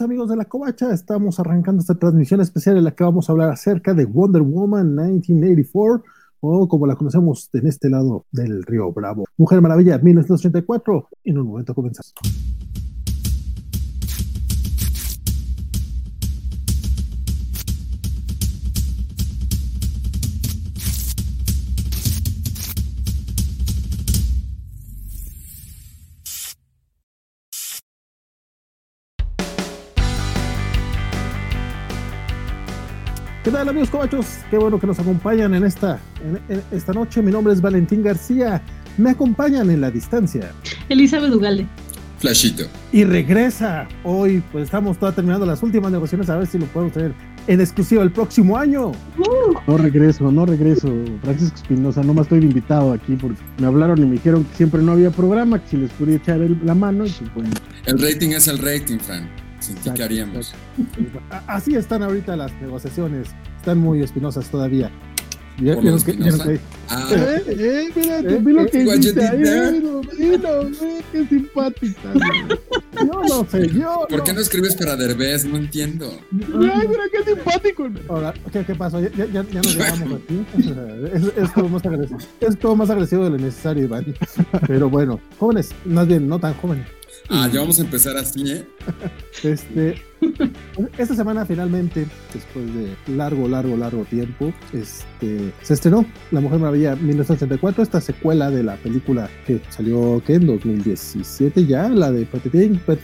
amigos de la Covacha, estamos arrancando esta transmisión especial en la que vamos a hablar acerca de Wonder Woman 1984 o como la conocemos en este lado del río Bravo. Mujer Maravilla 1984, en un momento comenzamos. Tal amigos cobachos? Qué bueno que nos acompañan en esta, en, esta noche. Mi nombre es Valentín García. Me acompañan en la distancia. Elizabeth Ugalde. Flashito. Y regresa. Hoy pues estamos todas terminando las últimas negociaciones a ver si lo podemos tener en exclusiva el próximo año. Uh. No regreso, no regreso. Francisco Espinosa, no más estoy invitado aquí porque me hablaron y me dijeron que siempre no había programa, que si les podía echar la mano. Y pues, El rating es el rating, Fran. Sin ti, ¿qué haríamos? Así están ahorita las negociaciones. Están muy espinosas todavía. ¿Ya, ya, ya, ah. eh, eh, mira, eh, mira que eh, qué simpática. No, no sé, yo. ¿Por qué no escribes para Derbez? No entiendo. Ay, mira qué simpático. Ahora, ¿qué, qué pasó? Ya, ya, ya nos llevamos aquí. Es, es, todo más agresivo. Es todo más agresivo de lo necesario, Iván. Pero bueno, jóvenes, más bien, no tan jóvenes. Ah, ya vamos a empezar así, ¿eh? Este, esta semana finalmente, después de largo, largo, largo tiempo, este, se estrenó La Mujer Maravilla 1984, esta secuela de la película que salió ¿qué? en 2017 ya, la de Patty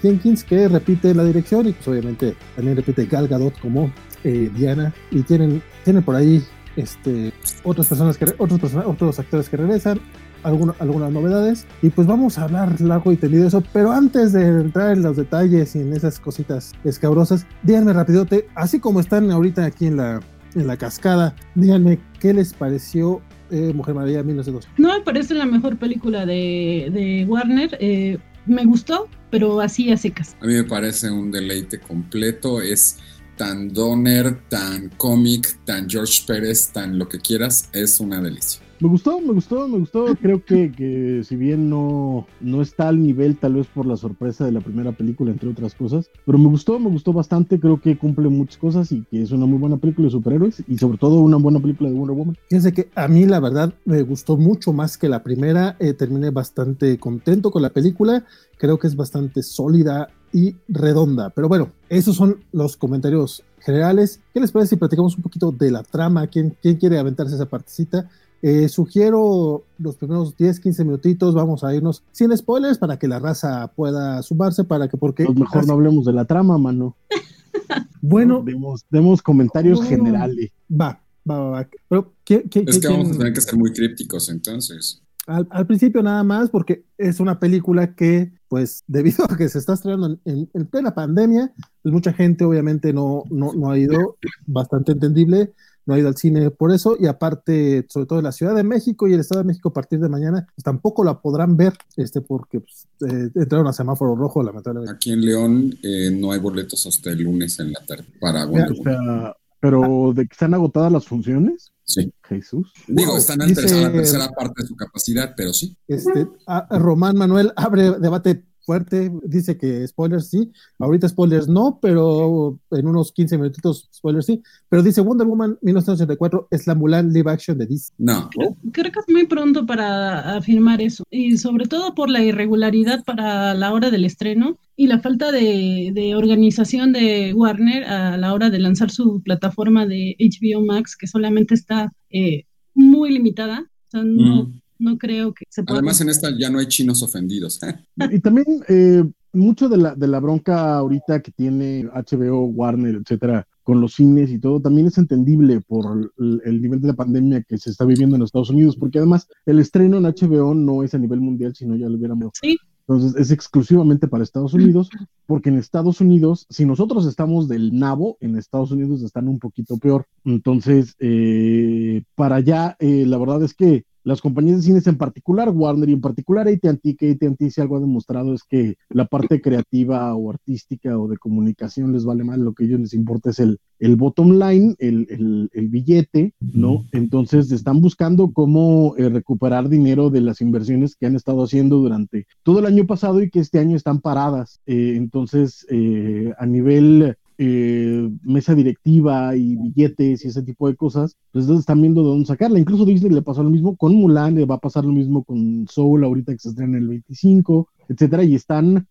Jenkins, que repite la dirección y pues obviamente también repite Gal Gadot como eh, Diana y tienen, tienen por ahí este, otras personas que otros, otros actores que regresan algunas novedades y pues vamos a hablar largo y tendido de eso, pero antes de entrar en los detalles y en esas cositas escabrosas, díganme rapidote, así como están ahorita aquí en la, en la cascada, díganme qué les pareció eh, Mujer Maravilla 1902. No me parece la mejor película de, de Warner, eh, me gustó, pero así a secas. A mí me parece un deleite completo, es tan Donner, tan cómic, tan George Pérez, tan lo que quieras, es una delicia. Me gustó, me gustó, me gustó. Creo que, que si bien no, no está al nivel, tal vez por la sorpresa de la primera película, entre otras cosas, pero me gustó, me gustó bastante. Creo que cumple muchas cosas y que es una muy buena película de superhéroes y sobre todo una buena película de Wonder Woman. Fíjense que a mí la verdad me gustó mucho más que la primera. Eh, terminé bastante contento con la película. Creo que es bastante sólida y redonda. Pero bueno, esos son los comentarios generales. ¿Qué les parece si platicamos un poquito de la trama? ¿Quién, quién quiere aventarse esa partecita? Eh, sugiero los primeros 10, 15 minutitos, vamos a irnos sin spoilers para que la raza pueda sumarse, para que porque... Pues mejor no hablemos de la trama, mano. bueno... demos, comentarios generales. Va, va, va, Pero, es que vamos a tener que ser muy crípticos entonces. Al, principio nada más, porque es una película que, pues, debido a que se está estrenando en, en plena pandemia, pues mucha gente obviamente no, no, no ha ido, bastante entendible no ha ido al cine por eso, y aparte, sobre todo en la Ciudad de México y el Estado de México a partir de mañana, pues tampoco la podrán ver, este, porque pues, eh, entraron a semáforo rojo, lamentablemente. Aquí en León eh, no hay boletos hasta el lunes en la tarde para Wonder pero de que están agotadas las funciones. Sí. Jesús. Digo, están en la tercera parte de su capacidad, pero sí. Este, Román Manuel abre debate fuerte. Dice que spoilers sí. Ahorita spoilers no, pero en unos 15 minutitos spoilers sí. Pero dice Wonder Woman 1984 es la Mulan live action de Disney. No. Creo, que es muy pronto para afirmar eso. Y sobre todo por la irregularidad para la hora del estreno y la falta de, organización de Warner a la hora de lanzar su plataforma de HBO Max, que solamente está eh, muy limitada. O sea, no, mm no creo que se pueda. Además, en esta ya no hay chinos ofendidos. ¿eh? Y también eh, mucho de la, de la bronca ahorita que tiene HBO, Warner, etcétera, con los cines y todo, también es entendible por el, nivel de la pandemia que se está viviendo en Estados Unidos, porque además el estreno en HBO no es a nivel mundial, sino ya lo hubiéramos. Sí. Entonces es exclusivamente para Estados Unidos, porque en Estados Unidos, si nosotros estamos del nabo, en Estados Unidos están un poquito peor. Entonces, eh, para allá, la verdad es que las compañías de cines en particular, Warner y en particular AT&T, que AT&T si algo ha demostrado es que la parte creativa o artística o de comunicación les vale mal, lo que a ellos les importa es el, el bottom line, el, billete, ¿no? Entonces están buscando cómo eh, recuperar dinero de las inversiones que han estado haciendo durante todo el año pasado y que este año están paradas. Eh, entonces, eh, a nivel mesa directiva y billetes y ese tipo de cosas, pues están viendo de dónde sacarla. Incluso Disney le pasó lo mismo con Mulan, le va a pasar lo mismo con Soul ahorita que se estrena el 25, etcétera, y están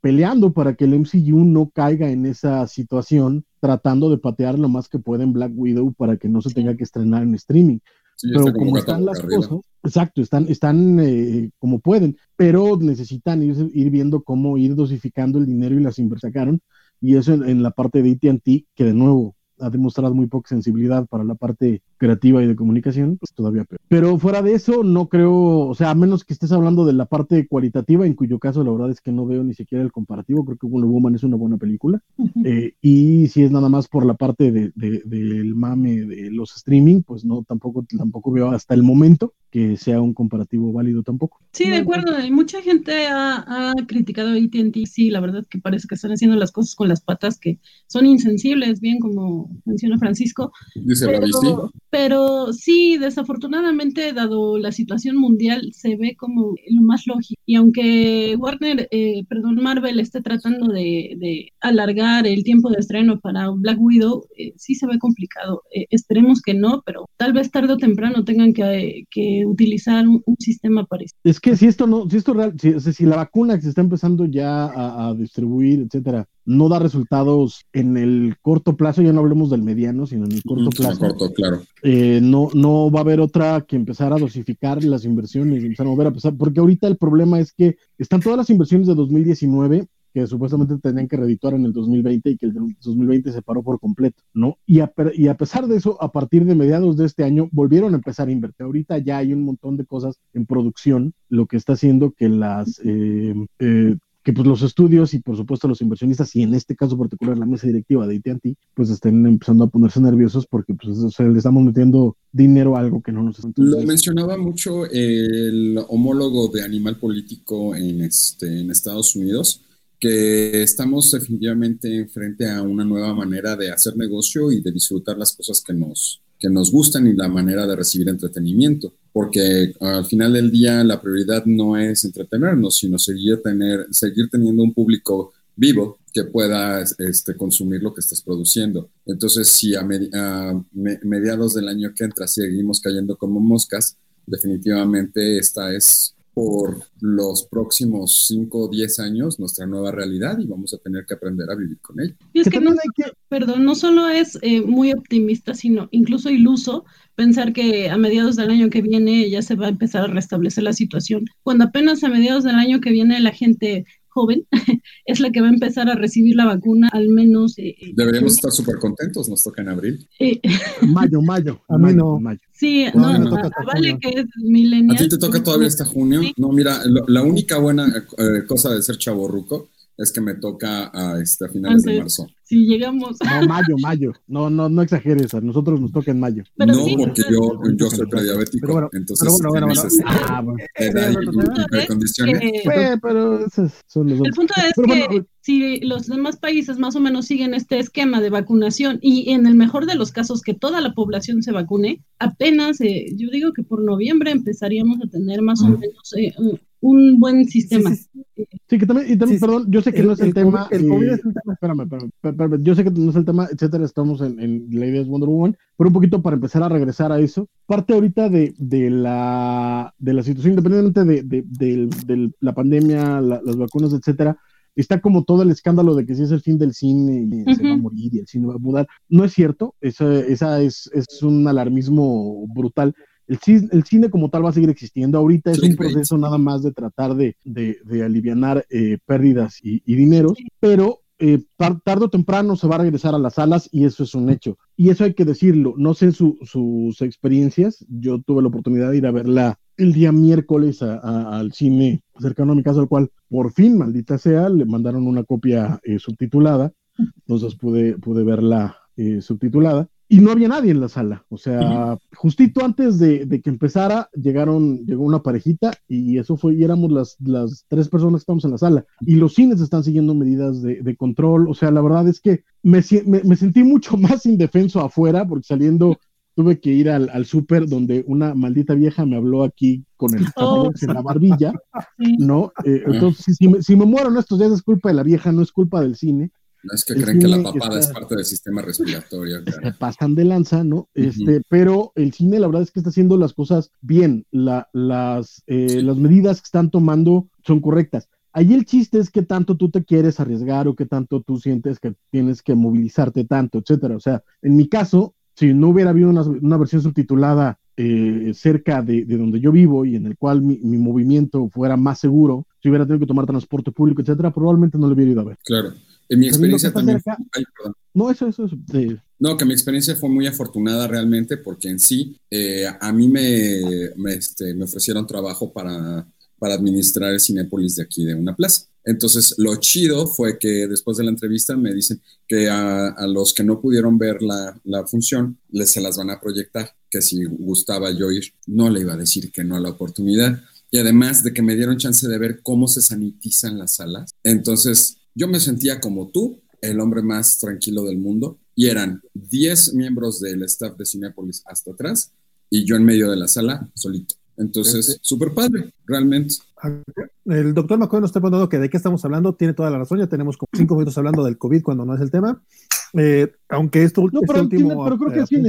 peleando para que el MCU no caiga en esa situación tratando de patear lo más que puede en Black Widow para que no se tenga que estrenar en streaming. pero como están las cosas, exacto, están, están eh, como pueden, pero necesitan ir, ir, viendo cómo ir dosificando el dinero y las inversiones sacaron, y eso en, la parte de AT&T, que de nuevo ha demostrado muy poca sensibilidad para la parte creativa y de comunicación, pues todavía peor. Pero fuera de eso, no creo, o sea, a menos que estés hablando de la parte cualitativa, en cuyo caso la verdad es que no veo ni siquiera el comparativo, creo que Wonder Woman es una buena película. Eh, y si es nada más por la parte de, del mame de los streaming, pues no, tampoco, tampoco veo hasta el momento que sea un comparativo válido tampoco. Sí, de acuerdo, mucha gente ha, criticado a AT&T, sí, la verdad que parece que están haciendo las cosas con las patas que son insensibles, bien como menciona Francisco. Dice pero, pero sí, desafortunadamente, dado la situación mundial, se ve como lo más lógico. Y aunque Warner, eh, perdón, Marvel esté tratando de, alargar el tiempo de estreno para Black Widow, eh, sí se ve complicado. Eh, esperemos que no, pero tal vez tarde o temprano tengan que, utilizar un, sistema parecido. Es que si esto no, si esto real, si, la vacuna que se está empezando ya a distribuir, etcétera, no da resultados en el corto plazo, ya no hablemos del mediano, sino en el corto plazo. Corto, claro. Eh, no, no va a haber otra que empezar a dosificar las inversiones y empezar a mover a pesar, porque ahorita el problema es que están todas las inversiones de 2019 que supuestamente tenían que redituar en el 2020 y que el 2020 se paró por completo, ¿no? Y a, y a pesar de eso, a partir de mediados de este año, volvieron a empezar a invertir. Ahorita ya hay un montón de cosas en producción, lo que está haciendo que las eh, eh, que pues los estudios y por supuesto los inversionistas y en este caso particular la mesa directiva de AT&T pues estén empezando a ponerse nerviosos porque pues le estamos metiendo dinero a algo que no nos está Lo mencionaba mucho el homólogo de Animal Político en, este, en Estados Unidos, que estamos definitivamente frente a una nueva manera de hacer negocio y de disfrutar las cosas que nos, que nos gustan y la manera de recibir entretenimiento, porque al final del día la prioridad no es entretenernos, sino seguir, tener, seguir teniendo un público vivo que pueda este, consumir lo que estás produciendo. Entonces, si a, mediados del año que entra seguimos cayendo como moscas, definitivamente esta es por los próximos 5 o 10 años nuestra nueva realidad y vamos a tener que aprender a vivir con ella. Y es que no, perdón, no solo es eh, muy optimista, sino incluso iluso pensar que a mediados del año que viene ya se va a empezar a restablecer la situación, cuando apenas a mediados del año que viene la gente joven es la que va a empezar a recibir la vacuna, al menos. Eh, eh, Deberíamos estar súper contentos, nos toca en abril. Eh, mayo, mayo, a mí no. Mayo. Sí, no, no, vale que es milenial. A ti te toca todavía hasta junio. No, mira, la única buena cosa de ser chaborruco es que me toca a, este, a finales de marzo. Si llegamos. No, mayo, mayo. No, no, no exageres, a nosotros nos toca en mayo. no, porque yo, yo soy prediabético. Pero bueno, entonces, pero bueno, bueno, bueno. Ah, bueno. pero esos son los El punto es que si los demás países más o menos siguen este esquema de vacunación y en el mejor de los casos que toda la población se vacune, apenas, eh, yo digo que por noviembre empezaríamos a tener más o menos eh, un buen sistema. Sí, que también, y también, perdón, yo sé que no es el, tema. El COVID es un tema. Espérame, espérame, yo sé que no es el tema, etcétera, estamos en, en la idea de Wonder Woman, pero un poquito para empezar a regresar a eso. Parte ahorita de, de, la, de la situación, independientemente de, de, de la pandemia, las vacunas, etcétera, está como todo el escándalo de que si es el fin del cine y se va a morir y el cine va a mudar. No es cierto, esa, esa es, es un alarmismo brutal el cine, el cine como tal va a seguir existiendo. Ahorita es un proceso nada más de tratar de, de, de aliviar eh, pérdidas y, y dineros, pero eh, tarde o temprano se va a regresar a las salas y eso es un hecho. Y eso hay que decirlo. No sé sus experiencias. Yo tuve la oportunidad de ir a verla el día miércoles al cine cercano a mi casa, al cual por fin, maldita sea, le mandaron una copia eh, subtitulada. Entonces pude, pude verla eh, subtitulada. Y no había nadie en la sala. O sea, justito antes de, que empezara, llegaron, llegó una parejita y eso fue, y éramos las, las tres personas que estamos en la sala. Y los cines están siguiendo medidas de, control. O sea, la verdad es que me, me, sentí mucho más indefenso afuera porque saliendo tuve que ir al, al súper donde una maldita vieja me habló aquí con el oh. en la barbilla, ¿no? Eh, entonces, si, si, me, muero en estos días es culpa de la vieja, no es culpa del cine. No es que creen que la papada es parte del sistema respiratorio. Se pasan de lanza, ¿no? Este, pero el cine, la verdad es que está haciendo las cosas bien. La, las, eh, las medidas que están tomando son correctas. Ahí el chiste es que tanto tú te quieres arriesgar o que tanto tú sientes que tienes que movilizarte tanto, etcétera. O sea, en mi caso, si no hubiera habido una, versión subtitulada eh, cerca de, donde yo vivo y en el cual mi, movimiento fuera más seguro, si hubiera tenido que tomar transporte público, etcétera, probablemente no lo hubiera ido a ver. Claro. En mi experiencia también. no, eso, eso. No, que mi experiencia fue muy afortunada realmente porque en sí eh, a mí me, me, este, me ofrecieron trabajo para, para administrar el Cinépolis de aquí, de una plaza. Entonces, lo chido fue que después de la entrevista me dicen que a, los que no pudieron ver la, la, función, les se las van a proyectar, que si gustaba yo ir, no le iba a decir que no a la oportunidad. Y además de que me dieron chance de ver cómo se sanitizan las salas. Entonces, yo me sentía como tú, el hombre más tranquilo del mundo, y eran 10 miembros del staff de Cinepolis hasta atrás, y yo en medio de la sala, solito. Entonces, este súper padre, realmente. El doctor McCoy nos está preguntando que de qué estamos hablando, tiene toda la razón, ya tenemos como cinco minutos hablando del COVID cuando no es el tema. Eh, aunque esto no, pero, este último. pero creo que sí,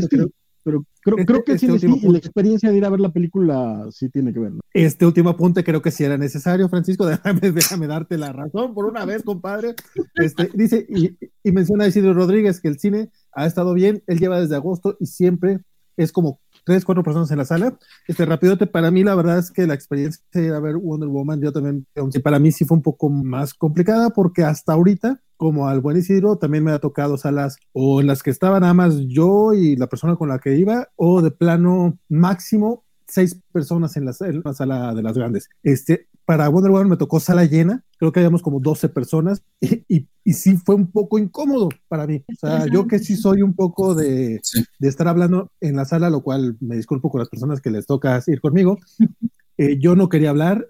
pero creo, creo que este sí, la experiencia de ir a ver la película sí tiene que ver. Este último apunte creo que sí era necesario, Francisco. Déjame, déjame darte la razón por una vez, compadre. Este, dice, y, y menciona Isidro Rodríguez que el cine ha estado bien, él lleva desde agosto y siempre es como tres, cuatro personas en la sala. Este, rápido, para mí la verdad es que la experiencia de ir a ver Wonder Woman, yo también, para mí sí fue un poco más complicada porque hasta ahorita, como al buen Isidro, también me ha tocado salas o en las que estaba nada más yo y la persona con la que iba, o de plano máximo seis personas en la, sala de las grandes. Este, para Wonder Woman me tocó sala llena, creo que habíamos como 12 personas y, y, sí fue un poco incómodo para mí. O sea, yo que sí soy un poco de, de, estar hablando en la sala, lo cual me disculpo con las personas que les toca ir conmigo. Eh, yo no quería hablar.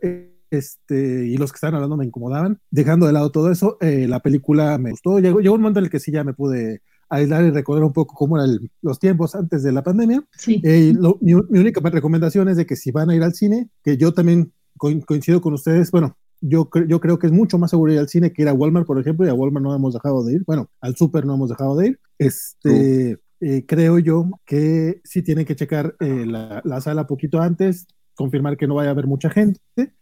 Este, y los que estaban hablando me incomodaban. Dejando de lado todo eso, eh, la película me gustó. Llegó, llegó un momento en el que sí ya me pude aislar y recordar un poco cómo eran los tiempos antes de la pandemia. Eh, mi, única recomendación es de que si van a ir al cine, que yo también coincido con ustedes, bueno, yo, yo creo que es mucho más seguro ir al cine que ir a Walmart, por ejemplo, y a Walmart no hemos dejado de ir, bueno, al super no hemos dejado de ir. Este, eh, creo yo que sí tienen que checar eh, la, la, sala poquito antes, confirmar que no vaya a haber mucha gente,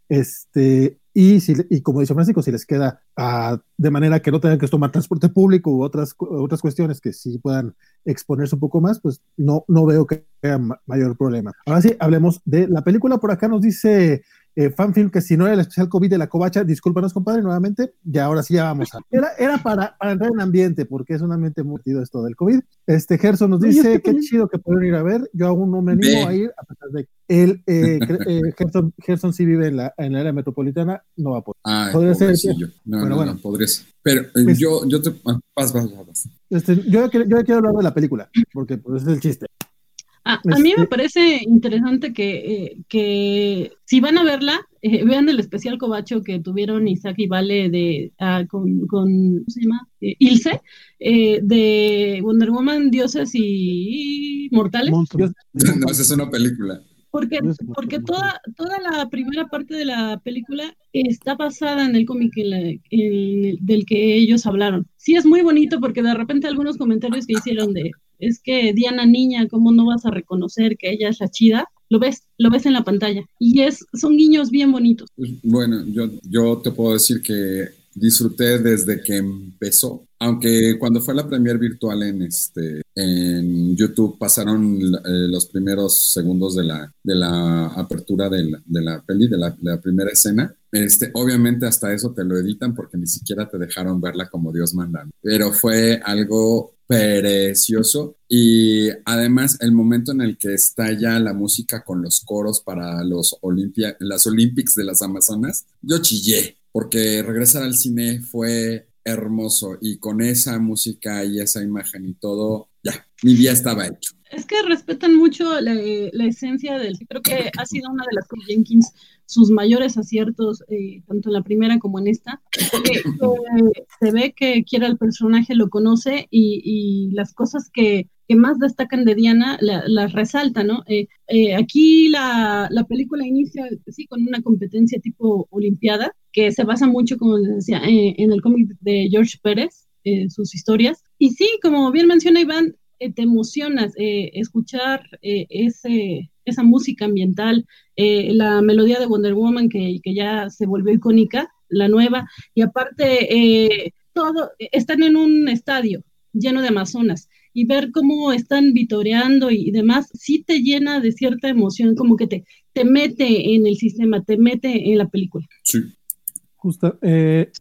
este, y, si, y como dice Francisco, si les queda uh, de manera que no tengan que tomar transporte público u otras, otras cuestiones que sí puedan exponerse un poco más, pues no, no veo que haya mayor problema. Ahora sí, hablemos de la película. Por acá nos dice eh, fanfilm que si no era el especial COVID de la covacha, discúlpanos, compadre, nuevamente, ya ahora sí ya vamos a. Era, era para, para entrar en ambiente, porque es un ambiente muy esto del COVID. Este Gerson nos dice, qué chido que pueden ir a ver. Yo aún no me animo a ir, a pesar de que él, eh, eh, Gerson, Gerson, sí vive en la, en la área metropolitana, no va a poder. Ah, podría ser. No, no, bueno. no, podría ser. Pero eh, pues yo, yo te. Ah, vas, vas, vas. Este, yo, yo quiero hablar de la película, porque pues, es el chiste. A, mí me este parece interesante que, eh, que si van a verla, eh, vean el especial cobacho que tuvieron Isaac y Vale de, ah, con, con, ¿cómo se llama? Eh, Ilse, de Wonder Woman, Dioses y Mortales. No, esa es una película. Porque, porque toda, toda la primera parte de la película está basada en el cómic del que ellos hablaron. Sí es muy bonito porque de repente algunos comentarios que hicieron de, es que Diana niña, ¿cómo no vas a reconocer que ella es la chida? Lo ves, lo ves en la pantalla. Y es, son guiños bien bonitos. Bueno, yo, yo te puedo decir que disfruté desde que empezó. Aunque cuando fue la premier virtual en este en YouTube pasaron eh, los primeros segundos de la, de la apertura de la, de la peli, de la, primera escena. Este, obviamente hasta eso te lo editan porque ni siquiera te dejaron verla como Dios manda. Pero fue algo precioso y además el momento en el que estalla la música con los coros para los Olimpia, las Olympics de las Amazonas, yo chillé porque regresar al cine fue hermoso y con esa música y esa imagen y todo ya, mi día estaba hecho. Es que respetan mucho la, esencia del. Creo que ha sido una de las cosas Jenkins, sus mayores aciertos, eh, tanto en la primera como en esta. Que, se ve que quiere al personaje, lo conoce y, las cosas que, más destacan de Diana las resalta, ¿no? Eh, eh, aquí la, película inicia, sí, con una competencia tipo Olimpiada, que se basa mucho, como les decía, en el cómic de George Pérez, sus historias. Y sí, como bien menciona Iván, eh, te emocionas eh, escuchar eh, ese, esa música ambiental, la melodía de Wonder Woman que, que, ya se volvió icónica, la nueva, y aparte todo, están en un estadio lleno de amazonas y ver cómo están vitoreando y, demás, sí te llena de cierta emoción, como que te, te mete en el sistema, te mete en la película. Sí. Justo, eh,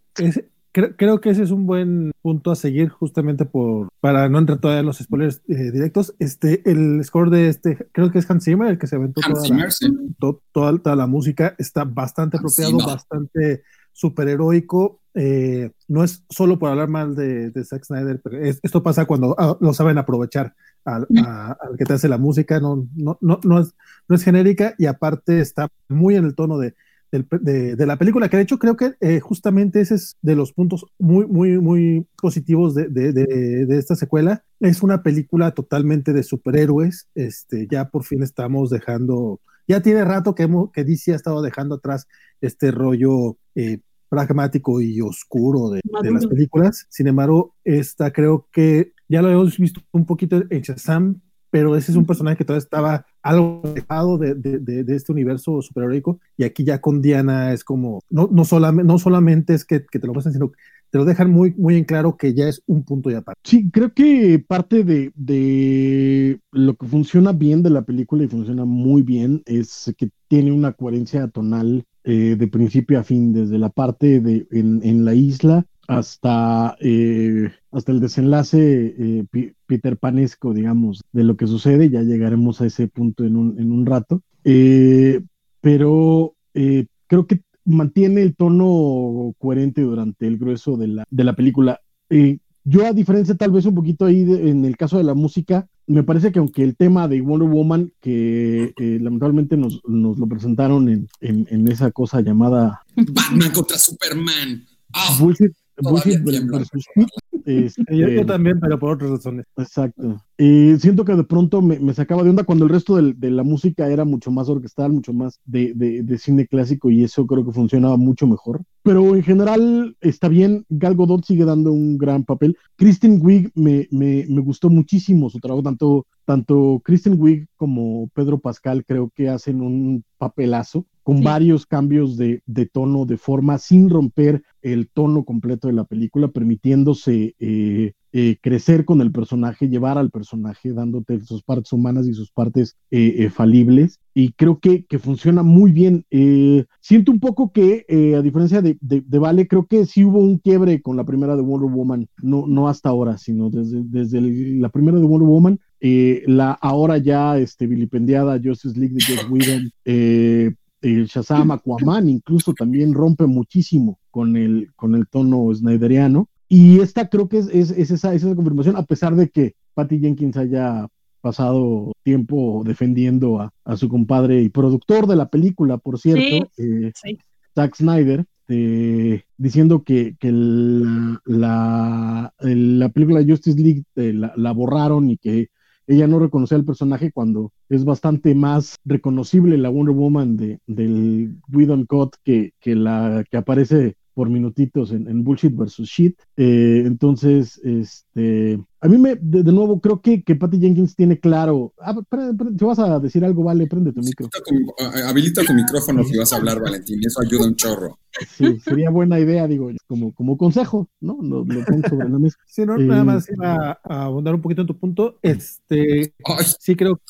creo, que ese es un buen punto a seguir justamente por para no entrar todavía en los spoilers eh, directos. Este, el score de este, creo que es Hans Zimmer el que se aventó toda, la, toda, la música, está bastante apropiado, bastante superheroico. Eh, no es solo por hablar mal de, Zack Snyder, pero esto pasa cuando ah, lo saben aprovechar al, que te hace la música, no, no, no, no, es, no es genérica y aparte está muy en el tono de de, la película, que de hecho creo que eh, justamente ese es de los puntos muy, muy, muy positivos de, de, esta secuela. Es una película totalmente de superhéroes. Este, ya por fin estamos dejando, ya tiene rato que, hemos, que DC ha estado dejando atrás este rollo eh, pragmático y oscuro de, las películas. Sin embargo, esta creo que ya lo hemos visto un poquito en Shazam, pero ese es un personaje que todavía estaba algo alejado de, de, este universo superheroico y aquí ya con Diana es como, no, no, solamente, no solamente es que, te lo muestran, sino que te lo dejan muy, muy en claro que ya es un punto de aparte. Sí, creo que parte de, lo que funciona bien de la película y funciona muy bien es que tiene una coherencia tonal eh, de principio a fin, desde la parte de en, en la isla hasta, eh, hasta el desenlace eh, Peter Panesco, digamos, de lo que sucede. Ya llegaremos a ese punto en un, en un rato. Eh, pero creo que mantiene el tono coherente durante el grueso de la, de la película. yo, a diferencia tal vez un poquito ahí en el caso de la música, me parece que aunque el tema de Wonder Woman, que lamentablemente nos, nos, lo presentaron en, en, esa cosa llamada... Batman contra Superman. Este, yo, también, pero por otras razones. Exacto. Y siento que de pronto me, sacaba de onda cuando el resto de, la música era mucho más orquestal, mucho más de, cine clásico y eso creo que funcionaba mucho mejor. Pero en general está bien. Gal Gadot sigue dando un gran papel. Kristen Wiig me, me, me gustó muchísimo su trabajo, tanto, tanto Kristen Wiig como Pedro Pascal creo que hacen un papelazo con varios cambios de, tono, de forma, sin romper el tono completo de la película, permitiéndose eh, eh, crecer con el personaje, llevar al personaje, dándote sus partes humanas y sus partes eh, falibles. Y creo que, que funciona muy bien. siento un poco que, a diferencia de, de, Vale, creo que sí hubo un quiebre con la primera de Wonder Woman, no, no hasta ahora, sino desde, desde la primera de Wonder Woman. la ahora ya este, vilipendiada Justice League de Jeff Whedon, el Shazam, Aquaman, incluso también rompe muchísimo con el, con el tono snyderiano. Y esta creo que es, es, esa, esa confirmación, a pesar de que Patty Jenkins haya pasado tiempo defendiendo a, su compadre y productor de la película, por cierto, eh, Zack Snyder, eh, diciendo que, la, la, película Justice League eh, la, borraron y que ella no reconocía al personaje cuando es bastante más reconocible la Wonder Woman de, del Whedon Cut que, que la que aparece por minutitos en, Bullshit versus Shit. Eh, entonces, este, a mí me, de, nuevo, creo que, que Patty Jenkins tiene claro. Ah, si vas a decir algo, vale, prende tu micro. habilita tu micrófono si vas a hablar, Valentín, eso ayuda un chorro. Sí, sería buena idea, digo, como, como consejo, ¿no? Lo, pongo sobre la mesa. Sí, no, nada más eh, iba a abundar un poquito en tu punto. Este, sí, creo,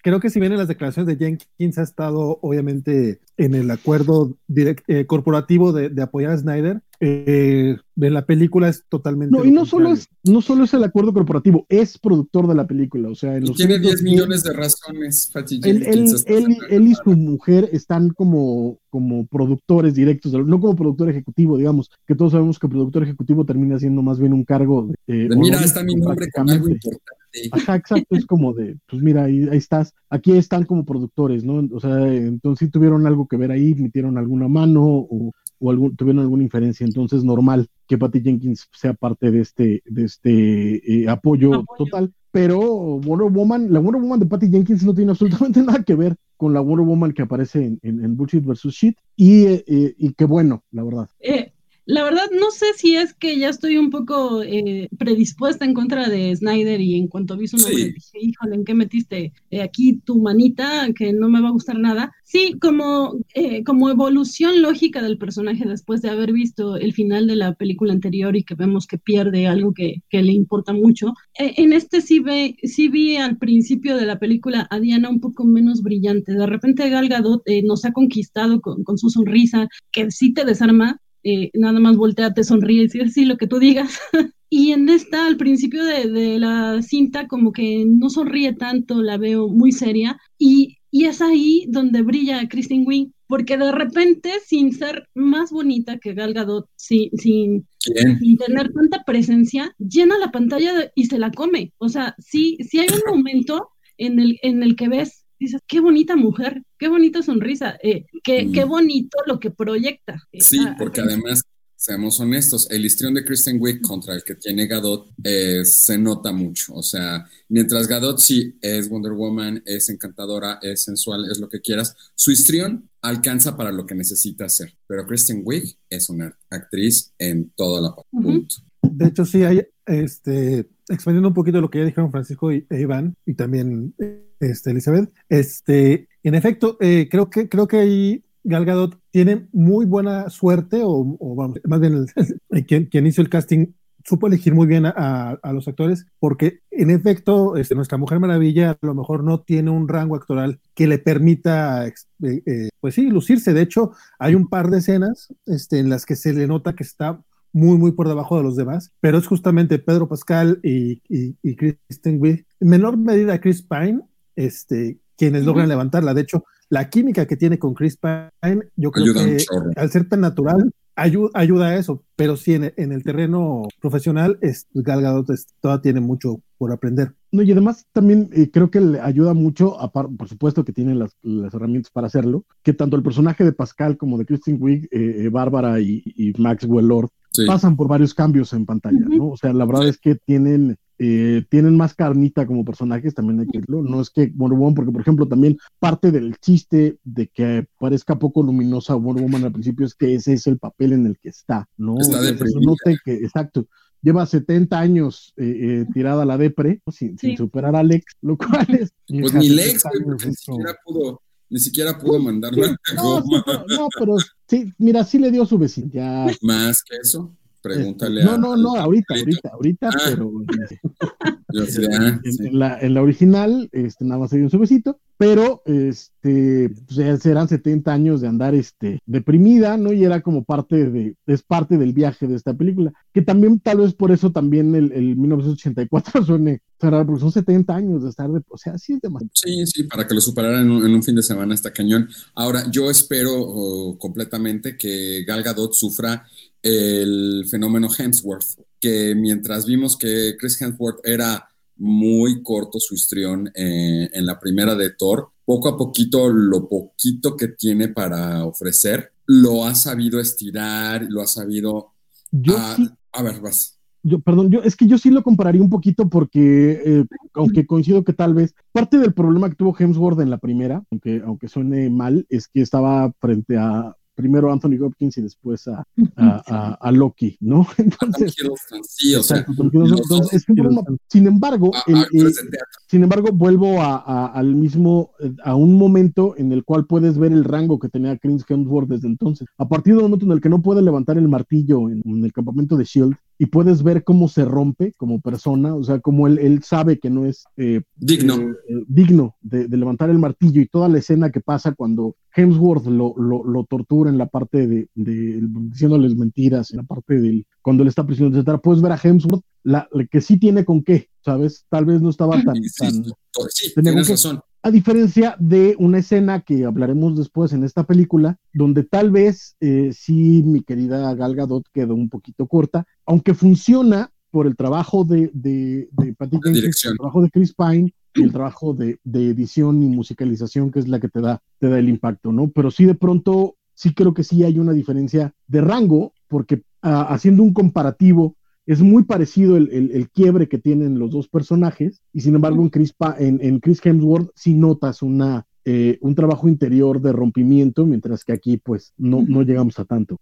creo que si bien en las declaraciones de Jenkins ha estado, obviamente, en el acuerdo eh, corporativo de, de apoyar a Snyder, eh, de la película es totalmente. No, y no solo, es, no solo es el acuerdo corporativo, es productor de la película. O sea, en los tiene 10 millones de razones, él, él, y su mujer están como, como productores directos, no como productor ejecutivo, digamos, que todos sabemos que productor ejecutivo termina siendo más bien un cargo. de, mira, está mi nombre con algo importante. Ajá, exacto, es como de, pues mira, ahí, ahí, estás, aquí están como productores, ¿no? O sea, entonces sí tuvieron algo que ver ahí, metieron alguna mano o, o algún, tuvieron alguna inferencia, entonces normal que Patty Jenkins sea parte de este, de este eh, apoyo, apoyo, total. Pero Wonder Woman, la Wonder Woman de Patty Jenkins no tiene absolutamente nada que ver con la Wonder Woman que aparece en, en, en Bullshit vs. Shit. Y, eh, y qué bueno, la verdad. Eh, la verdad, no sé si es que ya estoy un poco eh, predispuesta en contra de Snyder y en cuanto vi su nombre sí. dije, híjole, ¿en qué metiste eh, aquí tu manita? Que no me va a gustar nada. Sí, como, eh, como evolución lógica del personaje después de haber visto el final de la película anterior y que vemos que pierde algo que, que le importa mucho. Eh, en este sí, ve, sí vi al principio de la película a Diana un poco menos brillante. De repente Gal Gadot eh, nos ha conquistado con, con su sonrisa, que sí te desarma, eh, nada más voltea, te sonríe y dice sí, lo que tú digas. y en esta, al principio de, de, la cinta, como que no sonríe tanto, la veo muy seria. Y, y es ahí donde brilla Kristen Wiig, porque de repente, sin ser más bonita que Gal Gadot, sin, sin, sin tener tanta presencia, llena la pantalla de, y se la come. O sea, sí, sí hay un momento en el, en el que ves dices, qué bonita mujer, qué bonita sonrisa, eh, qué, mm. qué, bonito lo que proyecta. Sí, ah, porque además, seamos honestos, el histrión de Kristen Wiig contra el que tiene Gadot eh, se nota mucho. O sea, mientras Gadot sí es Wonder Woman, es encantadora, es sensual, es lo que quieras, su histrión alcanza para lo que necesita hacer. Pero Kristen Wiig es una actriz en toda la parte. Uh -huh. De hecho, sí hay, este, expandiendo un poquito lo que ya dijeron Francisco y, e Iván, y también este, Elizabeth, este, en efecto, eh, creo que creo que ahí Gal Gadot tiene muy buena suerte, o, o vamos, más bien el, quien, quien, hizo el casting supo elegir muy bien a, a, a, los actores, porque en efecto, este, nuestra Mujer Maravilla a lo mejor no tiene un rango actoral que le permita, eh, eh, pues sí, lucirse. De hecho, hay un par de escenas este, en las que se le nota que está muy, muy por debajo de los demás, pero es justamente Pedro Pascal y, y, y Kristen Wiig, en menor medida Chris Pine, este, quienes uh -huh. logran levantarla. De hecho, la química que tiene con Chris Pine, yo creo ayuda que al ser tan natural, ayuda, ayuda a eso, pero sí en, en el terreno profesional, es, Gal Gadot es, todavía tiene mucho por aprender. No, y además también eh, creo que le ayuda mucho, a par, por supuesto que tiene las, las, herramientas para hacerlo, que tanto el personaje de Pascal como de Kristen Wiig, eh, eh, Bárbara y, y, Maxwell Lord sí. pasan por varios cambios en pantalla. ¿no? O sea, la verdad sí. es que tienen eh, tienen más carnita como personajes, también hay que decirlo. No es que Wonder Woman, porque por ejemplo, también parte del chiste de que parezca poco luminosa Wonder Woman al principio es que ese es el papel en el que está, ¿no? Está no que, exacto. Lleva 70 años eh, eh, tirada a la depre, sin, sí. sin, superar a Lex, lo cual es. Pues ni Lex, ni siquiera pudo ni siquiera pudo mandarla no, no, no, pero sí, mira, sí le dio su. Ya. Más que eso. Pregúntale no, a. No, no, ahorita, ahorita, ahorita, ah. pero. Sé, en, sí. en, la, en, la, original, este, nada más se dio un su besito, pero este, pues, eran 70 años de andar este, deprimida, ¿no? Y era como parte de, es parte del viaje de esta película, que también tal vez por eso también el, el 1984 suene porque son 70 años de estar, de, o sea, sí es demasiado. Sí, sí, para que lo superaran en un, fin de semana está cañón. Ahora, yo espero completamente que Gal Gadot sufra el fenómeno Hemsworth, que mientras vimos que Chris Hemsworth era muy corto su histrión eh, en la primera de Thor, poco a poquito, lo poquito que tiene para ofrecer, lo ha sabido estirar, lo ha sabido... Yo a, sí. a ver, vas yo, perdón, yo es que yo sí lo compararía un poquito porque, eh, aunque coincido que tal vez parte del problema que tuvo Hemsworth en la primera, aunque, aunque suene mal, es que estaba frente a primero Anthony Hopkins y después a, a, a, a Loki, ¿no? Entonces, sí, o sea, entonces, es un problema. Sin embargo, el, el, sin embargo, vuelvo al mismo, a un momento en el cual puedes ver el rango que tenía Chris Hemsworth desde entonces. A partir del momento en el que no puede levantar el martillo en, en el campamento de Shield, y puedes ver cómo se rompe como persona, o sea, como él, él sabe que no es eh, digno, eh, eh, digno de, de, levantar el martillo y toda la escena que pasa cuando Hemsworth lo, lo, lo tortura en la parte de, de, diciéndoles mentiras, en la parte del cuando él está prisionero, etcétera, puedes ver a Hemsworth la, la, que sí tiene con qué, ¿sabes? Tal vez no estaba tan... Sí, tan sí, tienes razón. A diferencia de una escena que hablaremos después en esta película, donde tal vez eh, sí mi querida Gal Gadot quedó un poquito corta, aunque funciona por el trabajo de, de, de Patty Jenkins, el trabajo de Chris Pine y el trabajo de, de, edición y musicalización, que es la que te da, te da el impacto, ¿no? Pero sí de pronto, sí creo que sí hay una diferencia de rango, porque uh, haciendo un comparativo, es muy parecido el, el, quiebre que tienen los dos personajes, y sin embargo en Chris, pa en, en Chris Hemsworth sí notas una, eh, un trabajo interior de rompimiento, mientras que aquí pues no, no llegamos a tanto.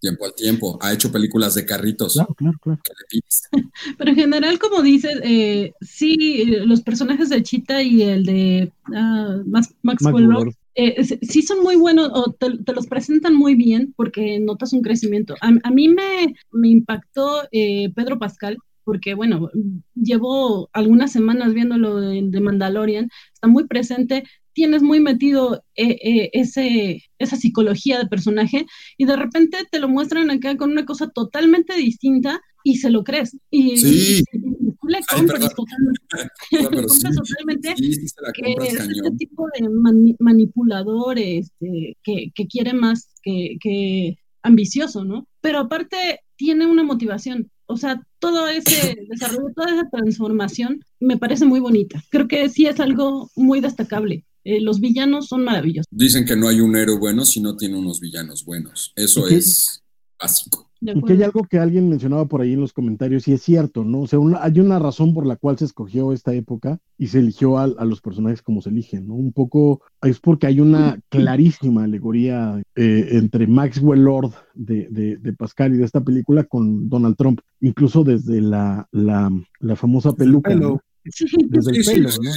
Tiempo al tiempo. Ha hecho películas de carritos. Claro, claro, claro. Pero en general, como dices, eh, sí, los personajes de Chita y el de uh, Max, Maxwell Lord, eh, sí son muy buenos o te, te, los presentan muy bien porque notas un crecimiento. A, a mí me, me impactó eh, Pedro Pascal porque bueno, llevo algunas semanas viéndolo de, de Mandalorian, está muy presente, tienes muy metido eh, eh, ese, esa psicología de personaje y de repente te lo muestran acá con una cosa totalmente distinta y se lo crees. Y, sí. y, y, y tú le compras totalmente, no, compras sí, totalmente sí, que es este tipo de mani manipulador este, que, que, quiere más que, que ambicioso, ¿no? Pero aparte tiene una motivación. O sea, todo ese desarrollo, toda esa transformación me parece muy bonita. Creo que sí es algo muy destacable. Eh, los villanos son maravillosos. Dicen que no hay un héroe bueno si no tiene unos villanos buenos. Eso ¿Qué? es básico. Y que hay algo que alguien mencionaba por ahí en los comentarios, y es cierto, ¿no? O sea, una, hay una razón por la cual se escogió esta época y se eligió a, a, los personajes como se eligen, ¿no? Un poco es porque hay una clarísima alegoría eh, entre Maxwell Lord de, de, de, Pascal y de esta película con Donald Trump, incluso desde la, la, la famosa peluca. El ¿no? Desde el pelo, ¿no?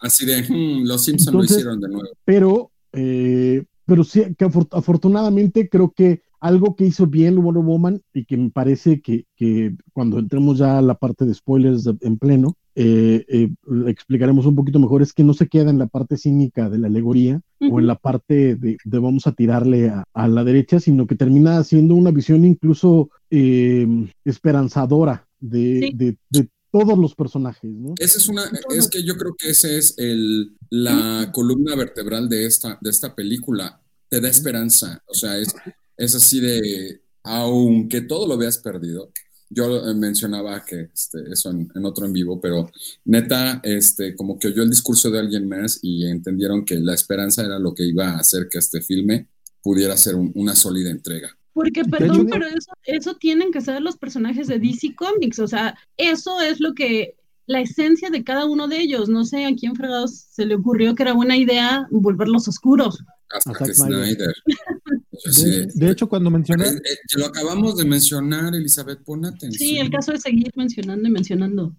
Así de, hmm, los Simpsons lo hicieron de nuevo. Pero, eh, pero sí, que afortunadamente creo que algo que hizo bien Wonder Woman y que me parece que, que cuando entremos ya a la parte de spoilers de, en pleno, eh, eh, explicaremos un poquito mejor, es que no se queda en la parte cínica de la alegoría uh -huh. o en la parte de, de vamos a tirarle a, a, la derecha, sino que termina siendo una visión incluso eh, esperanzadora de, sí. de, de todos los personajes, ¿no? Esa es una, es que yo creo que esa es el, la columna vertebral de esta, de esta película. Te da esperanza. O sea, es, es así de, aunque todo lo veas perdido, yo mencionaba que este, eso en, en, otro en vivo, pero neta, este, como que oyó el discurso de alguien más y entendieron que la esperanza era lo que iba a hacer que este filme pudiera ser un, una sólida entrega. Porque, perdón, pero eso, eso tienen que ser los personajes de DC Comics, o sea, eso es lo que, la esencia de cada uno de ellos, no sé a quién fregados se le ocurrió que era buena idea volverlos oscuros. Hasta que Snyder. De, de, hecho, cuando mencioné. Eh, eh, lo acabamos de mencionar, Elizabeth, pon atención. Sí, el caso de seguir mencionando y mencionando.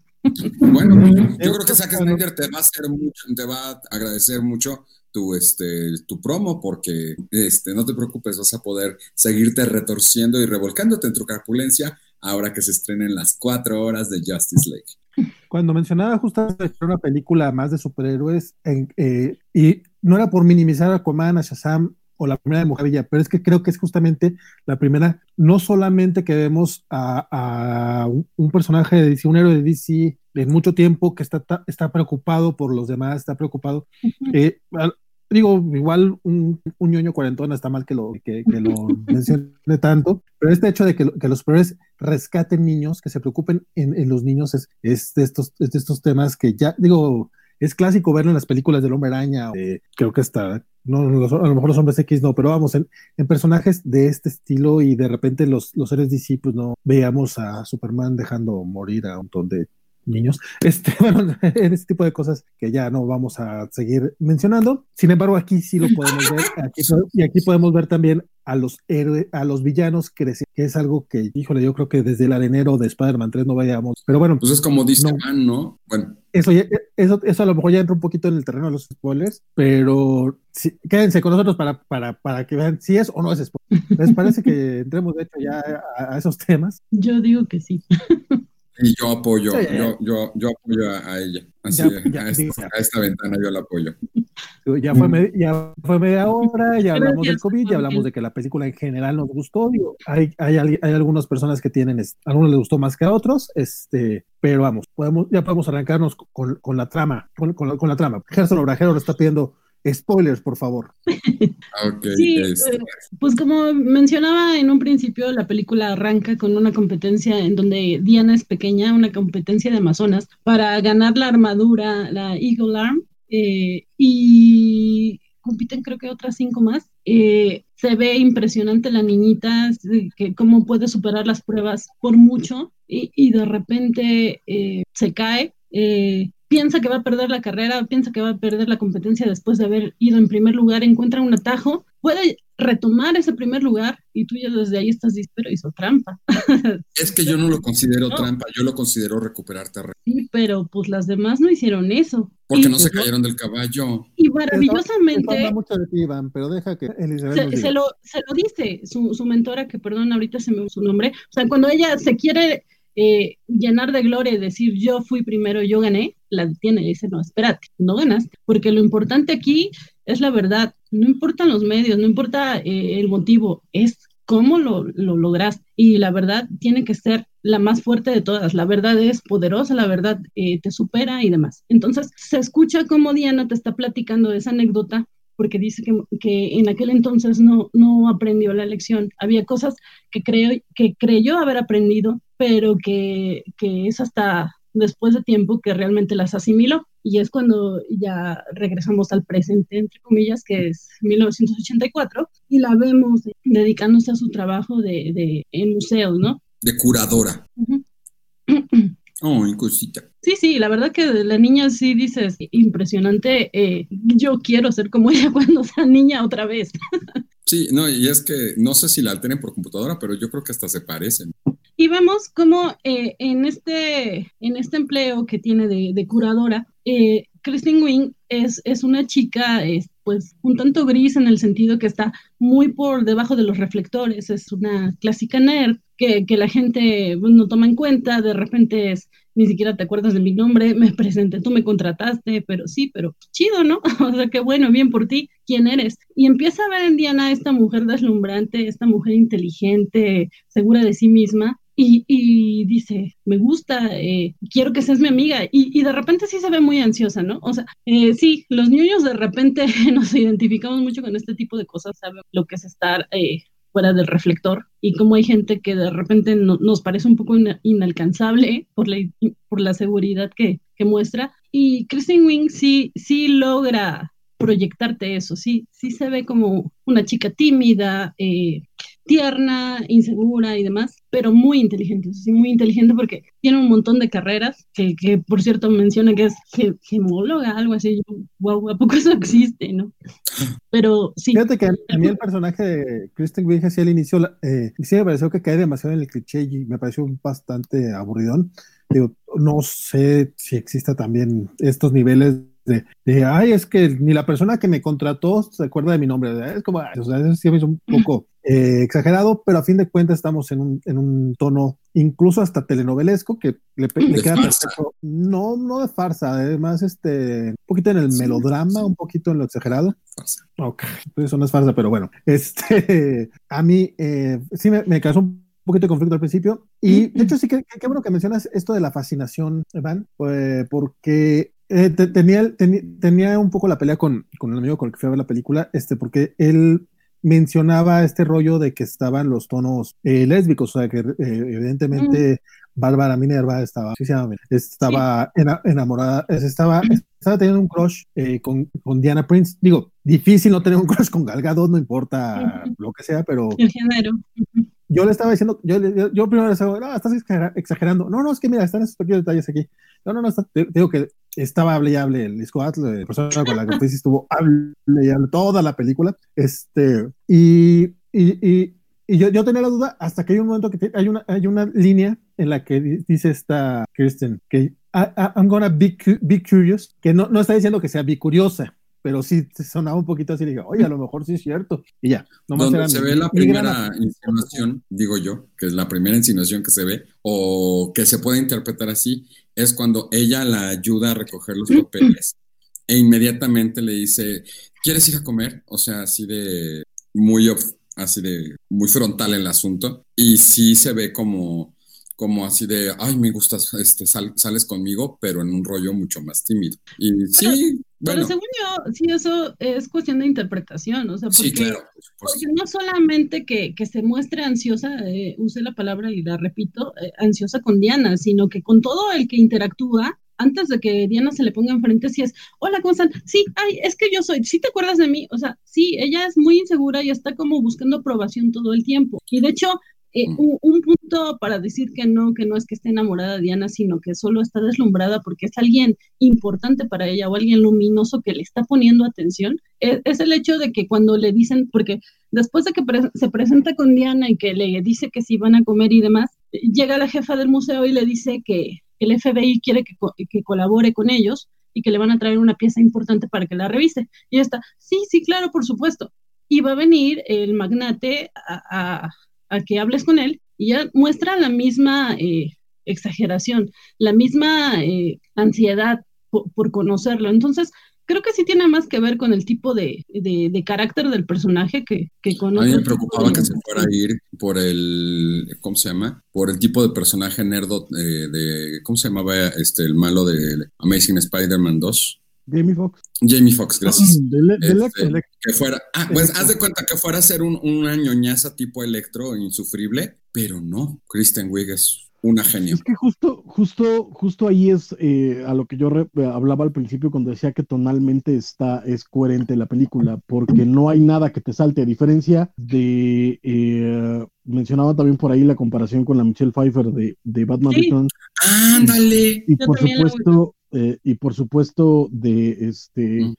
Bueno, yo creo que Zack Snyder te va a hacer mucho, te va a agradecer mucho tu, este, tu promo porque este, no te preocupes, vas a poder seguirte retorciendo y revolcándote en tu capulencia ahora que se estrenen las cuatro horas de Justice League. Cuando mencionaba justamente una película más de superhéroes eh, y no era por minimizar a Aquaman, a Shazam o la primera de Mojavilla, pero es que creo que es justamente la primera, no solamente que vemos a, a un personaje de DC, un héroe de DC en mucho tiempo que está, está preocupado por los demás, está preocupado. Uh -huh. eh, digo, igual un, un ñoño cuarentón está mal que lo, que, que lo mencione tanto, pero este hecho de que, que los superhéroes rescaten niños, que se preocupen en, en los niños, es, es, de estos, es de estos temas que ya, digo, es clásico verlo en las películas del hombre araña, eh, creo que está, no, los, a lo mejor los hombres X no, pero vamos, en, en, personajes de este estilo y de repente los, los seres DC, pues no veíamos a Superman dejando morir a un montón de niños, este, bueno, en este tipo de cosas que ya no vamos a seguir mencionando. Sin embargo, aquí sí lo podemos ver, aquí, y aquí podemos ver también a los héroes, a los villanos crecer, que es algo que, híjole, yo creo que desde el arenero de Spider-Man 3 no vayamos, pero bueno. Pues es como dice no, Man, ¿no? Bueno. Eso, ya, eso, eso a lo mejor ya entra un poquito en el terreno de los spoilers, pero sí, quédense con nosotros para, para, para que vean si es o no es spoiler. ¿Les parece que entremos de hecho ya a, a esos temas? Yo digo que sí. Y yo apoyo, sí, yo, yo, yo apoyo a, a ella. Así, ya, ya, a, esta, a, esta, ventana yo la apoyo. Ya fue, med ya fue media hora, ya hablamos del COVID, ya hablamos de que la película en general nos gustó. Digo, hay, hay, hay, algunas personas que tienen, a algunos les gustó más que a otros, este, pero vamos, podemos, ya podemos arrancarnos con, con la trama, con, con, la, con la trama. Gerson Obrajero le está pidiendo Spoilers, por favor. sí, este. eh, pues como mencionaba en un principio, la película arranca con una competencia en donde Diana es pequeña, una competencia de Amazonas, para ganar la armadura, la Eagle Arm, eh, y compiten creo que otras cinco más. Eh, se ve impresionante la niñita, que cómo puede superar las pruebas por mucho y, y de repente se cae. Eh, piensa que va a perder la carrera, piensa que va a perder la competencia después de haber ido en primer lugar, encuentra un atajo, puede retomar ese primer lugar y tú ya desde ahí estás pero hizo trampa. Es que yo no lo considero trampa, yo lo considero recuperar terreno. Sí, pero pues las demás no hicieron eso. Porque no se pues, cayeron del caballo. Y maravillosamente... mucho de ti, Iván, pero deja que se, se, lo, se lo dice su, su mentora, que perdón, ahorita se me su nombre. O sea, cuando ella se quiere eh, llenar de gloria y decir yo fui primero, yo gané, la detiene y dice, no, espérate, no ganaste, porque lo importante aquí es la verdad, no importan los medios, no importa eh, el motivo, es cómo lo, lo lograste y la verdad tiene que ser la más fuerte de todas, la verdad es poderosa, la verdad eh, te supera y demás. Entonces se escucha como Diana te está platicando esa anécdota porque dice que, que, en aquel entonces no, no aprendió la lección. Había cosas que, creo, que creyó haber aprendido, pero que, que es hasta después de tiempo que realmente las asimiló. Y es cuando ya regresamos al presente, entre comillas, que es 1984, y la vemos dedicándose a su trabajo de, de en museos, ¿no? De curadora. Oh, cosita. Sí, sí, la verdad que la niña sí dices, impresionante, eh, yo quiero ser como ella cuando sea niña otra vez. sí, no, y es que no sé si la alteren por computadora, pero yo creo que hasta se parecen. Y vemos cómo eh, en, este, en este empleo que tiene de, curadora, eh, Christine Wing es, es una chica pues un tanto gris en el sentido que está muy por debajo de los reflectores, es una clásica nerd que, que la gente pues, no toma en cuenta, de repente es, ni siquiera te acuerdas de mi nombre, me presenté, tú me contrataste, pero sí, pero chido, ¿no? o sea, qué bueno, bien por ti, ¿quién eres? Y empieza a ver en Diana esta mujer deslumbrante, esta mujer inteligente, segura de sí misma, y, dice, me gusta, eh, quiero que seas mi amiga. Y, de repente sí se ve muy ansiosa, ¿no? O sea, eh, sí, los niños de repente nos identificamos mucho con este tipo de cosas, saben lo que es estar eh, fuera del reflector y como hay gente que de repente nos parece un poco inalcanzable por la, por la seguridad que, que muestra. Y Kristen Wing sí, sí logra proyectarte eso, sí, sí se ve como una chica tímida, eh, tierna, insegura y demás, pero muy inteligente, sí, muy inteligente porque tiene un montón de carreras, que, por cierto menciona que es gemóloga, algo así, wow, ¿a poco eso existe, no? Pero sí. Fíjate que a mí el personaje de Kristen Wiig hacia el inicio, eh, sí me pareció que cae demasiado en el cliché y me pareció bastante aburridón. Digo, no sé si exista también estos niveles de, ay, es que ni la persona que me contrató se acuerda de mi nombre. Es como, o sea, eso sí hizo un poco eh, exagerado, pero a fin de cuentas estamos en un, en un tono incluso hasta telenovelesco que le, queda perfecto. No, no de farsa, además, este, un poquito en el melodrama, un poquito en lo exagerado. Farsa. Ok, eso no es farsa, pero bueno, este, a mí eh, sí me, me causó un poquito de conflicto al principio. Y de hecho, sí que qué bueno que mencionas esto de la fascinación, Evan, pues, porque eh, tenía, tenía un poco la pelea con, con el amigo con el que fui a ver la película, este, porque él mencionaba este rollo de que estaban los tonos eh, lésbicos, o sea, que eh, evidentemente Bárbara Minerva estaba, estaba enamorada, estaba, estaba teniendo un crush con, con, Diana Prince. Digo, difícil no tener un crush con Gal Gadot, no importa lo que sea, pero... El género yo le estaba diciendo, yo, yo, primero le decía, no, estás exagerando. No, no, es que mira, están esos pequeños detalles aquí. No, no, no, te, digo que estaba hable y hable el disco la persona con la que estuvo hable y hable toda la película. Este, y, y, y, y yo, yo, tenía la duda hasta que hay un momento que hay, una, hay una línea en la que dice esta Kirsten que I'm gonna be, be curious, que no, no está diciendo que sea bicuriosa, pero sí sonaba un poquito así, dije, oye, a lo mejor sí es cierto. Y ya, Donde se ve la primera insinuación, digo yo, que es la primera insinuación que se ve, o que se puede interpretar así, es cuando ella la ayuda a recoger los papeles e inmediatamente le dice, ¿quieres ir a comer? O sea, así de muy, así de muy frontal el asunto. Y sí se ve como como así de, ay, me gustas, este, sales conmigo, pero en un rollo mucho más tímido. Y sí, Pero según yo, sí, eso es cuestión de interpretación, o sea, porque, sí, claro, porque no solamente que, que, se muestre ansiosa, eh, use la palabra y la repito, eh, ansiosa con Diana, sino que con todo el que interactúa, antes de que Diana se le ponga enfrente, si es, hola, ¿cómo están? Sí, ay, es que yo soy, ¿sí te acuerdas de mí? O sea, sí, ella es muy insegura y está como buscando aprobación todo el tiempo. Y de hecho, eh, mm. un, punto para decir que no, que no es que esté enamorada de Diana, sino que solo está deslumbrada porque es alguien importante para ella o alguien luminoso que le está poniendo atención, es, es el hecho de que cuando le dicen, porque después de que se presenta con Diana y que le dice que si van a comer y demás, llega la jefa del museo y le dice que el FBI quiere que, que colabore con ellos y que le van a traer una pieza importante para que la revise. Y ella está, sí, sí, claro, por supuesto. Y va a venir el magnate a a que hables con él y ya muestra la misma eh, exageración, la misma eh, ansiedad por, conocerlo. Entonces, creo que sí tiene más que ver con el tipo de, de, carácter del personaje que, que con... A mí me preocupaba que se fuera a ir por el, ¿cómo se llama? Por el tipo de personaje nerdo eh, de, ¿cómo se llamaba este, el malo de Amazing Spider-Man 2? Jamie Foxx. Jamie Foxx, gracias. Este, que fuera, ah, pues haz de cuenta que fuera a ser un, una ñoñaza tipo electro insufrible, pero no, Kristen Wiig es una genia. Es que justo, justo, justo ahí es eh, a lo que yo hablaba al principio cuando decía que tonalmente está, es coherente la película, porque no hay nada que te salte, a diferencia de, eh, mencionaba también por ahí la comparación con la Michelle Pfeiffer de, de Batman Returns. Ándale. Y por supuesto, eh, y por supuesto de este mm,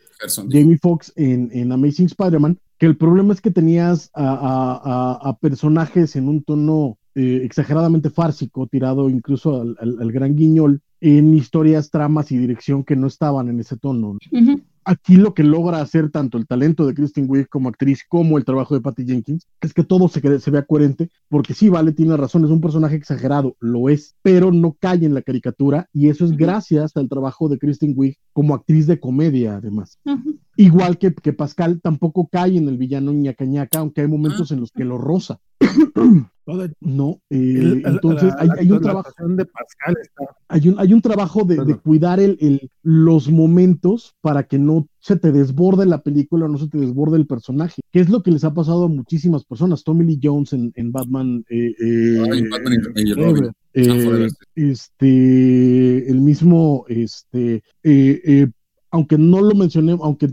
Jamie Foxx en, en Amazing Spider-Man, que el problema es que tenías a personajes en un tono eh, exageradamente fársico, tirado incluso al, gran guiñol, en historias, tramas y dirección que no estaban en ese tono. Aquí lo que logra hacer tanto el talento de Kristen Wiig como actriz como el trabajo de Patty Jenkins es que todo se, se vea coherente, porque sí, Vale tiene razón, es un personaje exagerado, lo es, pero no cae en la caricatura y eso es gracias al trabajo de Kristen Wiig como actriz de comedia, además. Igual que, que, Pascal tampoco cae en el villano ñaca ñaca, aunque hay momentos en los que lo roza. No, eh, entonces hay, un trabajo de Pascal hay, un, hay un trabajo de, cuidar el, los momentos para que no se te desborde la película, no se te desborde el personaje, que es lo que les ha pasado a muchísimas personas. Tommy Lee Jones en, Batman, eh, eh, este, el mismo, este, aunque no lo mencioné, aunque,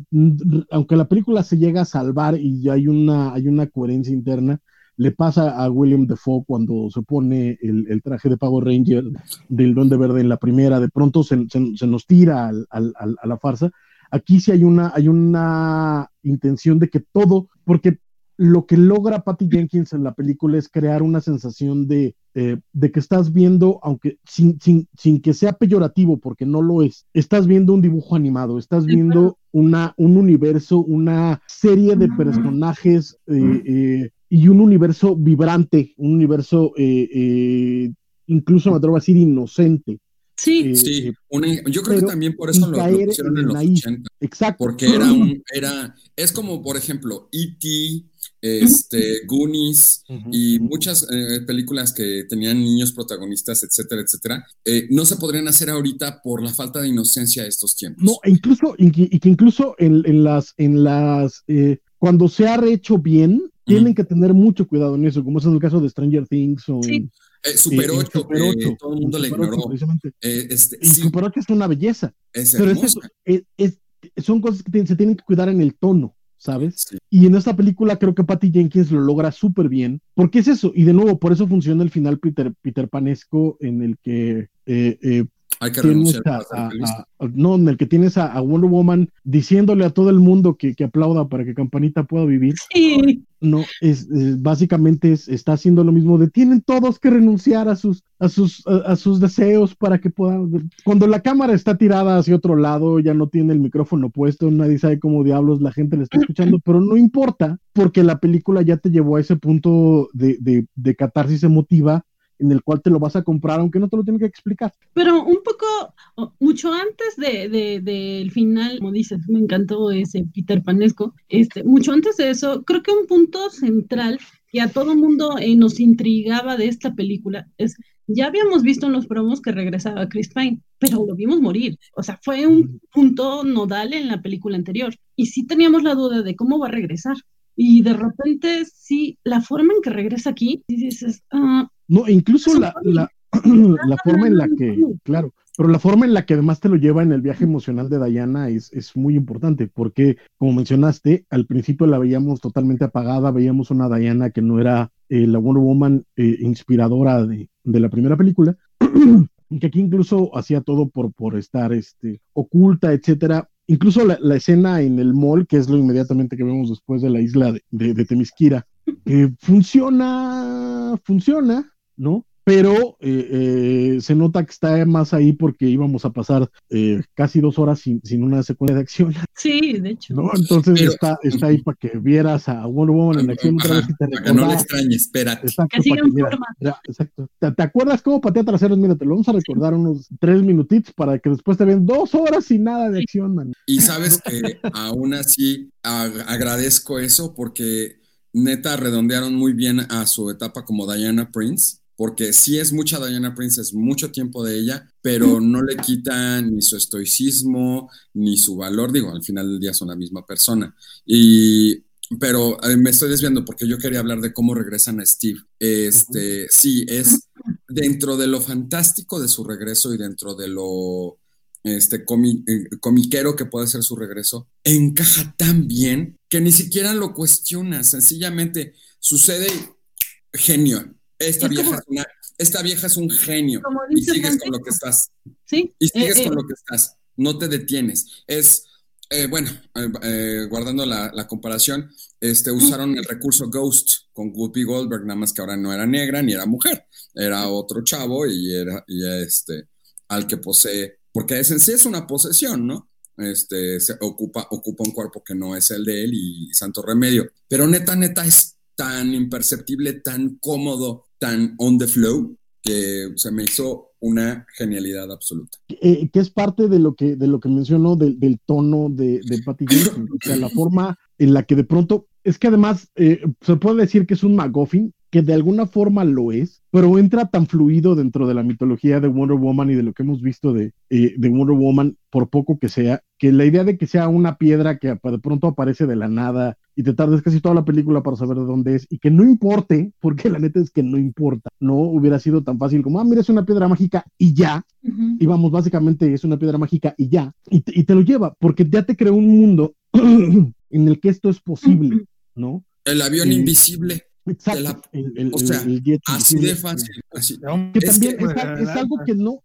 aunque la película se llega a salvar y hay una, hay una coherencia interna, le pasa a William Defoe cuando se pone el, traje de Power Ranger del Duende Verde en la primera, de pronto se, nos tira a la farsa. Aquí sí hay una, hay una intención de que todo, porque lo que logra Patty Jenkins en la película es crear una sensación de, eh, de que estás viendo, aunque sin, sin, que sea peyorativo, porque no lo es, estás viendo un dibujo animado, estás viendo una, un universo, una serie de personajes eh, eh, y un universo vibrante, un universo incluso me atrevo a decir inocente. Sí, eh, sí. yo creo que también por eso lo, pusieron en, los 80. Exacto. Porque era un, era, es como por ejemplo, E.T., este, Goonies y muchas películas que tenían niños protagonistas, etcétera, etcétera, no se podrían hacer ahorita por la falta de inocencia de estos tiempos. No, e incluso, y que, incluso en, en, las, en las, cuando se ha hecho bien, tienen que tener mucho cuidado en eso, como es en el caso de Stranger Things o sí. Eh, Super 8, que todo el mundo le ignoró. Eh, este, y Super 8 es una belleza. Es pero es, son cosas que se tienen que cuidar en el tono, ¿sabes? Y en esta película creo que Patty Jenkins lo logra súper bien, porque es eso, y de nuevo, por eso funciona el final Peter, Peter Panesco en el que eh, eh hay que renunciar No, en el que tienes a, Wonder Woman diciéndole a todo el mundo que, aplauda para que Campanita pueda vivir. Sí. No, es, básicamente está haciendo lo mismo de tienen todos que renunciar a sus, a sus, a, sus deseos para que puedan. Cuando la cámara está tirada hacia otro lado, ya no tiene el micrófono puesto, nadie sabe cómo diablos la gente le está escuchando, pero no importa, porque la película ya te llevó a ese punto de, de, de catarsis emotiva en el cual te lo vas a comprar, aunque no te lo tienen que explicar. Pero un poco, mucho antes del de, de, final, como dices, me encantó ese Peter Panesco, este, mucho antes de eso, creo que un punto central que a todo mundo eh, nos intrigaba de esta película es, ya habíamos visto en los promos que regresaba Chris Pine, pero lo vimos morir. O sea, fue un punto nodal en la película anterior. Y sí teníamos la duda de cómo va a regresar. Y de repente, sí, la forma en que regresa aquí, dices, ah, no, incluso la, la, la forma en la que, claro, pero la forma en la que además te lo lleva en el viaje emocional de Diana es, es muy importante, porque como mencionaste, al principio la veíamos totalmente apagada, veíamos una Diana que no era eh, la Wonder Woman eh, inspiradora de, de, la primera película, que aquí incluso hacía todo por, por estar este, oculta, etcétera. Incluso la, la, escena en el mall, que es lo inmediatamente que vemos después de la isla de, de, de Temisquira, que funciona, funciona, ¿no? pero eh, eh, se nota que está más ahí porque íbamos a pasar eh, casi dos horas sin, sin, una secuencia de acción. Sí, de hecho. ¿no? Entonces está, está ahí para que vieras a Wonder Woman en acción otra vez y te Para que no le extrañe, espérate. Exacto, Que sigan mira, forma. ya, exacto. ¿Te, te acuerdas cómo patea traseros? Mira, te lo vamos a recordar unos tres minutitos para que después te vean dos horas sin nada de acción, man. Y sabes que aún así ag- agradezco eso porque neta redondearon muy bien a su etapa como Diana Prince, porque sí es mucha Diana Prince, es mucho tiempo de ella, pero no le quita ni su estoicismo, ni su valor, digo, al final del día son la misma persona. Y, pero eh, me estoy desviando porque yo quería hablar de cómo regresan a Steve. Este, sí, es dentro de lo fantástico de su regreso y dentro de lo este comi, eh, comiquero que puede ser su regreso, encaja tan bien que ni siquiera lo cuestiona, sencillamente sucede genio. Esta Es vieja, como- es una, esta vieja es un genio y sigues con lo que estás. Sí. Y sigues Eh, con eh, lo que estás, no te detienes. Es, eh, bueno, eh, eh, guardando la, la comparación, este, usaron el recurso Ghost con Whoopi Goldberg, nada más que ahora no era negra ni era mujer, era otro chavo y era y este, al que posee, porque es en sí es una posesión, ¿no? Este, se ocupa, ocupa un cuerpo que no es el de él y santo remedio. Pero neta, neta, es tan imperceptible, tan cómodo, tan on the flow, que se me hizo una genialidad absoluta. eh, que es parte de lo que, de lo que mencionó del, del tono de, de Patty Jenkins, o sea, la forma en la que de pronto, es que además eh, se puede decir que es un MacGuffin, que de alguna forma lo es, pero entra tan fluido dentro de la mitología de Wonder Woman y de lo que hemos visto de, eh, de Wonder Woman, por poco que sea, que la idea de que sea una piedra que de pronto aparece de la nada y te tardes casi toda la película para saber de dónde es y que no importe, porque la neta es que no importa, no hubiera sido tan fácil como, ah, mira, es una piedra mágica y ya, y vamos, básicamente es una piedra mágica y ya, y te, y te lo lleva, porque ya te creó un mundo en el que esto es posible, ¿no? El avión Sí. invisible, Exacto. la- el, el- o sea, el- así de fácil, así. Que Es también que- es, es algo que no,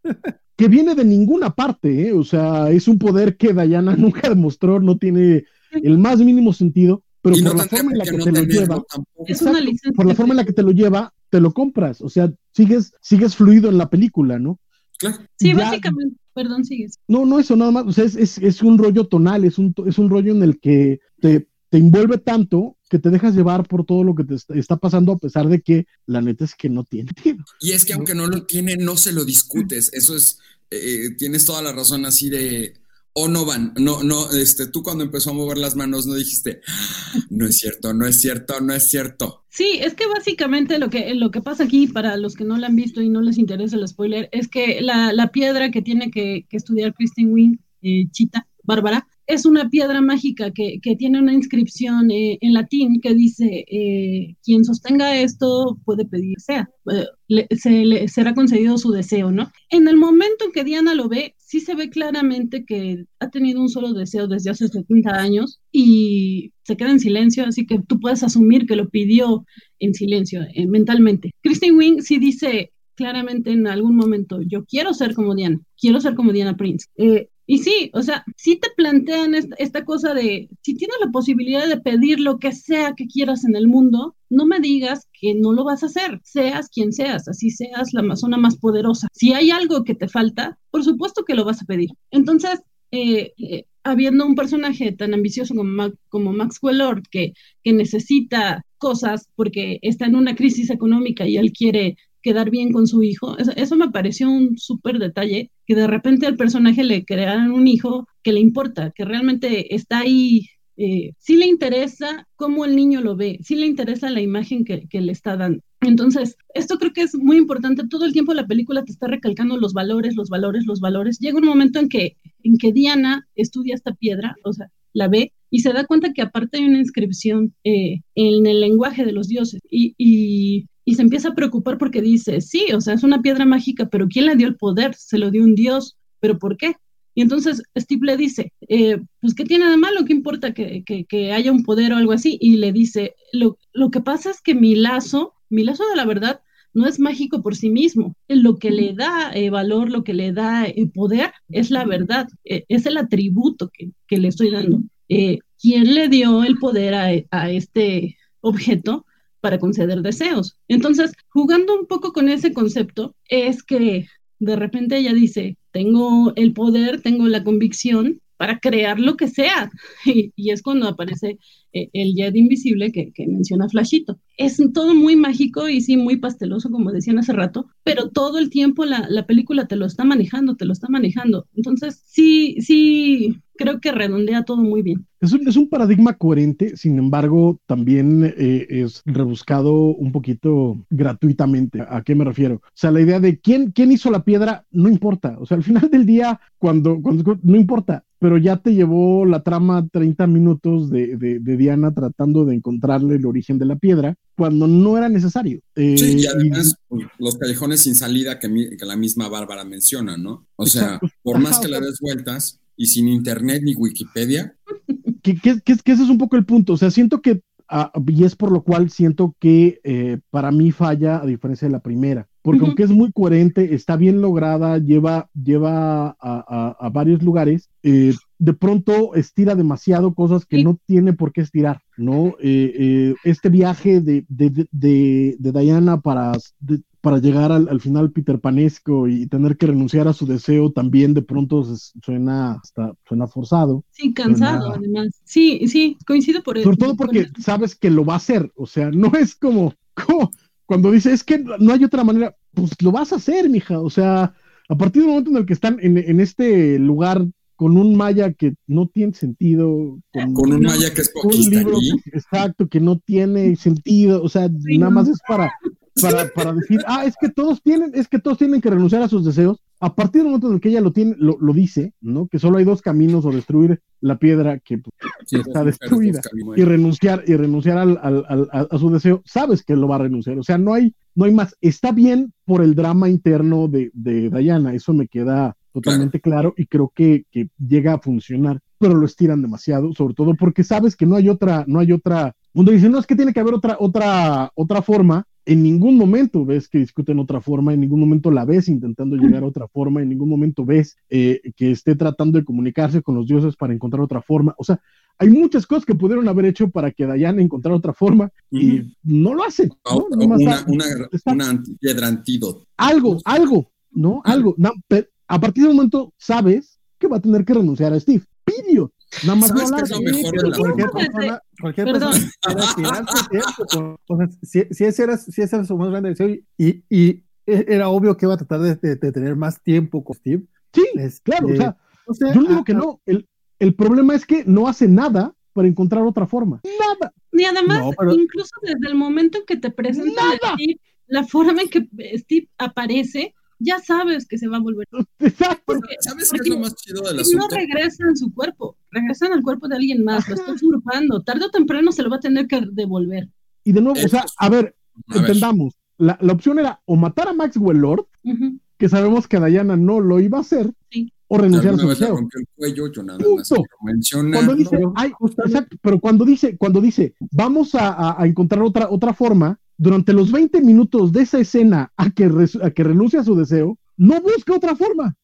que viene de ninguna parte, ¿eh? o sea, es un poder que Diana nunca demostró, no tiene el más mínimo sentido, pero y por no la forma en la que no te lo lleva, tampoco. Es una Exacto, licencia. por la forma en la que te lo lleva, te lo compras, o sea, sigues, sigues fluido en la película, ¿no? Claro. Sí, ya- básicamente. Perdón, sigues. No, no eso nada más, o sea, es, es, es un rollo tonal, es un, es un rollo en el que te, te envuelve tanto que te dejas llevar por todo lo que te está, pasando, a pesar de que la neta es que no tiene. Y es que aunque no lo tiene, no se lo discutes. Eso es, eh, tienes toda la razón así de, o no van, no, no, este, tú cuando empezó a mover las manos no dijiste, "Ah, no es cierto, no es cierto, no es cierto. Sí, es que básicamente lo que, lo que pasa aquí, para los que no la han visto y no les interesa el spoiler, es que la, la piedra que tiene que, que estudiar Kristen Wing, eh, Chita, Bárbara, es una piedra mágica que, que tiene una inscripción eh, en latín que dice, eh, quien sostenga esto puede pedir sea, eh, le- se le será concedido su deseo, ¿no? En el momento en que Diana lo ve, sí se ve claramente que ha tenido un solo deseo desde hace 70 años y se queda en silencio, así que tú puedes asumir que lo pidió en silencio, eh, mentalmente. Kristen Wing sí dice claramente en algún momento, yo quiero ser como Diana, quiero ser como Diana Prince. Eh, y sí, o sea, sí te plantean esta, cosa de, si tienes la posibilidad de pedir lo que sea que quieras en el mundo, no me digas que no lo vas a hacer, seas quien seas, así seas la amazona más poderosa. Si hay algo que te falta, por supuesto que lo vas a pedir. Entonces, eh, eh, habiendo un personaje tan ambicioso como, Ma- como Maxwell Lord, que, que necesita cosas porque está en una crisis económica y él quiere quedar bien con su hijo, eso, me pareció un súper detalle, que de repente al personaje le crearan un hijo que le importa, que realmente está ahí, eh, sí le interesa cómo el niño lo ve, sí le interesa la imagen que, le está dando. Entonces, esto creo que es muy importante. Todo el tiempo la película te está recalcando los valores, los valores, los valores. Llega un momento en que, en que Diana estudia esta piedra, o sea, la ve y se da cuenta que aparte hay una inscripción eh, en el lenguaje de los dioses y, y, se empieza a preocupar porque dice, sí, o sea, es una piedra mágica, pero ¿quién le dio el poder? Se lo dio un dios, pero ¿por qué? Y entonces Steve le dice, eh, pues ¿qué tiene de malo? ¿Qué importa que, que, haya un poder o algo así? Y le dice, lo, lo que pasa es que mi lazo, mi lazo de la verdad, no es mágico por sí mismo. Lo que le da eh, valor, lo que le da eh, poder es la verdad, eh, es el atributo que, que le estoy dando. ¿Quién le dio el poder a, a, este objeto para conceder deseos? Entonces, jugando un poco con ese concepto, es que de repente ella dice, tengo el poder, tengo la convicción para crear lo que sea. Y, es cuando aparece eh, el jet invisible que, menciona Flashito. Es todo muy mágico y sí, muy pasteloso, como decían hace rato, pero todo el tiempo la, la película te lo está manejando, te lo está manejando. Entonces, sí, sí, creo que redondea todo muy bien. Es un, es un paradigma coherente, sin embargo, también eh, es rebuscado un poquito gratuitamente. ¿A qué me refiero? O sea, la idea de quién, quién hizo la piedra no importa. O sea, al final del día, cuando, cuando no importa, pero ya te llevó la trama 30 minutos de, de, de, Diana tratando de encontrarle el origen de la piedra cuando no era necesario. Eh, sí, y además y, los callejones sin salida que, mi, que, la misma Bárbara menciona, ¿no? O sea, exacto. por más que le des vueltas y sin internet ni Wikipedia. Que, que, que, que ese es un poco el punto, o sea, siento que, uh, y es por lo cual siento que eh, para mí falla a diferencia de la primera porque uh -huh. aunque es muy coherente, está bien lograda, lleva, lleva a, a, a varios lugares, eh, de pronto estira demasiado cosas que sí. no tiene por qué estirar, ¿no? Eh, eh, este viaje de, de, de, de Diana para, para llegar al, al, final Peter Panesco y tener que renunciar a su deseo también de pronto suena hasta suena forzado. Sí, cansado suena... además. Sí, sí, coincido por eso. Sobre todo porque sabes que lo va a hacer, o sea, no es como, como cuando dice, es que no hay otra manera, pues lo vas a hacer, mija. O sea, a partir del momento en el que están en, en este lugar con un maya que no tiene sentido. Con, con un maya que es poquista libro, Exacto, que no tiene sentido. O sea, sí, nada más es para, para, para decir, ah, es que todos tienen, es que todos tienen que renunciar a sus deseos. A partir del momento en el que ella lo tiene, lo, lo dice, ¿no? Que solo hay dos caminos, o destruir la piedra que pues, sí, está destruida y renunciar, y renunciar al, al, al, a su deseo, sabes que lo va a renunciar. O sea, no hay, no hay más. Está bien por el drama interno de, de Diana, eso me queda totalmente claro, claro y creo que, que, llega a funcionar, pero lo estiran demasiado, sobre todo porque sabes que no hay otra, no hay otra, uno dice, no, es que tiene que haber otra, otra, otra forma, en ningún momento ves que discuten otra forma, en ningún momento la ves intentando llegar a otra forma, en ningún momento ves eh, que esté tratando de comunicarse con los dioses para encontrar otra forma. O sea, hay muchas cosas que pudieron haber hecho para que Diana encontrara otra forma uh -huh. y no lo hacen. una, una, una, piedra antídoto. Algo, algo, ¿no? Algo. No, a partir del momento sabes que va a tener que renunciar a Steve. Pidio. Nada más ¿Sabes no hablar. Que es lo mejor de la cualquier persona, cualquier Perdón. persona tiempo, o sea, si, si, ese era, si ese era su más grande deseo y, y, y era obvio que iba a tratar de, de, de, tener más tiempo con Steve. Sí, es, claro, eh, o, sea, o, sea, yo no digo a, que no. El, el problema es que no hace nada para encontrar otra forma. Nada. Y además, no, pero... incluso desde el momento en que te presentan Steve, la forma en que Steve aparece, ya sabes que se va a volver. Exacto. Porque, ¿Sabes qué es lo más chido del asunto? No regresan a su cuerpo, regresan al cuerpo de alguien más, Ajá. lo están usurpando. Tarde o temprano se lo va a tener que devolver. Y de nuevo, o sea, a ver, a entendamos. Ver. La, la, opción era o matar a Maxwell Lord, uh -huh. que sabemos que Diana no lo iba a hacer, sí. o renunciar a su deseo. cuando dice, ay, exacto, pero cuando dice, cuando dice, vamos a, a, a encontrar otra, otra forma, durante los 20 minutos de esa escena a que, a que renuncie a su deseo, no busca otra forma.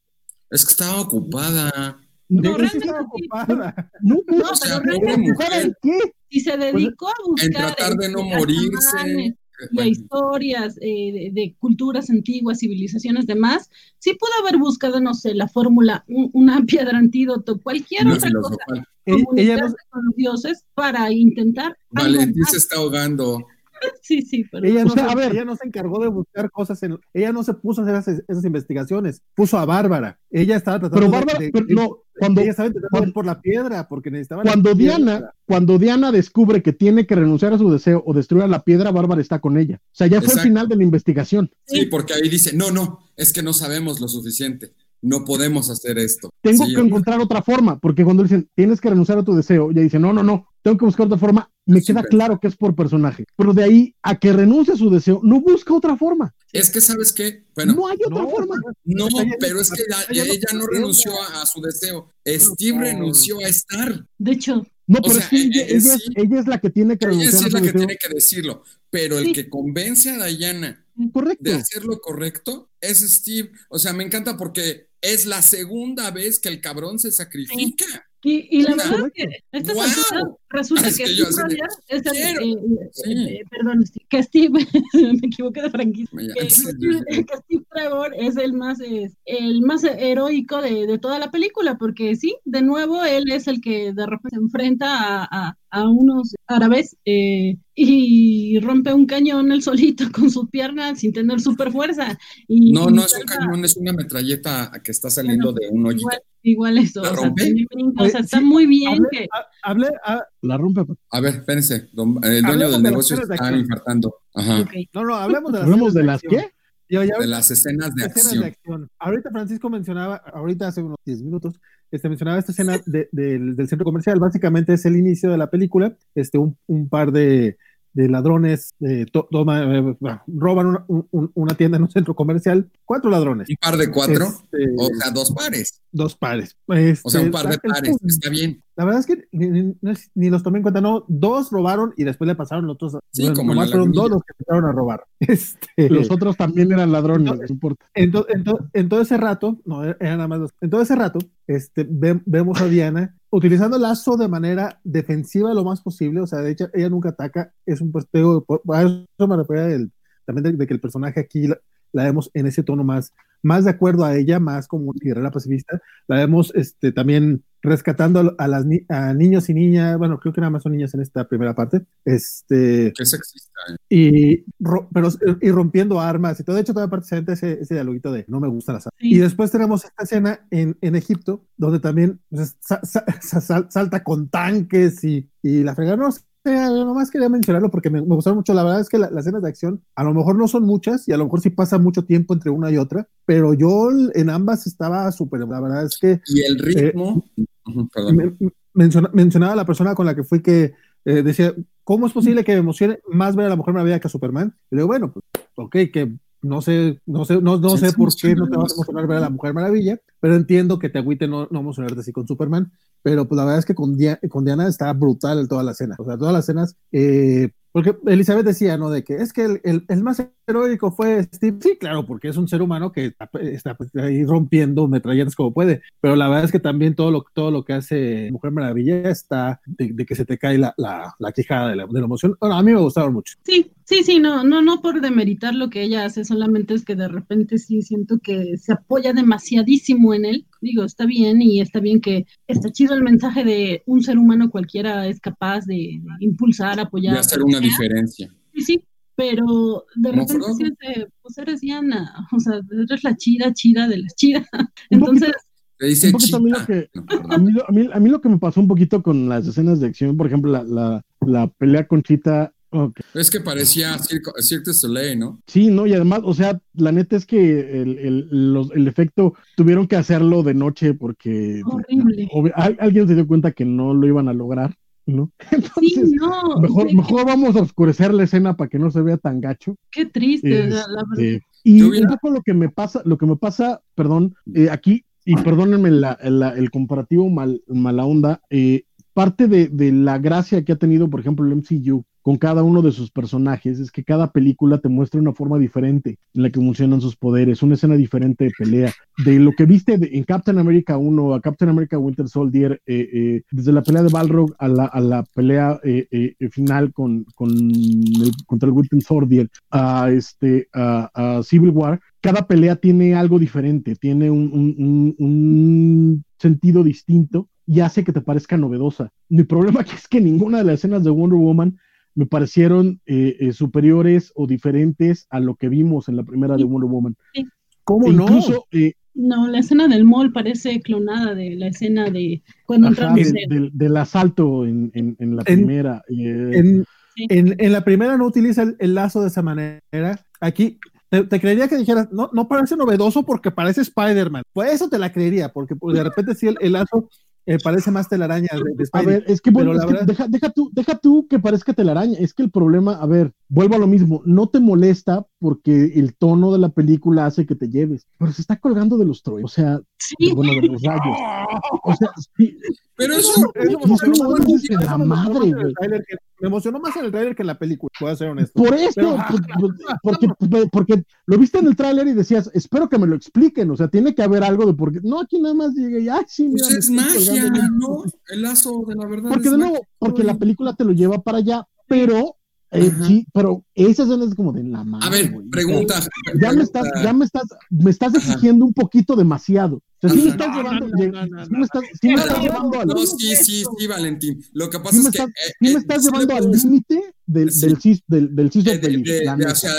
Es que estaba ocupada. No, realmente estaba ocupada. No, no, no o sea, ¿ocupada en qué? Y se dedicó a buscar. En tratar de no morirse. De historias, eh, de, de, culturas antiguas, civilizaciones, demás, sí pudo haber buscado, no sé, la fórmula, un, una piedra antídoto, cualquier no, otra cosa, ella no... con los dioses para intentar. Valentín se está ahogando. Sí, sí, pero... ella, no o sea, se, a ver, ella no se encargó de buscar cosas, en, ella no se puso a hacer esas, esas investigaciones, puso a Bárbara, ella estaba tratando pero Bárbara, de, de, pero no, cuando, ella estaba intentando ir por la piedra porque necesitaba cuando piedra. Diana, cuando Diana descubre que tiene que renunciar a su deseo o destruir a la piedra, Bárbara está con ella. O sea, ya fue el final de la investigación. Sí, porque ahí dice, no, no, es que no sabemos lo suficiente. No podemos hacer esto. Tengo Sí, que encontrar otra forma, porque cuando dicen tienes que renunciar a tu deseo, ella dice no, no, no, tengo que buscar otra forma. Me Sí, queda pero- claro que es por personaje, pero de ahí a que renuncie a su deseo, no busca otra forma. Es que, ¿sabes qué? Bueno, no hay otra No, forma. no, está ya- pero es que la- ya ella no renunció ya. a, a su deseo. Steve no. renunció a estar. De hecho, No, O pero sea, es que ella, eh, eh, ella es, sí. ella es la que tiene que Ella sí es su la que deseo. tiene que decirlo. Pero el que convence a Diana Correcto. de hacer lo correcto es Steve. O sea, me encanta porque es la segunda vez que el cabrón se sacrifica. Y, y la verdad es que a estas ¡guau! alturas resulta Es que Steve Rogers es el, eh, eh, Sí. eh, perdón, que Steve, me equivoqué de franquicia, que, Steve, Trevor es el más, es, el más heroico de, de toda la película, porque sí, de nuevo, él es el que de repente se enfrenta a, a- a unos árabes eh, y rompe un cañón él solito con su pierna sin tener super fuerza. Y, No, no es un cañón, es una metralleta que está saliendo de un hoyito. Igual, igual eso, ¿La o sea, brinco, o sea, está sí, muy bien Hablé, que... hablé, a- La rompe. A ver, espérense. don- el dueño Hablemos del de negocio está acción. infartando. Ajá. no, no, hablemos de las ¿Hablamos escenas de las acción. qué? Ya, De las escenas de escenas acción. de acción. Ahorita Francisco mencionaba, ahorita hace unos 10 minutos, este, mencionaba esta escena de- del, del centro comercial. Básicamente es el inicio de la película. Este, un, un par de, de ladrones eh, to- toma- eh, roban una, un- una tienda en un centro comercial. Cuatro ladrones. Un par de cuatro. Este, O sea, dos pares. dos pares. Este, O sea, un par de pares. Está bien. La verdad es que ni, los tomé en cuenta, no, dos robaron y después le pasaron los otros. Sí, como nomás la fueron dos los que empezaron a robar. Este, Los otros también eran ladrones, Entonces- no importa. en, to- en to- en todo ese rato, no, era nada más dos. En todo ese rato, este, ve- vemos a Diana utilizando el lazo de manera defensiva lo más posible. O sea, de hecho, ella nunca ataca. Es un posteo. A eso me refiero el- también de, que el personaje aquí la, la vemos en ese tono más, más de acuerdo a ella, más como guerrera pacifista. La vemos este, también rescatando a, las ni- a niños y niñas. Bueno, creo que nada más son niñas en esta primera parte. Este, Qué sexista. eh. y, ro- pero, y rompiendo armas y todo. De hecho, toda parte se avienta ese, ese dialoguito de no me gustan las armas. Sí. Y después tenemos esta escena en, en Egipto, donde también pues, sa- sa- sa- sal- salta con tanques y, y la fregada. No yo nomás quería mencionarlo porque me, me gustaron mucho. La verdad es que la- las escenas de acción a lo mejor no son muchas y a lo mejor sí pasa mucho tiempo entre una y otra, pero yo en ambas estaba súper. La verdad es que Y el ritmo. Perdón. me- menciona- mencionaba la persona con la que fui que eh, decía, ¿cómo es posible que me emocione más ver a la Mujer Maravilla que a Superman? Y le digo, bueno, pues, ok, que no sé, no sé, no, no sé por qué no te vas a emocionar ver a la Mujer Maravilla, pero entiendo que te agüite no, no emocionarte así con Superman, pero pues la verdad es que con, Dia- con Diana está brutal toda la escena, o sea, todas las escenas, eh, porque Elizabeth decía, ¿no? De que es que el, el- el más heroico fue Steve, sí, claro, porque es un ser humano que está, está ahí rompiendo metralletas como puede, pero la verdad es que también todo lo, todo lo que hace Mujer Maravilla está de, de que se te cae la, la, la quijada de la, de la emoción. Bueno, a mí me gustaron mucho. Sí, sí, sí, no, no, no por demeritar lo que ella hace, solamente es que de repente sí siento que se apoya demasiadísimo en él. Digo, está bien y está bien que está chido el mensaje de un ser humano cualquiera es capaz de, impulsar, apoyar. De hacer una diferencia. Sí, sí, pero de repente siente, pues eres Diana, o sea, eres la chida, chida de las chidas. Entonces, dice a mí lo que- No, perdón. A mí, lo- a, mí, a mí lo que me pasó un poquito con las escenas de acción, por ejemplo, la, la, la pelea con Chita, Es que parecía du Soleil, ¿no? Sí, no, y además, o sea, la neta es que el, el, los- el efecto tuvieron que hacerlo de noche porque horrible. al- alguien se dio cuenta que no lo iban a lograr, ¿no? Sí, Entonces, no, mejor, sí, mejor vamos a oscurecer la escena para que no se vea tan gacho. qué triste, o sea, la Este, verdad. y un poco lo que me pasa, lo que me pasa, perdón, eh, aquí, y perdónenme la- la- el comparativo mal, mala onda, eh, parte de, de la gracia que ha tenido, por ejemplo, el MCU con cada uno de sus personajes es que cada película te muestra una forma diferente en la que funcionan sus poderes, una escena diferente de pelea. De lo que viste en Captain America 1 a Captain America Winter Soldier, eh, eh, desde la pelea de Balrog a la, pelea eh, final con, el- contra el Winter Soldier, a, este, a, Civil War, cada pelea tiene algo diferente, tiene un- un sentido distinto y hace que te parezca novedosa. Mi problema aquí es que ninguna de las escenas de Wonder Woman me parecieron eh, eh, superiores o diferentes a lo que vimos en la primera de Wonder Woman. ¿Cómo E no? incluso, eh, No, la escena del mall parece clonada de la escena de cuando Ajá, entramos del, del- del asalto en, en- en la En- primera. eh, En, Sí. en- en la primera no utiliza el, el lazo de esa manera. Aquí te, te creería que dijeras, no, no parece novedoso porque parece Spider-Man. Pues eso te la creería, porque pues, de repente sí el, el lazo eh, parece más telaraña de, de A ver, es que, bueno, es la que deja, deja tú, deja tú que parezca telaraña. Es que el problema, a ver, vuelvo a lo mismo, no te molesta porque el tono de la película hace que te lleves, pero se está colgando de los troyes, o sea, Sí, bueno, de los rayos. O sea, sí, Pero eso, la madre, güey. Me emocionó más en el trailer que en la película, voy a ser honesto. por eso, Pero- pues, porque, porque lo viste en el tráiler y decías, espero que me lo expliquen, o sea, tiene que haber algo de por qué. No, aquí nada más llegué y, ay, sí, mira, pues es magia. ¿no? El lazo de la verdad. Porque de nuevo, magia. porque la película te lo lleva para allá, pero eh, sí, pero esa escena es como de la madre. A ver, pregunta. Ya me estás, ya me estás, me estás Ajá. exigiendo un poquito demasiado. O sea, sí me estás llevando, sí al, No, sí, sí, sí, Valentín. Lo que pasa sí es que. estás, eh, sí me eh, estás llevando al límite del, Sí. del, cis- del, del cis de- de o sea,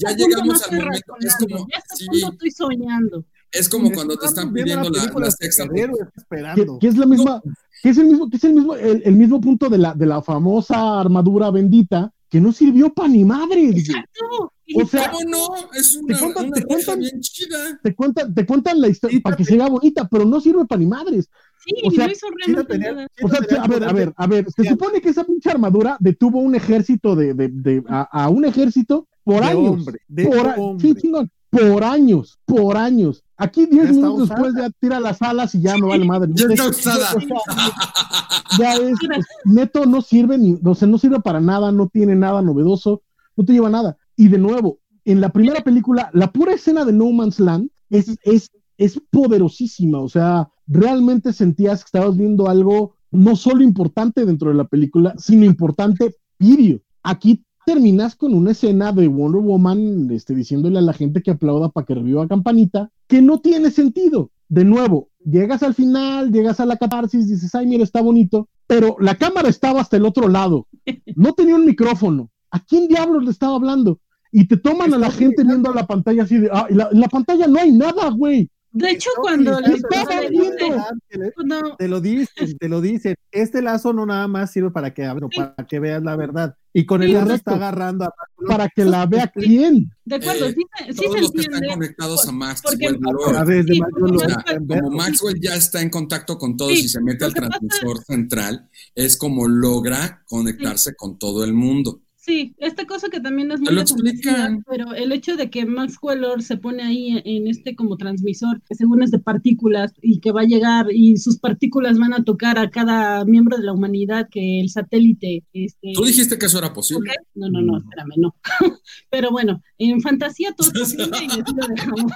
ya, llegamos al momento. Es como. ya está estoy soñando. es como cuando te están pidiendo la, la sexta. que, es la misma, que es el mismo, que es el mismo, el, el mismo punto de la, de la famosa armadura bendita, que no sirvió para ni madres, güey. Exacto. Y O sea, ¿Cómo no? Es una, cuentan- una te cuentan- bien chida. te cuentan, te cuentan la historia Sí, para que se vea bonita, pero no sirve para ni madres. sí, o sea, no hizo realmente nada. O sea, a ver, a ver, a ver, se Ya. supone que esa pinche armadura detuvo un ejército de, de, de a, a un ejército por de años. hombre, de por, a- hombre. sí, chingón, por años, por años. Aquí 10 Ya está minutos usada. después ya tira las alas y ya me vale madre. Ya está usada. ya es, es- neto, no sirve ni, o sea, no sirve para nada, no tiene nada novedoso, no te lleva nada. Y de nuevo, en la primera película, la pura escena de No Man's Land es, es, es poderosísima, o sea, realmente sentías que estabas viendo algo no solo importante dentro de la película, sino importante, pirio. Aquí terminas con una escena de Wonder Woman este, diciéndole a la gente que aplauda para que reviva Campanita, que no tiene sentido. De nuevo, llegas al final, llegas a la catarsis, dices, ay, mira, está bonito, pero la cámara estaba hasta el otro lado, no tenía un micrófono. ¿A quién diablos le estaba hablando? Y te toman a la gente viendo la pantalla así de, ah, la- en la pantalla no hay nada, güey. De hecho, No, cuando sí, de- cuando- Te lo dicen, te lo dicen. Este lazo no nada más sirve para que, abra- para que veas la verdad. Y con el Sí, lazo está agarrando a Para que la vea quién. de acuerdo, Eh, sí, Todos se los que están conectados a Maxwell a Lord. O sea, como Maxwell ya está en contacto con todos Sí, y se mete al transmisor central, es como logra conectarse con todo el mundo. Sí, esta cosa que también es muy lo explican. pero el hecho de que Max Lord se pone ahí en este como transmisor, que según es de partículas y que va a llegar y sus partículas van a tocar a cada miembro de la humanidad que el satélite este Tú dijiste que eso era posible. No, no, no, espérame, no. Pero bueno, en fantasía todo es posible y así lo dejamos.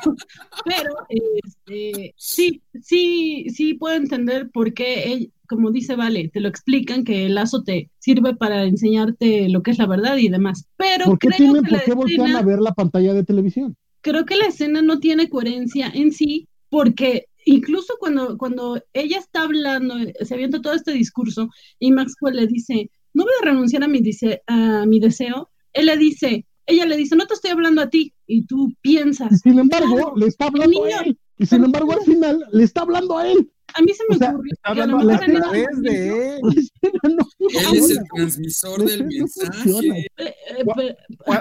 Pero este, sí, sí, sí puedo entender por qué, él- como dice Vale, te lo explican que el lazo te sirve para enseñarte lo que es la verdad y demás. Pero ¿Por qué creo tienen, que por qué voltean escena- a ver la pantalla de televisión? creo que la escena no tiene coherencia en sí, porque incluso cuando, cuando ella está hablando, se avienta todo este discurso y Maxwell le dice, no voy a renunciar a mi, dice, a mi deseo, él le dice, ella le dice, no te estoy hablando a ti, y tú Y piensas, sin embargo, Claro, le está hablando a él. Y sin embargo, al final, le está hablando a él. A mí se me O sea, ocurrió Está a hablando a ese través de él. Él es el transmisor del mensaje. eh, eh,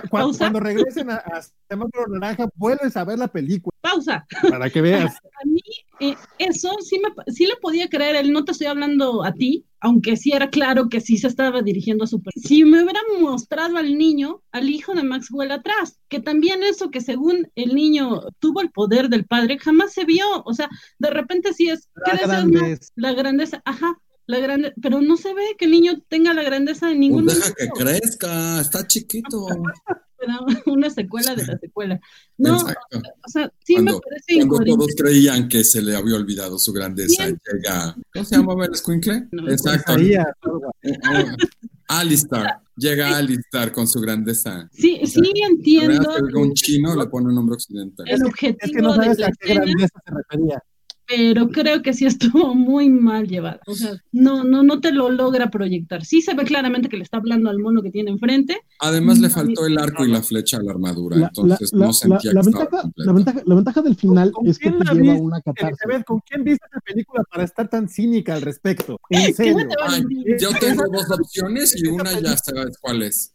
Cuando regresen a, a Semáforo Naranja, vuelves a ver la película pausa. para que veas. A mí eh, eso sí, me, sí le podía creer, él no te estoy hablando a ti, aunque sí era claro que sí se estaba dirigiendo a su... Si me hubieran mostrado al niño, al hijo de Maxwell atrás, que también eso que según el niño tuvo el poder del padre, jamás se vio, o sea, de repente sí es... ¿qué La deseas más? grandeza. La grandeza, ajá, la grande, pero no se ve que el niño tenga la grandeza de ningún Pues deja que momento. crezca, está chiquito. Era una secuela de la secuela. No, Exacto. o sea, sí me Cuando- parece Cuando incoherente. todos creían que se le había olvidado su grandeza, llega. ¿Cómo se llama el escuincle? No, Exacto. Ahí a- Alistar. Llega Alistar con su grandeza. Sí, O sea, sí entiendo que un chino le pone un nombre occidental. el objetivo Es que no sabes de la a qué grandeza se refería. Pero creo que sí estuvo muy mal llevado. O sea, no, no, no te lo logra proyectar. Sí se ve claramente que le está hablando al mono que tiene enfrente. Además le faltó el arco y la flecha a la armadura, entonces no sentía la, que ventaja, estaba la, ventaja, la ventaja del final ¿Con es que quién te la lleva a viste, una catarsis. Elizabeth? ¿Con quién viste esa película para estar tan cínica al respecto? En serio. Ay, yo tengo dos opciones y una ya sabes cuál es.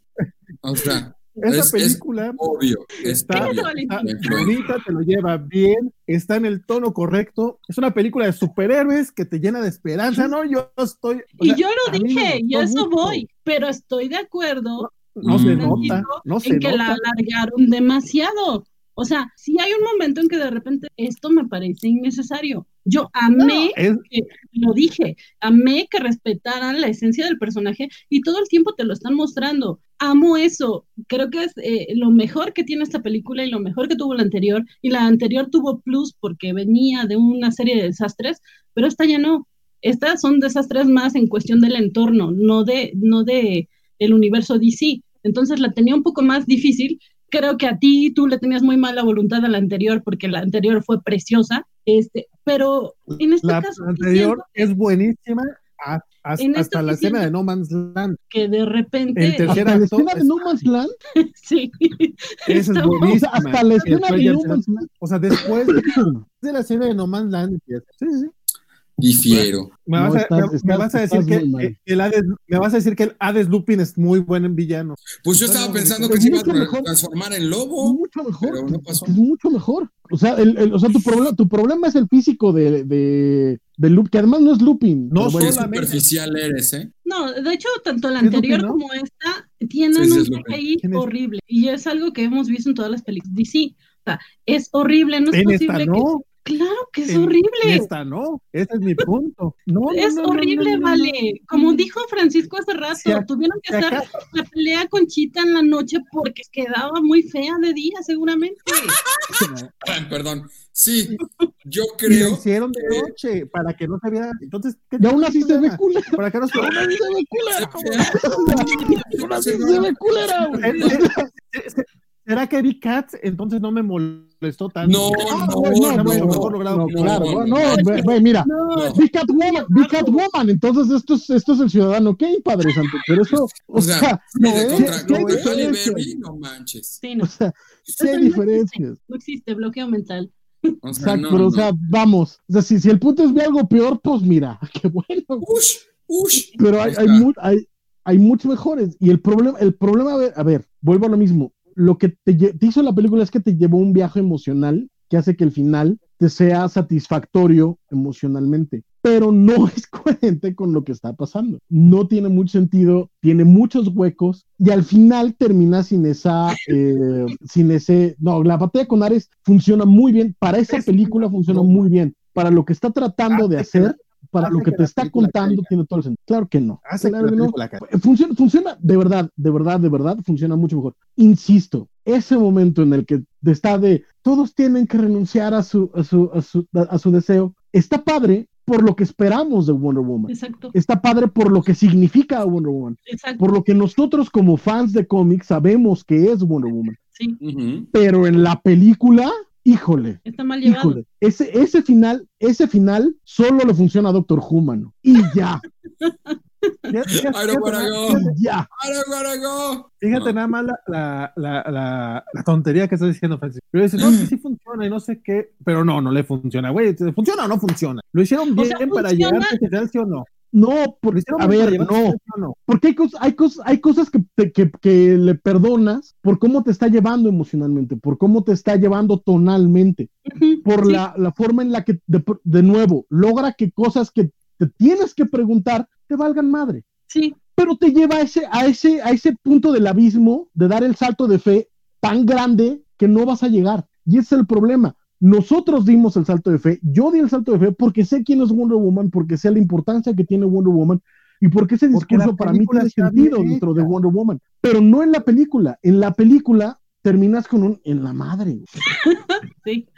O sea, Esa es, es película obvio, es está, obvio. está bonita, te lo lleva bien, está en el tono correcto. Es una película de superhéroes que te llena de esperanza, ¿no? Yo estoy. o Y sea, yo a lo dije, y a gustó eso mucho. voy, pero estoy de acuerdo No se Mm. nota, no se en que la nota. alargaron demasiado. O sea, sí hay un momento en que de repente esto me parece innecesario. Yo amé, Es- que- lo dije, amé que respetaran la esencia del personaje y todo el tiempo te lo están mostrando. Amo eso. Creo que es eh, lo mejor que tiene esta película y lo mejor que tuvo la anterior. Y la anterior tuvo plus porque venía de una serie de desastres, pero esta ya no. Estas son desastres más en cuestión del entorno, no de, no de el universo DC. Entonces la tenía un poco más difícil. Creo que a ti tú le tenías muy mala voluntad a la anterior porque la anterior fue preciosa, este, pero en este la caso sí anterior siento es buenísima a- hasta la escena de No Man's Land. que de repente El tercer Hasta la acto escena de No Man's Land, sí, Esa es Está- o sea, buenísima. hasta la escena de No Man's Land. O sea, después de la escena de No Man's Land. Sí, sí. Difiero. Me vas, a, estás- me- me estás- vas a decir que, el Hades, me vas a decir que el Hades Lupin es muy buen en villano. Pues yo estaba no, pensando que se iba a mejor. transformar en Es lobo. mucho mejor. pero no pasó. Es mucho mejor. O sea, el, el- o sea tu, problema, tu problema es el físico de, de, de Loop, que además no es looping. No bueno, solamente- superficial eres, ¿eh? No, de hecho, tanto la ¿Sí es Lupin, anterior no? como esta tienen Sí, un Lupin. CGI horrible. Y es algo que hemos visto en todas las películas DC. O sea, es horrible, no es En posible esta que. Claro que es En- horrible. Esta no. Ese es mi punto. No, Es no, no, horrible, no, no, no. vale. Como dijo Francisco hace rato, Si ac- tuvieron que si hacer acaso- la pelea con Chita en la noche porque quedaba muy fea de día, seguramente. Perdón. Sí, yo Y lo creo. hicieron de que- noche para que no se viera. Entonces, ¿qué Y aún así se ve culera. Para que no se Aún así se ve culera. Aún así se ve culera, ¿Será que vi Cats? Entonces no me molestó tanto. No, Ah, no, no, no, claro, no, no, no. ve- ve, mira, No, vi Catwoman, vi Catwoman, entonces esto es, esto es el ciudadano Kane, Padre Santo, pero eso, o, O sea, no sí manches. o no. sea, hay no diferencias, No existe bloqueo mental. O sea, exacto, no, pero o no. sea, vamos, o sea, si, si el punto es ver algo peor, pues mira, qué bueno, Ush, ush. pero hay, hay, hay, hay muchos mejores, y el problema, el problema, a ver, a ver, vuelvo a lo mismo, lo que te, hizo la película es que te llevó un viaje emocional que hace que el final te sea satisfactorio emocionalmente, pero no es coherente con lo que está pasando. No tiene mucho sentido, tiene muchos huecos y al final termina sin esa, eh, sin ese, no, la batalla con Ares funciona muy bien, para esa Es- película funciona muy bien, para lo que está tratando de que la- hacer, para lo que que te está contando, caiga. tiene todo el sentido. Claro que no. Hace que Claro la que no. caiga. Funciona, funciona de verdad, de verdad, de verdad, funciona mucho mejor. Insisto, ese momento en el que está de todos tienen que renunciar a su, a su, a su, a su deseo, está padre por lo que esperamos de Wonder Woman. Exacto, Está padre por lo que significa Wonder Woman, exacto. por lo que nosotros como fans de cómics sabemos que es Wonder Woman. Sí. Pero en la película, híjole, está mal llevado. híjole, ese, ese final, ese final solo le funciona a Doctor Who, mano. Y ya, Ya- ya- I don't wanna fíjate, go. y ya. I don't wanna go. Fíjate No. nada más la, la, la, la, la tontería que estás diciendo, Francisco. Pero dices, no, que sí funciona y no sé qué. Pero no, no le funciona, güey. ¿Funciona o no funciona? ¿Lo hicieron bien sea, para funciona. llegar a sí o no? No, ¿Lo porque, a ver, no. Porque hay, cosas, hay, cosas, hay cosas que, te- que, que le perdonas por cómo te está llevando emocionalmente, por cómo te está llevando tonalmente, por sí, la, la forma en la que, de, de nuevo, logra que cosas que te tienes que preguntar te valgan madre. Sí, Pero te lleva a ese, a, ese, a ese punto del abismo de dar el salto de fe tan grande que no vas a llegar. Y ese es el problema. Nosotros dimos el salto de fe, yo di el salto de fe porque sé quién es Wonder Woman, porque sé la importancia que tiene Wonder Woman y porque ese discurso para mí tiene sentido dentro de. Wonder Woman, pero no en la película. En la película terminas con un en la madre. sí.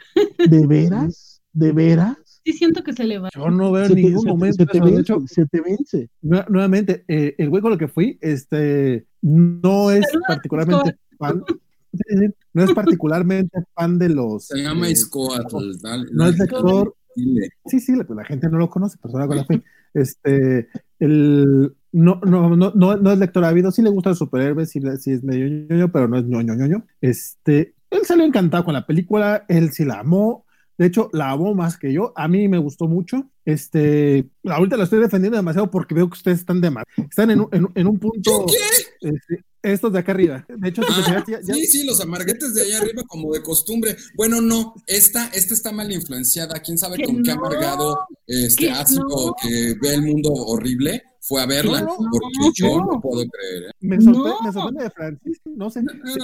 ¿De veras? ¿De veras? Sí siento que se le va. Yo no veo en ningún te- momento se te vence, hecho, se te vence. nue- nuevamente, eh, el güey con el que fui, este, no es Saluda, particularmente fan. Sí, sí, no es particularmente fan de los. Se llama eh, Iscoatl. dale, no es dale. lector, Sí, sí, la, gente no lo conoce, persona con la fe. Este, el, no, no, no, no, no es lector ávido, sí le gusta el superhéroe, sí, sí, es medio ñoño, pero no es ñoño ñoño. Este, él salió encantado con la película, él sí la amó, de hecho, la amó más que yo. A mí me gustó mucho. Este, ahorita la estoy defendiendo demasiado porque veo que ustedes están de mal. Están en, en, en un punto. ¿Qué? Este, estos de acá arriba. De hecho, ah, sí, sí, los amarguetes de allá arriba, como de costumbre. Bueno, no, esta, esta está mal influenciada. ¿Quién sabe con qué amargado este ácido que ve el mundo horrible? fue a verla, porque yo no puedo creer. ¿eh? Me, sorprende, de Francisco, no sé.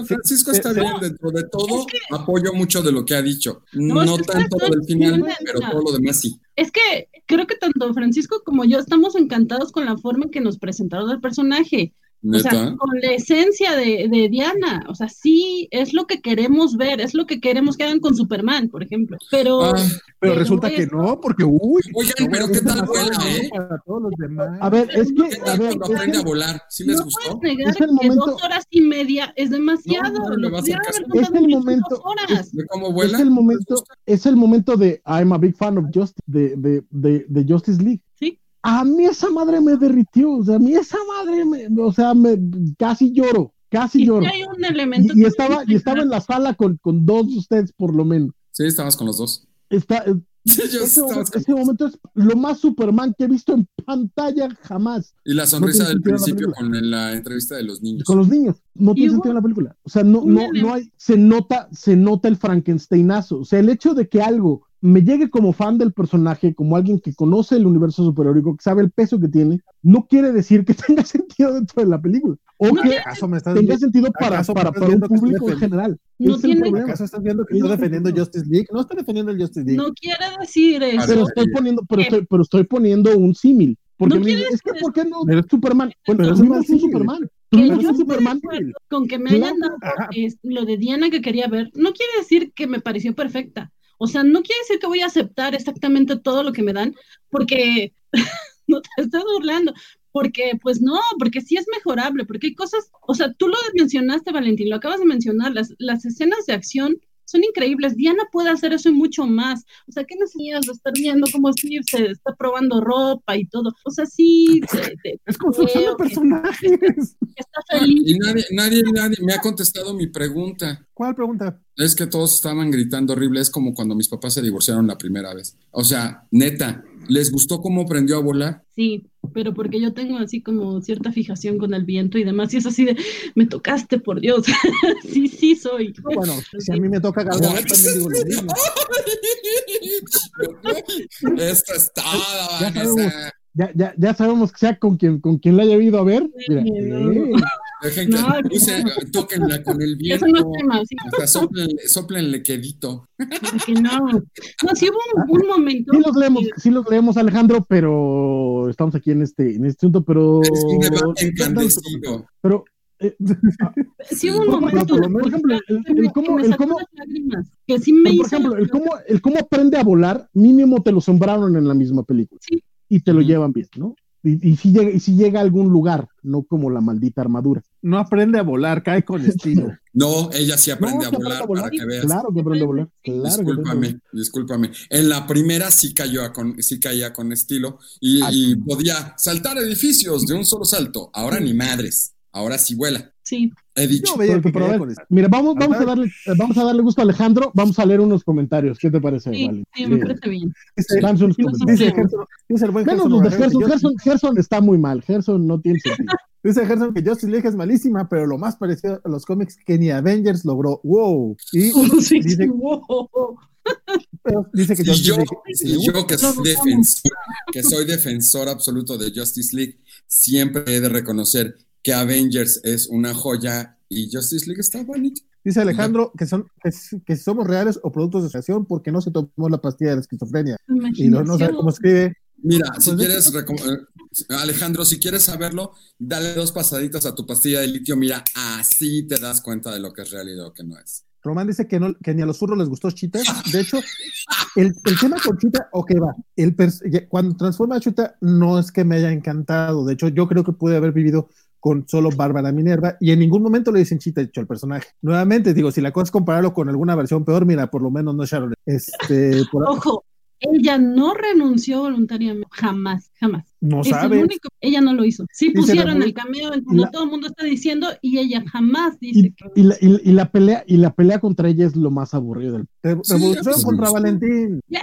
Francisco está bien dentro de todo, apoyo mucho de lo que ha dicho. No, tanto del final, pero todo lo demás sí. Es que creo que tanto Francisco como yo estamos encantados con la forma en que nos presentaron al personaje. O sea, con la esencia de, de, Diana, o sea, sí, es lo que queremos ver, es lo que queremos que hagan con Superman, por ejemplo. Pero, ah, pero, resulta que no, porque uy. Oigan, pero ¿qué tal vuela, eh? A ver, es que. A ver, cuando aprende a volar, ¿sí les no gustó? Puedes negar es el que dos horas y media es demasiado. No, no, es el momento. ¿De cómo vuela? Es el momento, es el momento de I'm a big fan of Justice, de, de, de, de Justice League a mí esa madre me derritió, o sea, a mí esa madre, me, o sea, me, casi lloro, casi lloro. Hay un elemento y, estaba, y estaba en la sala con, con dos de ustedes por lo menos. Sí, estabas con los dos. Está, eh, ese, momento, es lo más Superman que he visto en pantalla jamás. Y la sonrisa del principio con la entrevista de los niños. Con los niños. No tiene sentido en la película. O sea, no, no, no hay, se nota, se nota el Frankensteinazo. O sea, el hecho de que algo me llegue como fan del personaje, como alguien que conoce el universo superheroico, que sabe el peso que tiene, no quiere decir que tenga sentido dentro de la película. O que tenga sentido para, para, para un público en general. No tiene... ¿Acaso estás viendo que estoy defendiendo Justice League? No estoy defendiendo el Justice League. No quiere decir eso. Pero estoy poniendo, pero estoy, pero estoy poniendo un símil. Porque me, es que, ¿por qué no? Superman. Bueno, pero es un Superman. Superman. Con que me hayan dado lo de Diana que quería ver, no quiere decir que me pareció perfecta. O sea, no quiere decir que voy a aceptar exactamente todo lo que me dan, porque no te estás burlando, porque pues no, porque sí es mejorable, porque hay cosas, o sea, tú lo mencionaste, Valentín, lo acabas de mencionar, las, las escenas de acción son increíbles. Diana puede hacer eso y mucho más. O sea, ¿qué necesitas de estar viendo cómo Steve se está probando ropa y todo? O sea, sí. es construcción de personajes. Está feliz. Y nadie, nadie, nadie me ha contestado mi pregunta. ¿Cuál pregunta? Es que todos estaban gritando horrible. Es como cuando mis papás se divorciaron la primera vez. O sea, neta, ¿les gustó cómo aprendió a volar? Sí, pero porque yo tengo así como cierta fijación con el viento y demás, y es así de, me tocaste, por Dios. sí, sí, soy. Bueno, si a mí me toca cargar, también digo lo mismo. Esto es Ya, ya, ya, sabemos que sea con quien, con quien la haya ido a ver. Mira, Dejen que no, use, tóquenla con el viento. No tema, sí. soplenle, quedito. Que no. No, sí hubo un, un momento. Sí los leemos, sí los leemos, Alejandro, pero estamos aquí en este, en este punto, pero. Es un debate encandecido. Pero. Eh, sí hubo un momento. Por ejemplo, el, cómo, el cómo, que sí me por ejemplo, el cómo, el cómo aprende a volar, mínimo te lo sembraron en la misma película. Sí. Y te lo llevan bien, ¿no? Y, si llega, y si llega a algún lugar, no como la maldita armadura. No aprende a volar, cae con estilo. No, ella sí aprende, a, volar, para que veas. Claro que aprende a volar. discúlpame, discúlpame. En la primera sí cayó con, sí caía con estilo y, podía saltar edificios de un solo salto. Ahora ni madres. Ahora sí vuela. Sí. He dicho. mira, vamos, vamos, a darle, vamos a darle gusto a Alejandro. Vamos a leer unos comentarios. ¿Qué te parece? Sí, sí me parece bien. Dice, dice, Gerson, dice el buen Menos los de Gerson. Gerson, Gerson está muy mal. Gerson no tiene sentido. Dice Gerson que Justice League es malísima, pero lo más parecido a los cómics que ni Avengers logró. ¡Wow! Y dice, wow. dice que si yo, yo que, soy defensor, que soy defensor absoluto de Justice League, siempre he de reconocer que Avengers es una joya y Justice League está bonito. Dice Alejandro que son que, somos reales o productos de asociación porque no se tomó la pastilla de la esquizofrenia. Y no, no sabe cómo escribe. Mira, si pues, quieres, eh, Alejandro, si quieres saberlo, dale dos pasaditas a tu pastilla de litio. Mira, así te das cuenta de lo que es realidad o que no es. Román dice que, no, que ni a los furros les gustó Chita. De hecho, el, el tema con Chita, ok, va. El cuando transforma a Chita, no es que me haya encantado. De hecho, yo creo que pude haber vivido con solo Bárbara Minerva y en ningún momento le dicen chita hecho al personaje. Nuevamente, digo, si la cosa es compararlo con alguna versión peor, mira, por lo menos no es Sharon. Este, Ojo, ella no renunció voluntariamente, jamás, jamás. No Es el sabe. único- ella no lo hizo. Sí pusieron el cameo en cuando la- todo el mundo está diciendo y ella jamás Y, dice que y la, y- y la pelea, y la pelea contra ella es lo más aburrido del Sí, Revolución sí, contra sí. Valentín. ¡Yeah!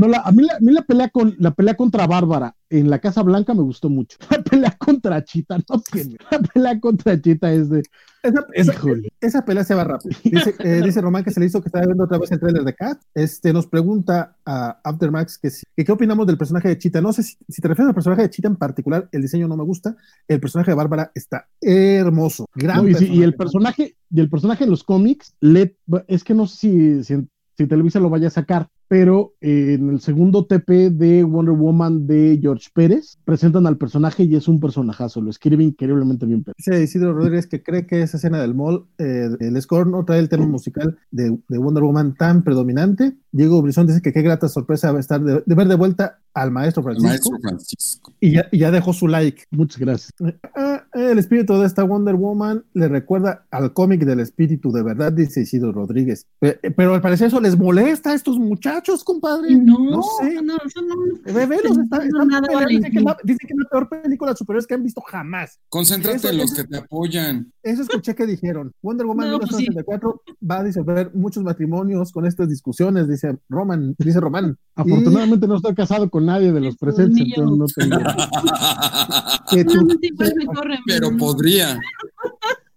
No, la- a, mí la, a mí la pelea con la pelea contra Bárbara en la Casa Blanca me gustó mucho. La pelea contra Chita no tiene. La pelea contra Chita es de Esa, esa pelea se va rápido. Dice, eh, dice Román que se le hizo que estaba viendo otra vez el trailer de Cat. Este, nos pregunta a Aftermax que, si- que qué opinamos del personaje de Chita. No sé si, si te refieres al personaje de Chita en particular, el diseño no me gusta. El personaje de Bárbara está hermoso. Gran No, y, el personaje. personaje, y el personaje en los cómics, le, es que no sé si, si, si Televisa lo vaya a sacar, pero eh, en el segundo TP de Wonder Woman de George Pérez, presentan al personaje y es un personajazo, lo escribe increíblemente bien. Dice Isidro Rodríguez que cree que esa escena del mall, eh, el score no trae el tema musical de, de Wonder Woman tan predominante. Diego Brizón dice que qué grata sorpresa va a estar de, de ver de vuelta al maestro Francisco. maestro Francisco. Y, ya, y ya dejó su like. Muchas gracias. Ah, el espíritu de esta Wonder Woman le recuerda al cómic del espíritu de verdad, dice Isidro Rodríguez. Pe- Pero, al parecer eso les molesta a estos muchachos, compadre. No, No sé. no, eso no. Ve, velos, no, está- no, están nada, peleando, dicen, que es la, Valentín. dicen que es la peor película de superhéroes que han visto jamás. Concéntrate Eso- en los que te apoyan. Eso escuché que dijeron. Wonder Woman No, pues sí. 1964 va a disolver muchos matrimonios con estas discusiones, dice Roman, dice Román. Afortunadamente no estoy casado con nadie de los presentes, entonces no tengo. Que tú- Solamente igual me corren. Pero podría.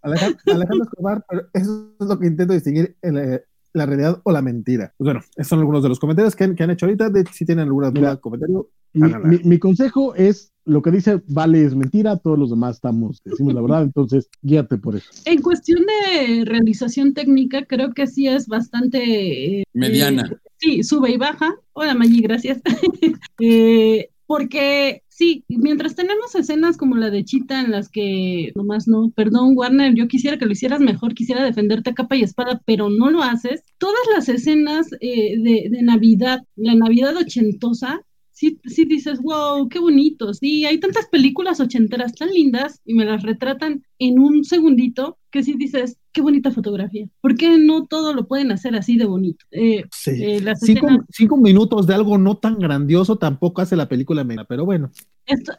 Alejandro, Alejandro Escobar, pero eso es lo que intento distinguir en la, la realidad o la mentira. Pues bueno, esos son algunos de los comentarios que han, que han hecho ahorita. De, si tienen alguna duda, Mira. comentario, Mi, mi- mi consejo es lo que dice Vale es mentira, todos los demás estamos, decimos la verdad, entonces guíate por eso. En cuestión de realización técnica, creo que sí es bastante... eh, Mediana. eh, sí, sube y baja. Hola Maggi, gracias. Eh, porque sí, mientras tenemos escenas como la de Chita en las que nomás no, perdón Warner, yo quisiera que lo hicieras mejor, quisiera defenderte a capa y espada, pero no lo haces. Todas las escenas eh, de, Navidad, la Navidad ochentosa, sí, sí dices, wow, qué bonito. Sí, hay tantas películas ochenteras tan lindas y me las retratan en un segundito que sí dices, qué bonita fotografía. ¿Por qué no todo lo pueden hacer así de bonito? Eh, Sí. eh, las Cinco, escenas- cinco minutos de algo no tan grandioso tampoco hace la película mena, pero bueno. esto-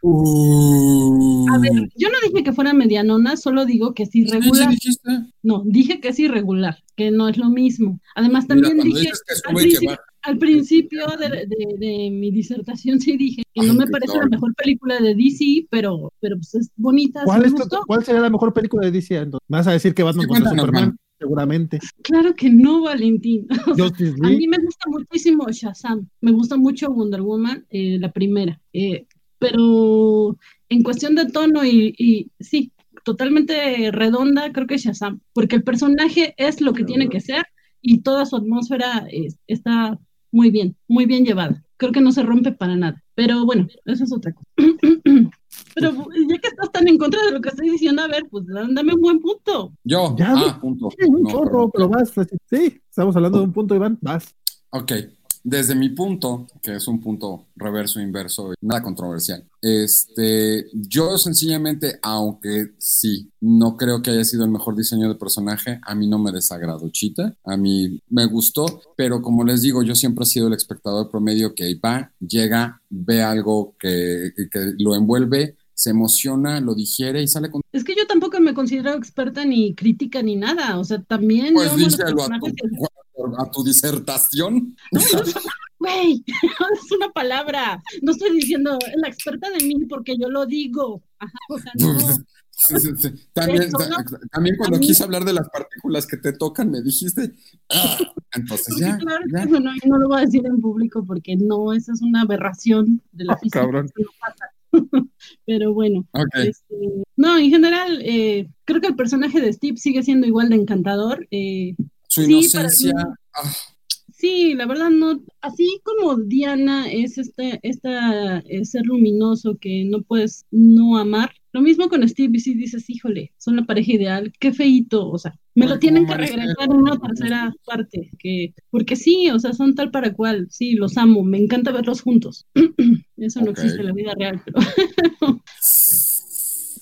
Uh. a ver, yo no dije que fuera medianona, solo digo que es Sí, sí irregular. No, dije que es irregular, que no es lo mismo. Además, también dije dices que al sube y que principio, baja. Al principio de, de- de mi disertación sí dije que no me parece la mejor película de DC, pero, pero pues es bonita, ¿Cuál, me es tu-. ¿Cuál sería la mejor película de DC? entonces? ¿Me vas a decir que Batman Sí, contra Superman? man. Seguramente. Claro que no, Valentín. O sea, Justice a mí me gusta muchísimo Shazam, me gusta mucho Wonder Woman, eh, la primera, eh, pero en cuestión de tono y, y sí, totalmente redonda, creo que Shazam, porque el personaje es lo que tiene que ser y toda su atmósfera es- está muy bien, muy bien llevada. Creo que no se rompe para nada, pero bueno, eso es otra cosa. Pero ya que estás tan en contra de lo que estoy diciendo, a ver, pues dame un buen punto. Yo. Ya, ah, punto. Sí, un No, chorro, pero vas. Sí, estamos hablando de un punto, Iván. Vas. Ok, desde mi punto, que es un punto reverso, inverso, nada controversial, este, yo sencillamente, aunque sí, no creo que haya sido el mejor diseño de personaje, a mí no me desagradó Chita, a mí me gustó, pero como les digo, yo siempre he sido el espectador promedio que va, llega, ve algo que, que lo envuelve, se emociona, lo digiere y sale con... Es que yo tampoco me considero experta ni crítica ni nada, o sea, también Pues yo díselo a tu, a tu disertación. Güey, es una palabra. No estoy diciendo la experta de mí porque yo lo digo. Ajá, o sea, no. Sí, sí, sí. También, Eso, ta- ¿no? también cuando quise hablar de las partículas que te tocan, me dijiste. "Ah". Entonces ya, claro ya. no, lo voy a decir en público porque no, esa es una aberración de la Ah, física. cabrón. Pero bueno, este, no, en general, eh, creo que el personaje de Steve sigue siendo igual de encantador. eh, Su sí, inocencia. ah, Sí, la verdad no, así como Diana es este, esta eh, ser luminoso que no puedes no amar, lo mismo con Steve y si dices, híjole, son la pareja ideal, qué feíto, o sea, me Ay, lo tienen que regresar en una tercera parte, que, porque sí, o sea, son tal para cual, sí, los amo, me encanta verlos juntos. Eso no existe en la vida real, pero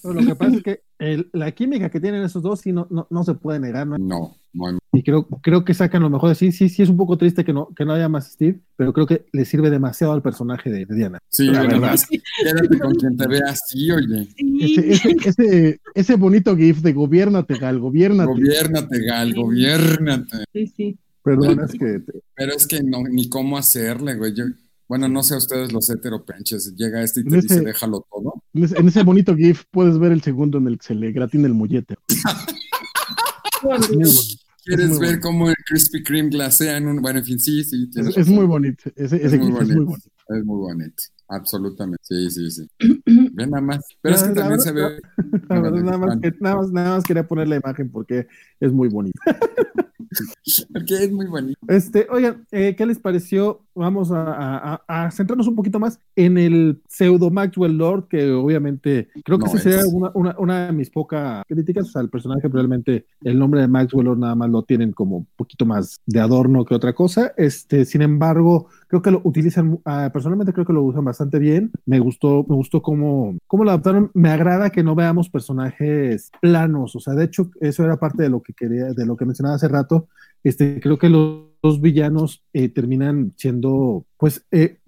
Pero lo que pasa es que el- la química que tienen esos dos sí no, no, no se puede negar. ¿no? no, no hay- y creo, creo que sacan lo mejor de sí. Sí, sí, es un poco triste que no, que no haya más Steve, pero creo que le sirve demasiado al personaje de, Diana. Sí, la verdad. Quédate con quien te vea así, oye. Ese, ese, ese, bonito gif de gobiernate, Gal, gobiernate. Gobiernate, Gal, gobiernate. Sí, sí. Perdón, es que... Pero es que no, ni cómo hacerle, güey. Yo, bueno, no sé a ustedes los heteropenches. Llega este y te dice, déjalo todo. En ese, bonito GIF puedes ver el segundo en el que se le gratina el mollete. ¿Quieres ver cómo el Krispy Kreme glasea en un. Bueno, en fin, sí, sí. Es, muy bonito. Ese, es, muy bonito. es muy bonito. Es muy bonito. Absolutamente. Sí, sí, sí. Ven nada más. Pero es que también se ve. nada, más que, nada, más, nada más quería poner la imagen porque es muy bonito. porque es muy bonito. Este, oigan, eh, ¿qué les pareció? Vamos a, centrarnos un poquito más en el pseudo Maxwell Lord, que obviamente creo que esa sería una, de mis pocas críticas. O sea, el personaje realmente, el nombre de Maxwell Lord nada más lo tienen como un poquito más de adorno que otra cosa. Este, sin embargo, creo que lo utilizan, ah, personalmente creo que lo usan bastante bien. Me gustó, me gustó cómo, cómo lo adaptaron. Me agrada que no veamos personajes planos. O sea, de hecho, eso era parte de lo que quería, de lo que mencionaba hace rato este, creo que los, villanos eh, terminan siendo, pues, eh,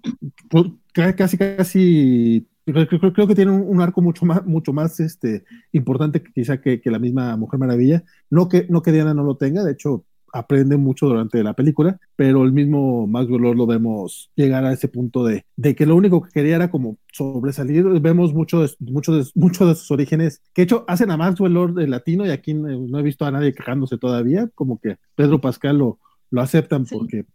casi, casi Creo, que tienen un, arco mucho más, mucho más este, importante quizá que, que, la misma Mujer Maravilla. No que, no que Diana no lo tenga, de hecho, aprende mucho durante la película, pero el mismo Maxwell Lord lo vemos llegar a ese punto de, de, que lo único que quería era como sobresalir. Vemos mucho de, mucho de, mucho de sus orígenes, que de hecho hacen a Maxwell Lord de latino y aquí no, he visto a nadie quejándose todavía, como que Pedro Pascal lo, lo aceptan porque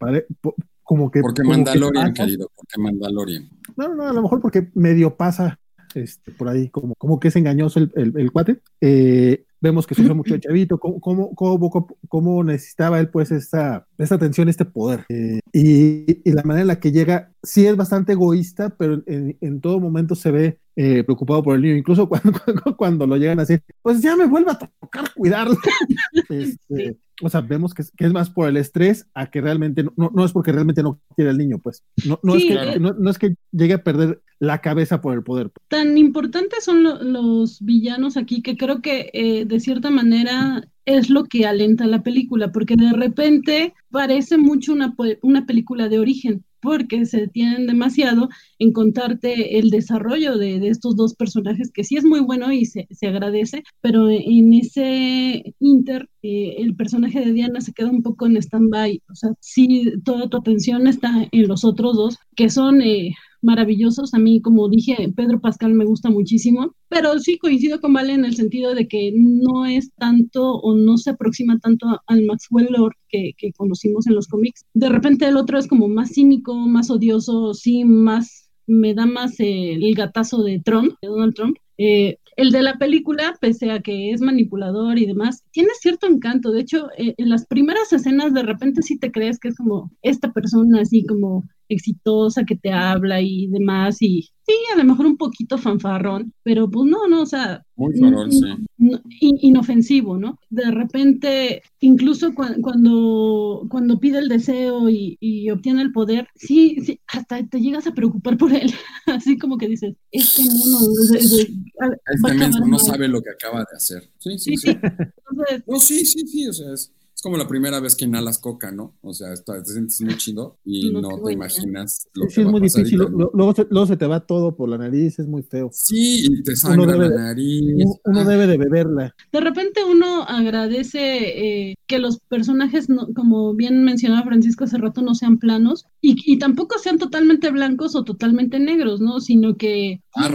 como que... Porque Mandalorian, querido, porque Mandalorian. No, no, a lo mejor porque medio pasa este, por ahí como, como que es engañoso el, el, cuate. Eh, vemos que sufre mucho el chavito, cómo, cómo, cómo, necesitaba él pues esta, esta atención, este poder. Eh, y, y, la manera en la que llega, sí es bastante egoísta, pero en, en todo momento se ve eh, preocupado por el niño, incluso cuando, cuando, lo llegan a decir, pues ya me vuelva a tocar cuidarlo. Este, o sea, vemos que, que, es más por el estrés a que realmente, no, no es porque realmente no quiere el niño, pues. No, no, es que, eh. no, es que llegue a perder la cabeza por el poder. Tan importantes son los villanos aquí que creo que eh, de cierta manera es lo que alenta la película, porque de repente parece mucho una, una película de origen porque se detienen demasiado en contarte el desarrollo de, estos dos personajes, que sí es muy bueno y se, agradece, pero en ese inter, eh, el personaje de Diana se queda un poco en stand-by, o sea, sí, toda tu atención está en los otros dos, que son... Eh, maravillosos. A mí, como dije, Pedro Pascal me gusta muchísimo, pero sí coincido con Vale en el sentido de que no es tanto o no se aproxima tanto al Maxwell Lord que, conocimos en los cómics. De repente el otro es como más cínico, más odioso, sí, más, me da más el gatazo de Trump, de Donald Trump. Eh, el de la película, pese a que es manipulador y demás, tiene cierto encanto. De hecho, eh, en las primeras escenas de repente sí te crees que es como esta persona así como exitosa que te habla y demás, y sí, a lo mejor un poquito fanfarrón, pero pues no, no, o sea, muy farol, sí. inofensivo, ¿no? De repente, incluso cuando, cuando pide el deseo y, obtiene el poder, sí, sí, hasta te llegas a preocupar por él, así como que dices, este mono... este no sabe lo que acaba de hacer. Sí, sí, sí. no, sí, sí, sí, o sea, es es como la primera vez que inhalas coca, ¿no? O sea, te sientes muy chido y no, te imaginas lo sí, que es muy difícil. Luego, se, te va todo por la nariz, es muy feo. Sí, y te sangra la nariz. Uno, ah. debe de beberla. De repente uno agradece eh, que los personajes, como bien mencionaba Francisco hace rato, no sean planos y, tampoco sean totalmente blancos o totalmente negros, ¿no? Sino que ah,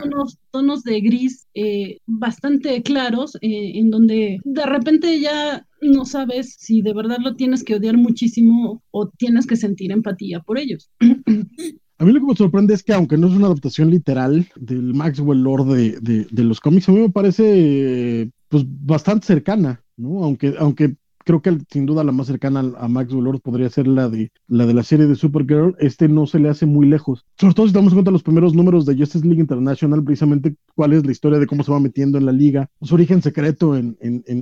tonos, tonos, de gris eh, bastante claros eh, en donde de repente ya no sabes si de verdad lo tienes que odiar muchísimo o tienes que sentir empatía por ellos. A mí lo que me sorprende es que aunque no es una adaptación literal del Maxwell Lord de, de, los cómics, a mí me parece pues bastante cercana, ¿no? Aunque, aunque creo que sin duda la más cercana a Max Lord podría ser la de la de la serie de Supergirl. Este no se le hace muy lejos. Sobre todo si damos cuenta los primeros números de Justice League International, precisamente cuál es la historia de cómo se va metiendo en la liga, su origen secreto en,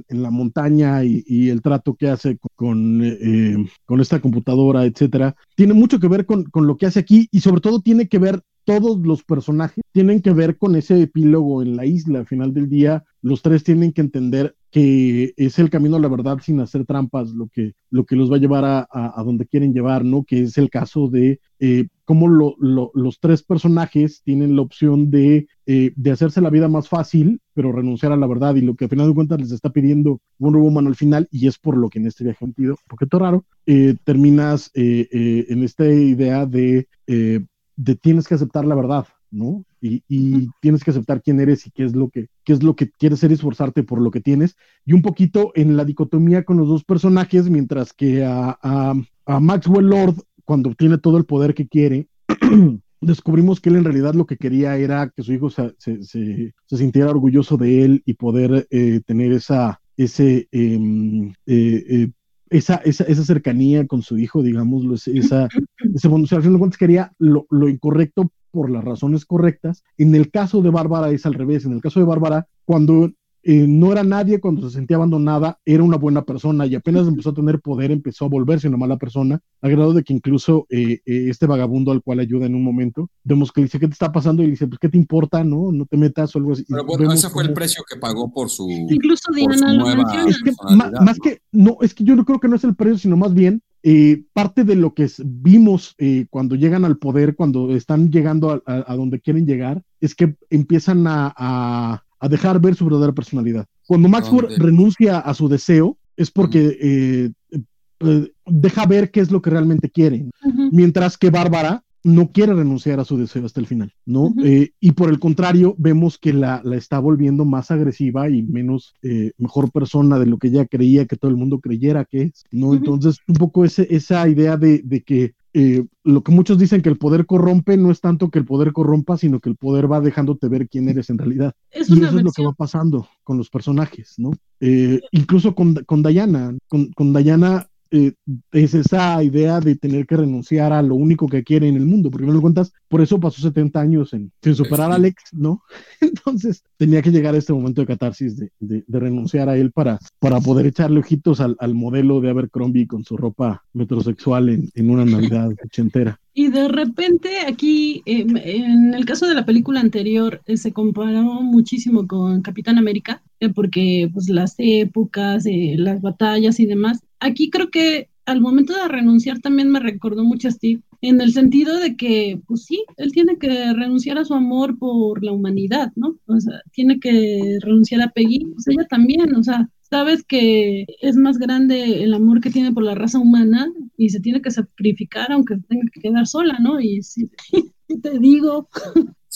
la montaña y, el trato que hace con, eh, con esta computadora, etcétera. Tiene mucho que ver con, con lo que hace aquí y sobre todo tiene que ver todos los personajes tienen que ver con ese epílogo en la isla. Al final del día, los tres tienen que entender que es el camino a la verdad sin hacer trampas, lo que, lo que los va a llevar a, a, donde quieren llevar, ¿no? Que es el caso de eh, cómo lo, lo, los tres personajes tienen la opción de, eh, de, hacerse la vida más fácil, pero renunciar a la verdad, y lo que al final de cuentas les está pidiendo Wonder Woman al final, y es por lo que en este viaje un un poquito raro, eh, terminas eh, en esta idea de, de tienes que aceptar la verdad, ¿no? Y, tienes que aceptar quién eres y qué es lo que, qué es lo que quieres ser esforzarte por lo que tienes. Y un poquito en la dicotomía con los dos personajes, mientras que a, a, Maxwell Lord, cuando tiene todo el poder que quiere, descubrimos que él en realidad lo que quería era que su hijo se, se, se, sintiera orgulloso de él y poder eh, tener esa, ese, em, eh, eh, esa, esa, esa, cercanía con su hijo, digámoslo, esa, ese, bueno, o sea, al final de cuentas quería lo, lo incorrecto por las razones correctas. En el caso de Bárbara es al revés. En el caso de Bárbara, cuando eh, no era nadie cuando se sentía abandonada, era una buena persona y apenas empezó a tener poder, empezó a volverse una mala persona, a grado de que incluso eh, eh, este vagabundo al cual ayuda en un momento, vemos que le dice, ¿qué te está pasando? Y le dice, pues, ¿qué te importa? No, no te metas o algo así. Pero bueno, ese fue el precio que pagó por su... Incluso Diana lo menciona. Es que, más, que, no, es que yo no creo que no es el precio, sino más bien parte de lo que vimos cuando llegan al poder, cuando están llegando a, donde quieren llegar, es que empiezan a, a dejar ver su verdadera personalidad. Cuando Maxwell renuncia a su deseo es porque eh, eh, deja ver qué es lo que realmente quiere, mientras que Bárbara no quiere renunciar a su deseo hasta el final, ¿no? Eh, y por el contrario, vemos que la, la, está volviendo más agresiva y menos mejor persona de lo que ella creía que todo el mundo creyera que es, ¿no? Entonces, un poco ese, esa idea de, de que eh, lo que muchos dicen que el poder corrompe no es tanto que el poder corrompa, sino que el poder va dejándote ver quién eres en realidad. y eso es lo que va pasando con los personajes, ¿no? Eh, incluso con, con Diana, con, con Diana eh, es esa idea de tener que renunciar a lo único que quiere en el mundo, porque no lo cuentas, por eso pasó 70 años en, sin superar a Alex, ¿no? Entonces tenía que llegar a este momento de catarsis de, de, renunciar a él para, para poder echarle ojitos al, al, modelo de Abercrombie con su ropa metrosexual en, en una Navidad ochentera. Y de repente aquí, em, en el caso de la película anterior, eh, se comparó muchísimo con Capitán América, eh, porque pues las épocas, las batallas y demás, aquí creo que al momento de renunciar también me recordó mucho a Steve, en el sentido de que, pues sí, él tiene que renunciar a su amor por la humanidad, ¿no? O sea, tiene que renunciar a Peggy, pues ella también, o sea, sabes que es más grande el amor que tiene por la raza humana y se tiene que sacrificar aunque tenga que quedar sola, ¿no? Y si, te digo,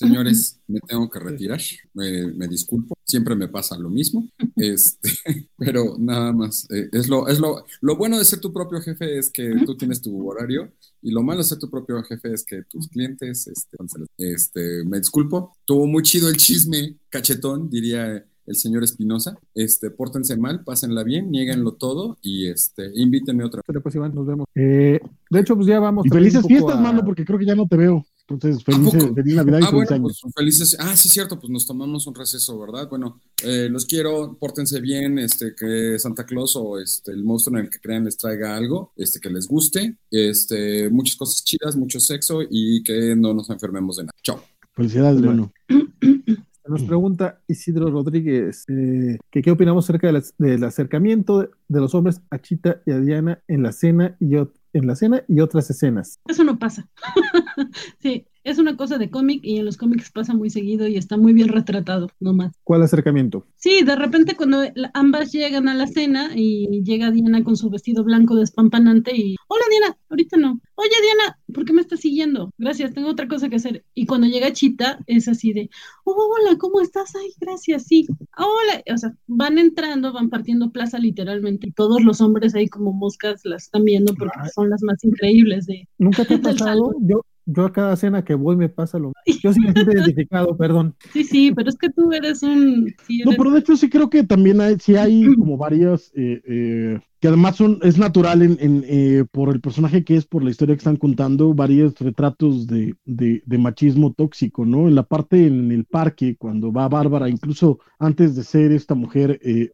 Señores, me tengo que retirar, me, disculpo, siempre me pasa lo mismo, este, pero nada más, eh, es, lo, es lo, lo bueno de ser tu propio jefe es que tú tienes tu horario y lo malo de ser tu propio jefe es que tus clientes, este, este, me disculpo, tuvo muy chido el chisme, cachetón, diría el señor Espinosa. Este, pórtense mal, pásenla bien, nieguenlo todo y este, invítenme otra. Pero pues Iván, nos vemos. Eh, de hecho, pues ya vamos. Y felices fiestas, mano, porque creo que ya no te veo. Entonces, felices, feliz Navidad y ah, bueno, Pues, felices, ah, sí, cierto, pues nos tomamos un receso, ¿verdad? Bueno, eh, los quiero, pórtense bien, este, que Santa Claus o este, el monstruo en el que crean les traiga algo, este, que les guste, este, muchas cosas chidas, mucho sexo y que no nos enfermemos de nada. Chao. Felicidades, bueno. Nos pregunta Isidro Rodríguez eh, que qué opinamos acerca del acercamiento de los hombres a Chita y a Diana en la cena y en la cena y otras escenas. Eso no pasa. sí, es una cosa de cómic y en los cómics pasa muy seguido y está muy bien retratado, nomás. ¿Cuál acercamiento? Sí, de repente cuando ambas llegan a la cena y llega Diana con su vestido blanco despampanante y, hola Diana, ahorita no. Oye Diana, ¿por qué me estás siguiendo? Gracias, tengo otra cosa que hacer. Y cuando llega Chita es así de, oh, hola, ¿cómo estás? Ay, gracias, sí. Hola, o sea, van entrando, van partiendo plaza literalmente y todos los hombres ahí como moscas las están viendo porque son las más increíbles de... Nunca te ha pasado, yo, yo a cada cena que voy me pasa lo Yo sí me siento identificado, perdón. Sí, sí, pero es que tú eres un... No, pero de hecho sí creo que también hay, sí hay como varias eh, eh, que además es natural eh, por el personaje que es, por la historia que están contando, varios retratos de, de, machismo tóxico, ¿no? En la parte en el parque, cuando va Bárbara, incluso antes de ser esta mujer eh,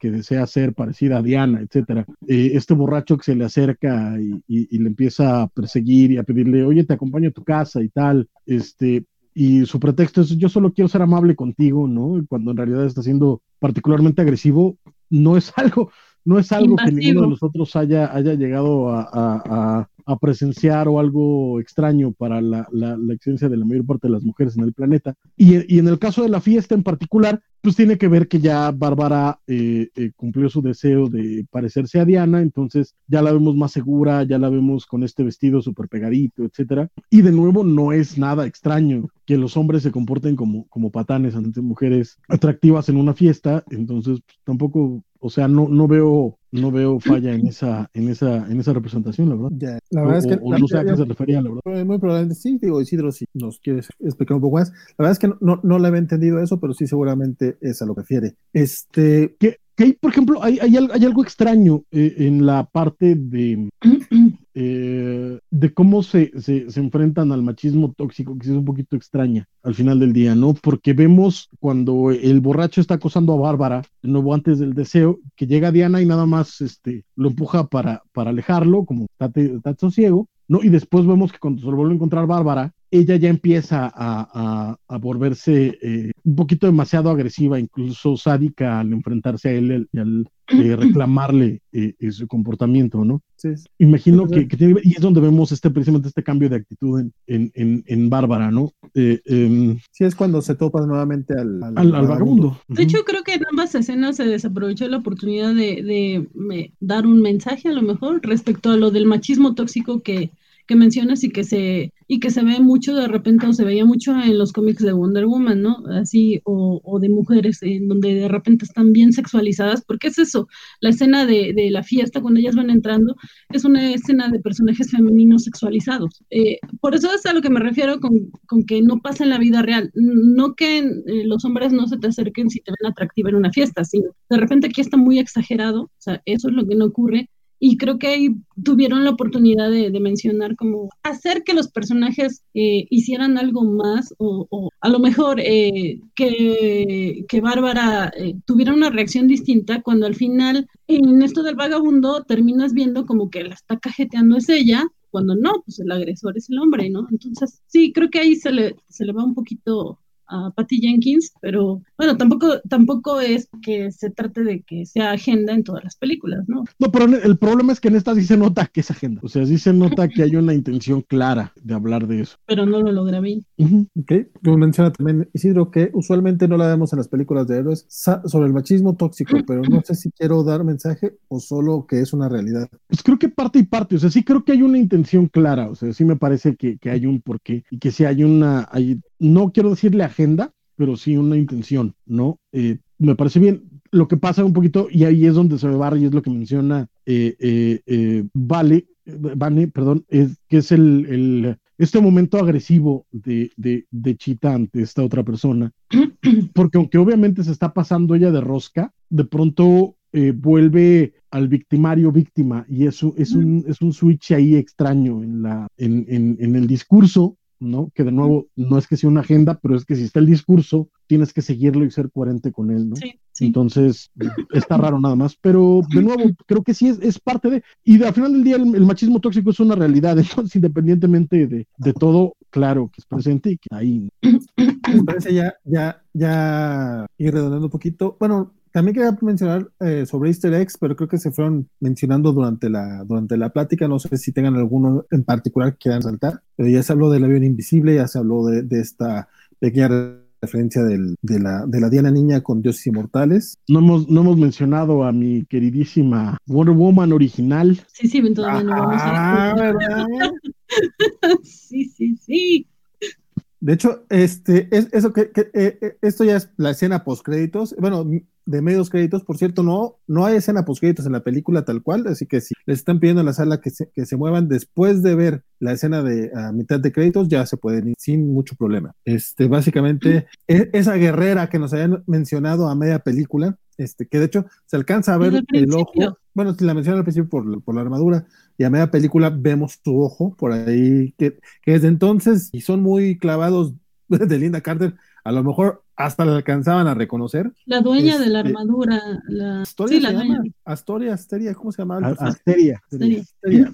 que desea ser parecida a Diana, etcétera, eh, este borracho que se le acerca y, y, le empieza a perseguir y a pedirle, oye, te acompaño a tu casa y tal, este, y su pretexto es yo solo quiero ser amable contigo, ¿no? Cuando en realidad está siendo particularmente agresivo, no es algo, no es algo que ninguno de nosotros haya, haya llegado a, presenciar o algo extraño para la, la, existencia de la mayor parte de las mujeres en el planeta. Y, y, en el caso de la fiesta en particular, pues tiene que ver que ya Bárbara eh, eh, cumplió su deseo de parecerse a Diana, entonces ya la vemos más segura, ya la vemos con este vestido súper pegadito, etcétera. Y de nuevo, no es nada extraño que los hombres se comporten como, como patanes ante mujeres atractivas en una fiesta, entonces pues, tampoco, o sea, no, no veo no veo falla en esa, en esa, en esa representación, la verdad. la verdad es que no sé a qué se refería, la verdad. Muy probablemente sí, digo, Isidro, si nos quieres explicar un poco más. La verdad es que no, no, le había entendido eso, pero sí seguramente es a lo que refiere. Este. Que, que por ejemplo, hay, hay, hay algo extraño eh, en la parte de Eh, de cómo se, se, enfrentan al machismo tóxico, que es un poquito extraña al final del día, ¿no? Porque vemos cuando el borracho está acosando a Bárbara, de nuevo antes del deseo, que llega Diana y nada más este, lo empuja para, para alejarlo, como está, ciego, ¿no? Y después vemos que cuando se lo vuelve a encontrar Bárbara, ella ya empieza a, a, volverse eh, un poquito demasiado agresiva, incluso sádica al enfrentarse a él y al eh, reclamarle eh, su comportamiento, ¿no? Sí. Imagino que, tiene, y es donde vemos este precisamente este cambio de actitud en, en, en, Bárbara, ¿no? Em, sí, es cuando se topa nuevamente al, al, vagabundo. De hecho, creo que en ambas escenas se desaprovechó la oportunidad de, de dar un mensaje a lo mejor respecto a lo del machismo tóxico que que mencionas y que se y que se ve mucho de repente o se veía mucho en los cómics de Wonder Woman, ¿no? Así o, o de mujeres en donde de repente están bien sexualizadas, porque es eso, la escena de, de, la fiesta cuando ellas van entrando es una escena de personajes femeninos sexualizados. Eh, por eso es a lo que me refiero con, con, que no pasa en la vida real, no que eh, los hombres no se te acerquen si te ven atractiva en una fiesta, sino de repente aquí está muy exagerado, o sea, eso es lo que no ocurre y creo que ahí tuvieron la oportunidad de, mencionar como hacer que los personajes eh, hicieran algo más o, a lo mejor eh, que, que, Bárbara eh, tuviera una reacción distinta cuando al final en esto del vagabundo terminas viendo como que la está cajeteando es ella cuando no, pues el agresor es el hombre, ¿no? Entonces, sí, creo que ahí se le, se le va un poquito a Patty Jenkins, pero bueno, tampoco, tampoco es que se trate de que sea agenda en todas las películas, ¿no? No, pero el problema es que en esta sí se nota que es agenda, o sea, sí se nota que hay una intención clara de hablar de eso. Pero no lo logra bien. Ok, como menciona también Isidro, que usualmente no la vemos en las películas de héroes sobre el machismo tóxico, pero no sé si quiero dar mensaje o solo que es una realidad. Pues creo que parte y parte, o sea, sí creo que hay una intención clara, o sea, sí me parece que, que hay un porqué y que sí hay una, hay, no quiero decirle agenda, pero sí una intención, ¿no? Eh, me parece bien. Lo que pasa un poquito, y ahí es donde se me barra y es lo que menciona eh, eh, Vale, Vane, perdón, es que es el, este momento agresivo de, de, Chita ante esta otra persona, porque aunque obviamente se está pasando ella de rosca, de pronto vuelve al victimario víctima y eso es un, es un switch ahí extraño en, la, en, en, en el discurso ¿no? Que de nuevo no es que sea una agenda, pero es que si está el discurso, tienes que seguirlo y ser coherente con él, ¿no? Entonces, está raro nada más, pero de nuevo, creo que sí es, es parte de, y al final del día el, machismo tóxico es una realidad, entonces independientemente de, de, todo, claro que es presente y que ahí. Me parece ya, ya, ya ir redondeando un poquito, bueno, también quería mencionar eh, sobre Easter eggs, pero creo que se fueron mencionando durante la, durante la plática. No sé si tengan alguno en particular que quieran saltar, pero ya se habló del avión invisible, ya se habló de, esta pequeña referencia del, de, la, de la Diana Niña con Dioses Inmortales. No hemos, no hemos mencionado a mi queridísima Wonder Woman original. Sí, sí, todavía no vamos a... ¿verdad? sí, sí, sí. De hecho, este, es, eso que, eh, eh, esto ya es la escena post créditos. Bueno, de medios créditos, por cierto, no, no hay escena post créditos en la película tal cual, así que si les están pidiendo en la sala que se, que se muevan después de ver la escena de a mitad de créditos, ya se pueden ir sin mucho problema. Este, básicamente, e, esa guerrera que nos habían mencionado a media película, este, que de hecho se alcanza a ver el ojo. Bueno, si la mencionan al principio por, por, la armadura, y a media película vemos su ojo por ahí, que, que desde entonces, y son muy clavados de Linda Carter, a lo mejor hasta la alcanzaban a reconocer. La dueña de la este, armadura, la... Astoria, sí, la dueña. Astoria, Asteria, ¿cómo se llama? Asteria. Asteria.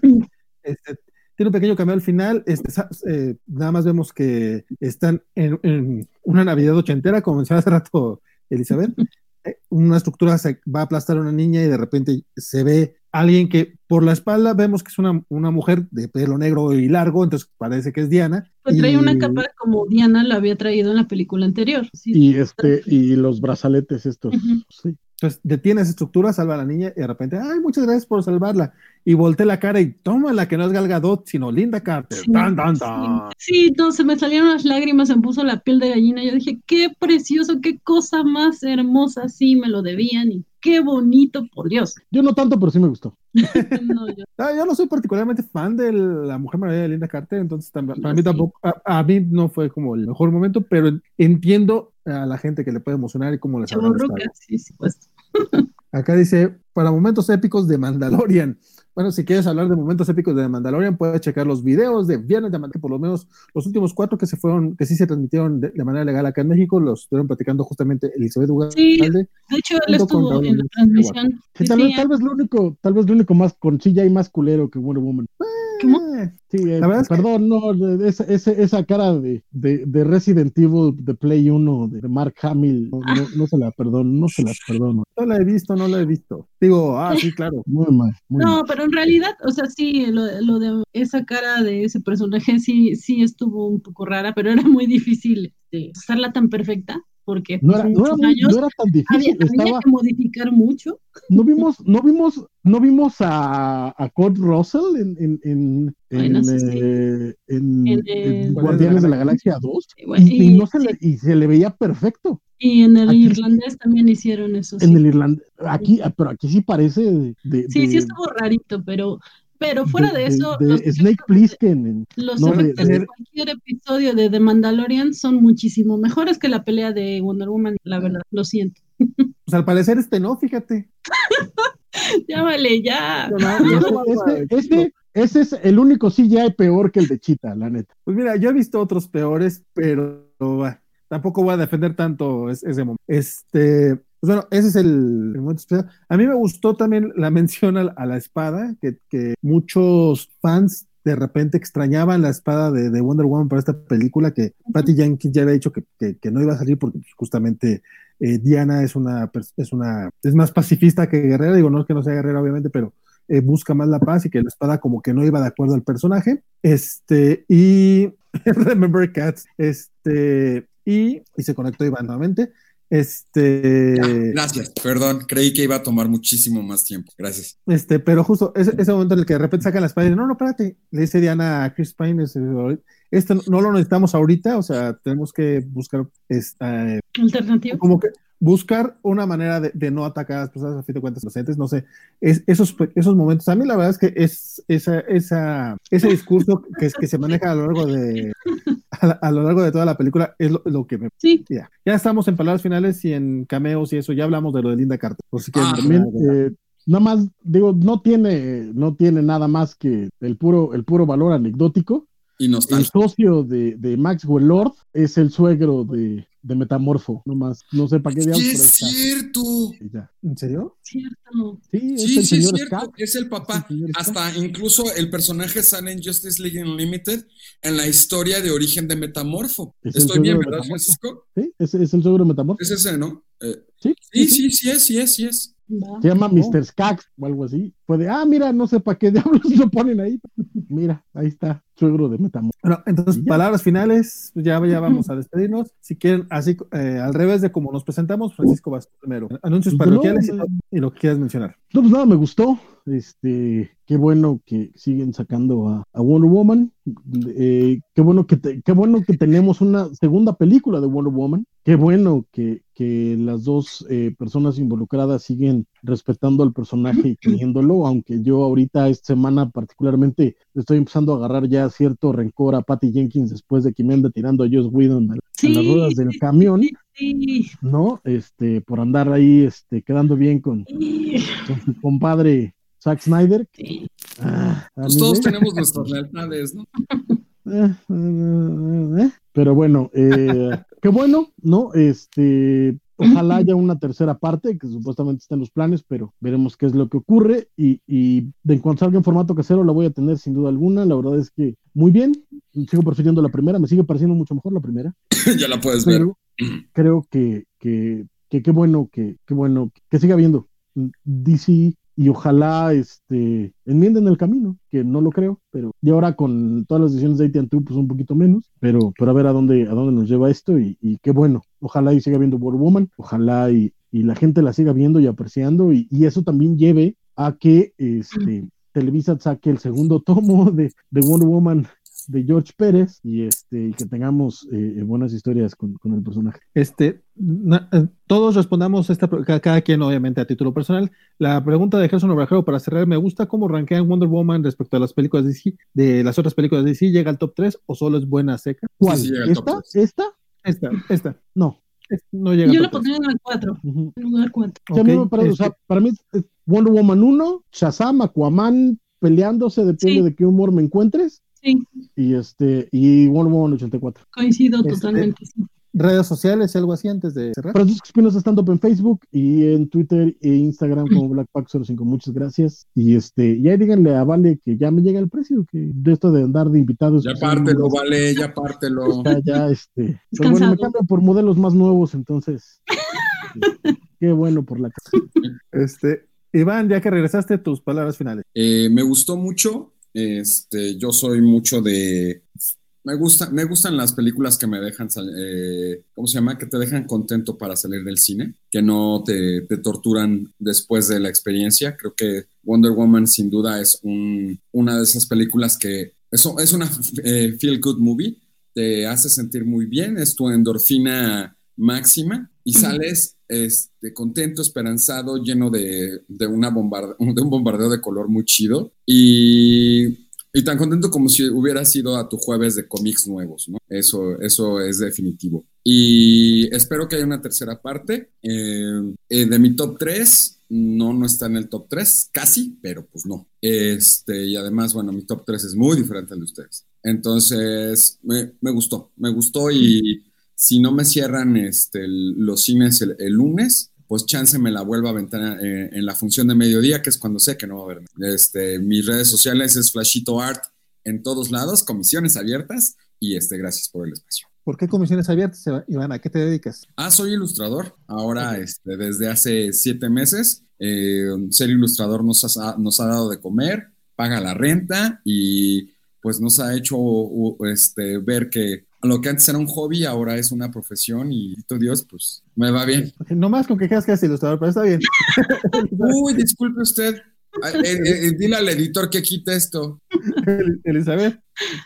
Este, tiene un pequeño cambio al final. Este, eh, nada más vemos que están en, en, una Navidad ochentera, como mencionaba hace rato Elizabeth. Una estructura se va a aplastar a una niña y de repente se ve alguien que por la espalda vemos que es una, una mujer de pelo negro y largo, entonces parece que es Diana. Pues trae y- una capa como Diana la había traído en la película anterior. Sí, Y este, y los brazaletes estos. Entonces detiene esa estructura, salva a la niña y de repente, ay, muchas gracias por salvarla. Y voltea la cara y toma la que no es Gal Gadot, sino Linda Carter. Sí, Tan, tan, sí. tan. Sí, no, se me salieron las lágrimas, se me puso la piel de gallina. Yo dije, qué precioso, qué cosa más hermosa, sí, me lo debían y qué bonito, por Dios. Yo no tanto, pero sí me gustó. No, yo- Ah, yo no soy particularmente fan de la Mujer Maravilla de Linda Carter, entonces tam- para Yo mí sí. tampoco, a, a mí no fue como el mejor momento, pero en- entiendo a la gente que le puede emocionar y cómo les habrá sí, sí, pues. Acá dice, para momentos épicos de Mandalorian. Bueno, si quieres hablar de momentos épicos de Mandalorian, puedes checar los videos de Viernes de Mandalorian, por lo menos los últimos cuatro que se fueron, que sí se transmitieron de, de manera legal acá en México, los estuvieron platicando justamente Elizabeth Ugalde. Sí. De hecho, él estuvo en la transmisión. Sí, tal, sí, vez, tal vez lo único, tal vez lo único más con CGI más culero que Wonder Woman. ¿Cómo? Sí, eh, La verdad es que- perdón, no, de- esa, ese- esa cara de, de, de Resident Evil de Play 1 de Mark Hamill, no, no, no se la perdono, no se la perdono. no la he visto, no la he visto. Digo, ah, sí, claro. Muy mal, muy mal. No, pero en realidad, o sea, sí, lo, lo de esa cara de ese personaje sí, sí estuvo un poco rara, pero era muy difícil este, hacerla tan perfecta, porque No era, no, años no era tan difícil, había estaba, que modificar mucho. no vimos, no vimos, no vimos a, a Kurt Russell en, en, en, Bueno, en, sí, sí. eh, en- Guardianes de la Galaxia 2 Y bueno, y, y y- no se le, y se le veía perfecto. Y en el Aquí- irlandés también hicieron eso. En sí. el Irlandés, aquí, ah, pero aquí sí parece de, de- Sí, sí de- estuvo rarito, pero, pero fuera de, de- eso, de los Snake efectos, Plissken en- los no, de- efectos de, de- cualquier episodio de The Mandalorian son muchísimo mejores que la pelea de Wonder Woman, la verdad, lo siento. Pues al parecer este no, fíjate. Ya vale, ya. No, no, Ese, es el único CGI peor que el de Chita, la neta. Pues mira, yo he visto otros peores, pero bah, tampoco voy a defender tanto es- ese momento. Este, pues bueno, ese es el, el momento especial. A mí me gustó también la mención a, la- a la espada, que, que muchos fans de repente extrañaban la espada de, de Wonder Woman para esta película, que Patty Jenkins ya había dicho que, que- que no iba a salir porque pues, justamente eh, Diana es una, es una, es más pacifista que guerrera, digo, no es que no sea guerrera obviamente, pero eh, busca más la paz y que la espada como que no iba de acuerdo al personaje. Este, y Remember Cats, este, y, y se conectó Iván nuevamente. Este, Gracias, perdón, creí que iba a tomar muchísimo más tiempo. Gracias. este, pero justo ese, ese momento en el que de repente sacan la espada y dicen, no, no, espérate, le dice Diana a Chris Pine, esto no lo necesitamos ahorita, o sea, tenemos que buscar esta, Alternativo. como que buscar una manera de, de no atacar a las personas a fin de cuentas inocentes, no sé, es, esos, esos momentos, a mí la verdad es que es esa, esa, ese discurso que, es- que se maneja a lo largo de a, la- a lo largo de toda la película es lo, lo que me Sí, ya, ya estamos en palabras finales y en cameos y eso, ya hablamos de lo de Linda Carter, por si quieren Ah. También, eh, nada más, digo, no tiene, no tiene nada más que el puro, el puro valor anecdótico. Y El socio de, de Maxwell Lord es el suegro de, de Metamorfo, nomás, no sé para qué diablos, Sí, es está. cierto. ¿En serio? cierto. Sí, es Sí, el sí, es señor cierto. Scott. Es el papá. Es el Scott. Hasta incluso el personaje sale en Justice League Unlimited en la historia de origen de Metamorfo. Es el Estoy bien, suegro de ¿verdad, Metamorfo. Francisco? Sí, es, es el suegro de Metamorfo. Es ese, ¿no? Eh, Sí, sí, sí, sí es, sí es, sí es. Se llama. Mr. Skax o algo así. Puede, ah, mira, no sé para qué diablos lo ponen ahí. Mira, ahí está, suegro de Metamorfo. Bueno, entonces, palabras finales, ya, ya vamos a despedirnos. Si quieren, así eh, al revés de como nos presentamos, Francisco vas primero. Anuncios Pues parroquiales no, y, lo, y lo que quieras mencionar. No, pues nada, me gustó. Este, qué bueno que siguen sacando a, a Wonder Woman. Eh, qué bueno que te- qué bueno que tenemos una segunda película de Wonder Woman. Qué bueno que, que las dos eh, personas involucradas siguen respetando al personaje y queriéndolo, aunque yo ahorita esta semana particularmente estoy empezando a agarrar ya cierto rencor a Patty Jenkins después de que me anda tirando a Joss Whedon Sí, las ruedas del camión, Sí. ¿no? Este, por andar ahí este, quedando bien con, su compadre Zack Snyder. sí. Ah, Pues todos tenemos nuestras lealtades, ¿no? eh, eh, eh, Pero bueno, eh, qué bueno, ¿no? Este, ojalá haya una tercera parte, que supuestamente está en los planes, pero veremos qué es lo que ocurre. Y, y de en cuanto salga en formato casero, la voy a tener sin duda alguna. La verdad es que muy bien. Sigo prefiriendo la primera, me sigue pareciendo mucho mejor la primera. ya la puedes ver. creo que, que, que qué bueno que, qué bueno que siga habiendo DC y ojalá este, enmienden el camino, que no lo creo, pero y ahora con todas las decisiones de AT&T pues un poquito menos, pero, pero a ver a dónde, a dónde nos lleva esto y, y qué bueno, ojalá y siga viendo Wonder Woman, ojalá y, y, la gente la siga viendo y apreciando y, y eso también lleve a que este, Televisa saque el segundo tomo de, de Wonder Woman de George Pérez y este y que tengamos eh, buenas historias con, con, el personaje. Este, na, todos respondamos esta cada quien obviamente a título personal. La pregunta de Gerson Obrajero para cerrar, me gusta cómo rankean Wonder Woman respecto a las películas de DC, de las otras películas de DC, llega al top 3 o solo es buena seca? ¿Cuál? Sí, sí, ¿Esta? ¿Esta? Esta, esta. No. No llega Yo la pondría en el 4. Uh -huh. En lugar 4. Okay. Sí, para, este... o sea, para mí Wonder Woman 1, Shazam, Aquaman peleándose, depende sí. de qué humor me encuentres. Sí. Y este, y Wonder Woman 84. Coincido este, totalmente. Sí. Redes sociales y algo así antes de cerrar. Francisco Espinosa estando en Facebook y en Twitter e Instagram como BlackPack05. Muchas gracias. Y este, ya díganle a Vale que ya me llega el precio, que de esto de andar de invitados. Ya pártelo, Vale, ya pártelo. Está ya, este. Pero bueno, me cambian por modelos más nuevos, entonces. este, qué bueno por la casa. Este, Iván, ya que regresaste, tus palabras finales. Eh, me gustó mucho. Este, yo soy mucho de. Me, gusta, me gustan las películas que me dejan, eh, ¿cómo se llama? Que te dejan contento para salir del cine, que no te, torturan después de la experiencia. Creo que Wonder Woman sin duda es un, una de esas películas que eso es una eh, feel good movie, te hace sentir muy bien, es tu endorfina máxima y sales este, contento, esperanzado, lleno de, de, una bombarde de un bombardeo de color muy chido y, y, tan contento como si hubieras ido a tu jueves de cómics nuevos, ¿no? Eso, eso es definitivo. Y espero que haya una tercera parte. Eh, eh, de mi top 3, no, no está en el top 3, casi, pero pues no. Este, y además, bueno, mi top 3 es muy diferente al de ustedes. Entonces, me, me gustó, me gustó y si no me cierran este, los cines el, el, lunes, pues chance me la vuelvo a aventar en, en, la función de mediodía, que es cuando sé que no va a haber. Este, mis redes sociales es Flashito Art en todos lados, comisiones abiertas y este, gracias por el espacio. ¿Por qué comisiones abiertas, Iván? ¿A qué te dedicas? Ah, soy ilustrador. Ahora, okay. este, desde hace siete meses, eh, ser ilustrador nos ha, nos ha dado de comer, paga la renta y pues nos ha hecho este, ver que lo que antes era un hobby ahora es una profesión y tu Dios, pues me va bien. No más con que quedas que es ilustrador, pero está bien. Uy, disculpe usted. Eh, eh, dile al editor que quite esto. Elizabeth.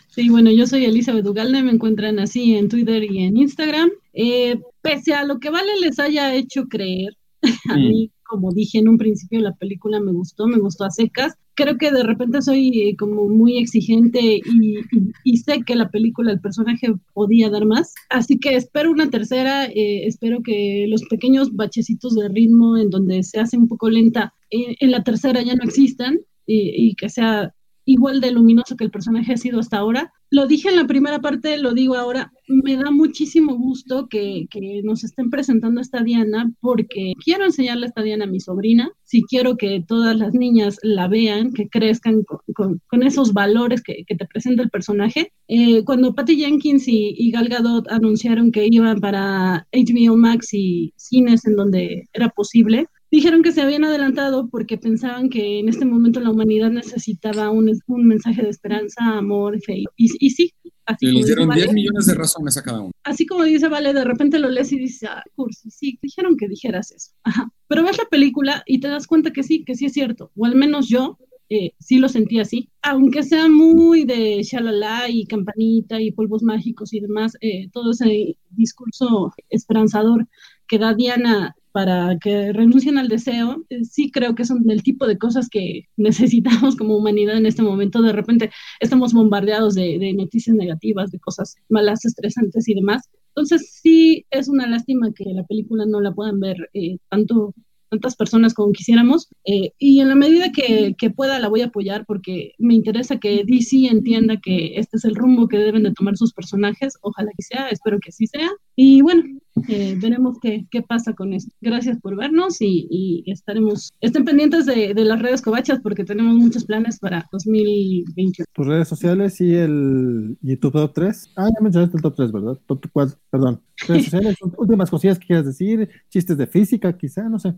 Sí, bueno, yo soy Elizabeth Ugalde, me encuentran así en Twitter y en Instagram. Eh, pese a lo que Vale les haya hecho creer, a mí, como dije en un principio, la película me gustó, me gustó a secas. Creo que de repente soy eh, como muy exigente y, y, y, sé que la película, el personaje podía dar más. Así que espero una tercera, eh, espero que los pequeños bachecitos de ritmo en donde se hace un poco lenta, eh, en la tercera ya no existan y, y que sea igual de luminoso que el personaje ha sido hasta ahora. Lo dije en la primera parte, lo digo ahora, me da muchísimo gusto que, que, nos estén presentando a esta Diana porque quiero enseñarle a esta Diana a mi sobrina, si quiero que todas las niñas la vean, que crezcan con, con, esos valores que, que, te presenta el personaje. Eh, cuando Patty Jenkins y, y, Gal Gadot anunciaron que iban para HBO Max y cines en donde era posible, dijeron que se habían adelantado porque pensaban que en este momento la humanidad necesitaba un, un mensaje de esperanza, amor, fe. Y, y sí. Así y les dieron dice, 10 vale, millones de razones a cada uno. Así como dice Vale, de repente lo lees y dices, ah, cursi, sí, dijeron que dijeras eso. Ajá. Pero ves la película y te das cuenta que sí, que sí es cierto. O al menos yo eh, sí lo sentí así. Aunque sea muy de shalala y campanita y polvos mágicos y demás, eh, todo ese discurso esperanzador que da Diana para que renuncien al deseo, eh, sí creo que son del tipo de cosas que necesitamos como humanidad en este momento. De repente estamos bombardeados de, noticias negativas, de cosas malas, estresantes y demás. Entonces sí es una lástima que la película no la puedan ver eh, tanto tantas personas como quisiéramos eh, y en la medida que, que, pueda la voy a apoyar porque me interesa que DC entienda que este es el rumbo que deben de tomar sus personajes, ojalá que sea, espero que así sea Y bueno, eh, veremos qué, qué, pasa con esto. Gracias por vernos y, estaremos, estén pendientes de, de, las redes covachas porque tenemos muchos planes para 2021. Tus redes sociales y el y tu top 3. Ah, ya mencionaste el top 3, ¿verdad? Top 4, perdón. Redes sociales, últimas cosillas que quieras decir, chistes de física, quizá, no sé.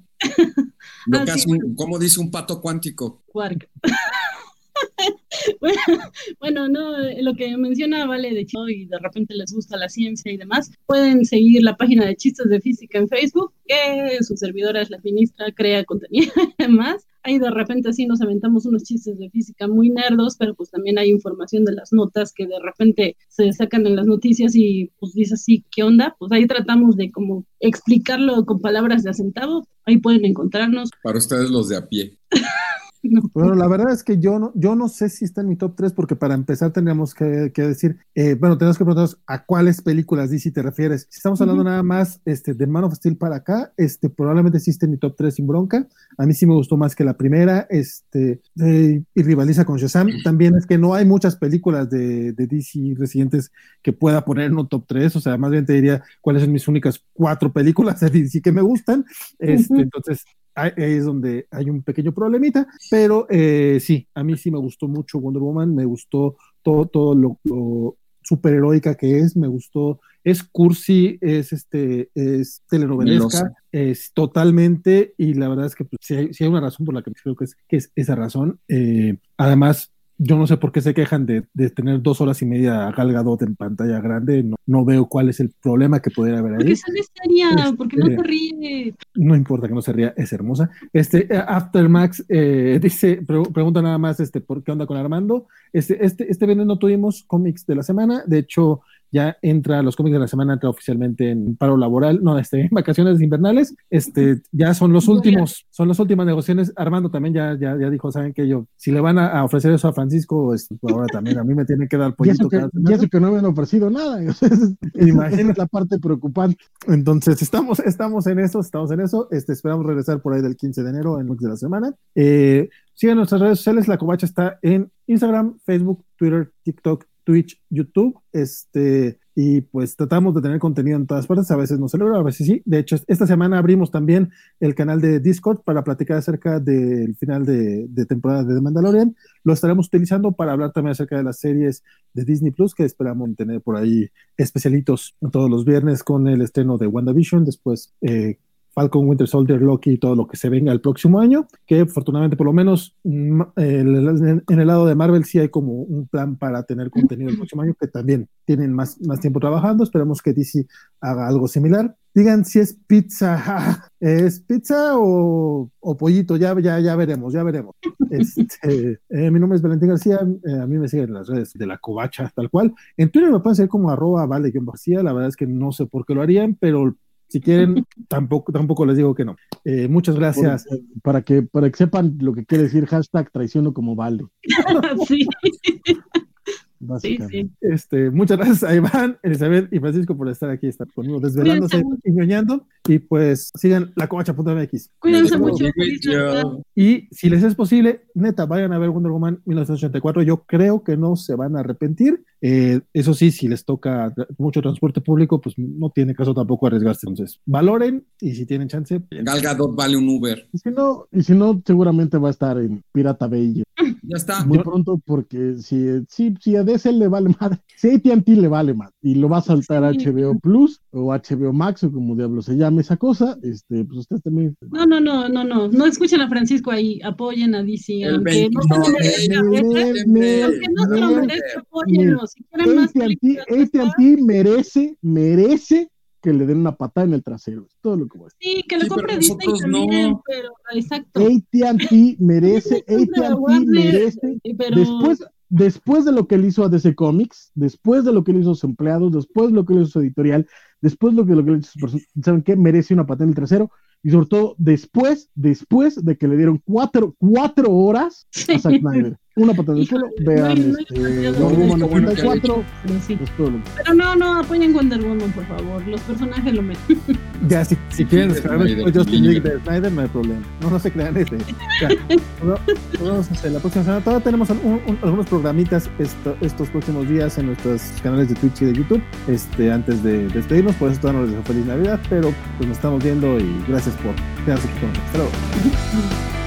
Lo ah, ¿Cómo dice un pato cuántico? Quark. bueno, no, lo que menciona Vale de hecho y de repente les gusta la ciencia y demás, pueden seguir la página de Chistes de Física en Facebook, que su servidora es la ministra, crea contenido y demás. Ahí de repente sí nos aventamos unos chistes de física muy nerdos, pero pues también hay información de las notas que de repente se sacan en las noticias y pues dice así, ¿qué onda? Pues ahí tratamos de como explicarlo con palabras de acentavo. Ahí pueden encontrarnos. Para ustedes los de a pie. Bueno, la verdad es que yo no, yo no sé si está en mi top 3, porque para empezar tendríamos que, decir, eh, bueno, tenemos que preguntarnos a cuáles películas DC te refieres. Si estamos hablando nada más este, de Man of Steel para acá, este, probablemente sí esté en mi top 3 sin bronca. A mí sí me gustó más que la primera, este, eh, y rivaliza con Shazam. También es que no hay muchas películas de, de DC residentes que pueda poner en un top 3, o sea, más bien te diría cuáles son mis únicas cuatro películas de DC que me gustan. Este, Entonces, es donde hay un pequeño problemita, pero eh, sí, a mí sí me gustó mucho Wonder Woman, me gustó todo, todo lo, lo superheroica que es, me gustó, es cursi, es este, es telenovelesca, es totalmente, y la verdad es que pues, sí, hay, hay, una razón por la que creo que es, que es esa razón. Eh, además, yo no sé por qué se quejan de, de, tener dos horas y media a Gal Gadot en pantalla grande. No, no veo cuál es el problema que pudiera haber ahí. Porque se estaría, este, porque no se ríe. No importa que no se ría, es hermosa. Este, eh, Aftermax eh, dice, pre pregunta nada más, este, ¿por qué onda con Armando? Este, este, este viernes no tuvimos cómics de la semana. De hecho, ya entra, los cómics de la semana entra oficialmente en paro laboral, no, este, en vacaciones invernales, este, ya son los últimos, son las últimas negociaciones. Armando también ya, ya, ya dijo, saben que yo, si le van a, a ofrecer eso a Francisco, pues ahora también a mí me tienen que dar pollito. ya, eso que no me han ofrecido nada, imagínate la parte preocupante. Entonces, estamos, estamos en eso, estamos en eso, este, esperamos regresar por ahí del 15 de enero, en de la semana. Eh, sigan nuestras redes sociales, la covacha está en Instagram, Facebook, Twitter, TikTok, Twitch, YouTube, este, y pues tratamos de tener contenido en todas partes, a veces no logra, a veces sí. De hecho, esta semana abrimos también el canal de Discord para platicar acerca del final de, de temporada de The Mandalorian. Lo estaremos utilizando para hablar también acerca de las series de Disney Plus, que esperamos tener por ahí especialitos todos los viernes con el estreno de WandaVision, después eh, Falcon, Winter Soldier, Loki y todo lo que se venga el próximo año, que afortunadamente por lo menos mm, en el lado de Marvel sí hay como un plan para tener contenido el próximo año, que también tienen más, más tiempo trabajando, esperamos que DC haga algo similar. Digan si es pizza, ¿es pizza o, o pollito? Ya, ya, ya veremos, ya veremos. Este, eh, mi nombre es Valentín García, eh, a mí me siguen en las redes de la covacha, tal cual. En Twitter me pueden seguir como arroba vale la verdad es que no sé por qué lo harían, pero si quieren, tampoco, tampoco les digo que no. Eh, muchas gracias. para, que, para que sepan lo que quiere decir hashtag traiciono como vale. sí. Sí, sí. Este, muchas gracias a Iván, Elizabeth y Francisco por estar aquí, estar conmigo, desvelándose y ñoñando. Y pues sigan la covacha.mx. Cuídense mucho. Y si les es posible, neta, vayan a ver Wonder Woman 1984. Yo creo que no se van a arrepentir. Eh, eso sí, si les toca mucho transporte público, pues no tiene caso tampoco arriesgarse. Entonces, valoren y si tienen chance. Galgadot vale un Uber. Y si no, y si no seguramente va a estar en Pirata Bay. Ya está. Muy pronto, porque si, si, si a DC le vale más, si a ATT le vale más y lo va a saltar sí. HBO Plus o HBO Max o como diablo se llame esa cosa, este, pues usted también. No, no, no, no, no, no escuchen a Francisco ahí, apoyen a DC, aunque no se lo merezca, aunque lo si quieren más AT&T merece, merece que le den una patada en el trasero. Es todo lo que voy a decir. Sí, que le sí, compre Disney también, no. pero exacto. AT&T merece, AT&T merece. Pero... Después, después de lo que él hizo a DC Comics, después de lo que él hizo a sus empleados, después de lo que él hizo a su editorial, después de lo que, él hizo a sus personas, ¿saben qué? Merece una patada en el trasero. Y sobre todo después, después de que le dieron cuatro, cuatro horas a Zack Snyder. Una patada del culo, vean este, Wonder Woman 94. Pero no, no, apoyen Wonder Woman, por favor. Los personajes lo meten. Ya, si, si quieren descargar después Justin League de Snyder, no hay problema. No, no se crean ese. Ya. Vamos a hacer la próxima semana. Todavía tenemos algunos programitas estos próximos días en nuestros canales de Twitch y de YouTube. Este, antes de despedirnos, por eso todavía no les deseo feliz Navidad, pero pues nos estamos viendo y gracias por quedarse aquí con nosotros. Hasta luego.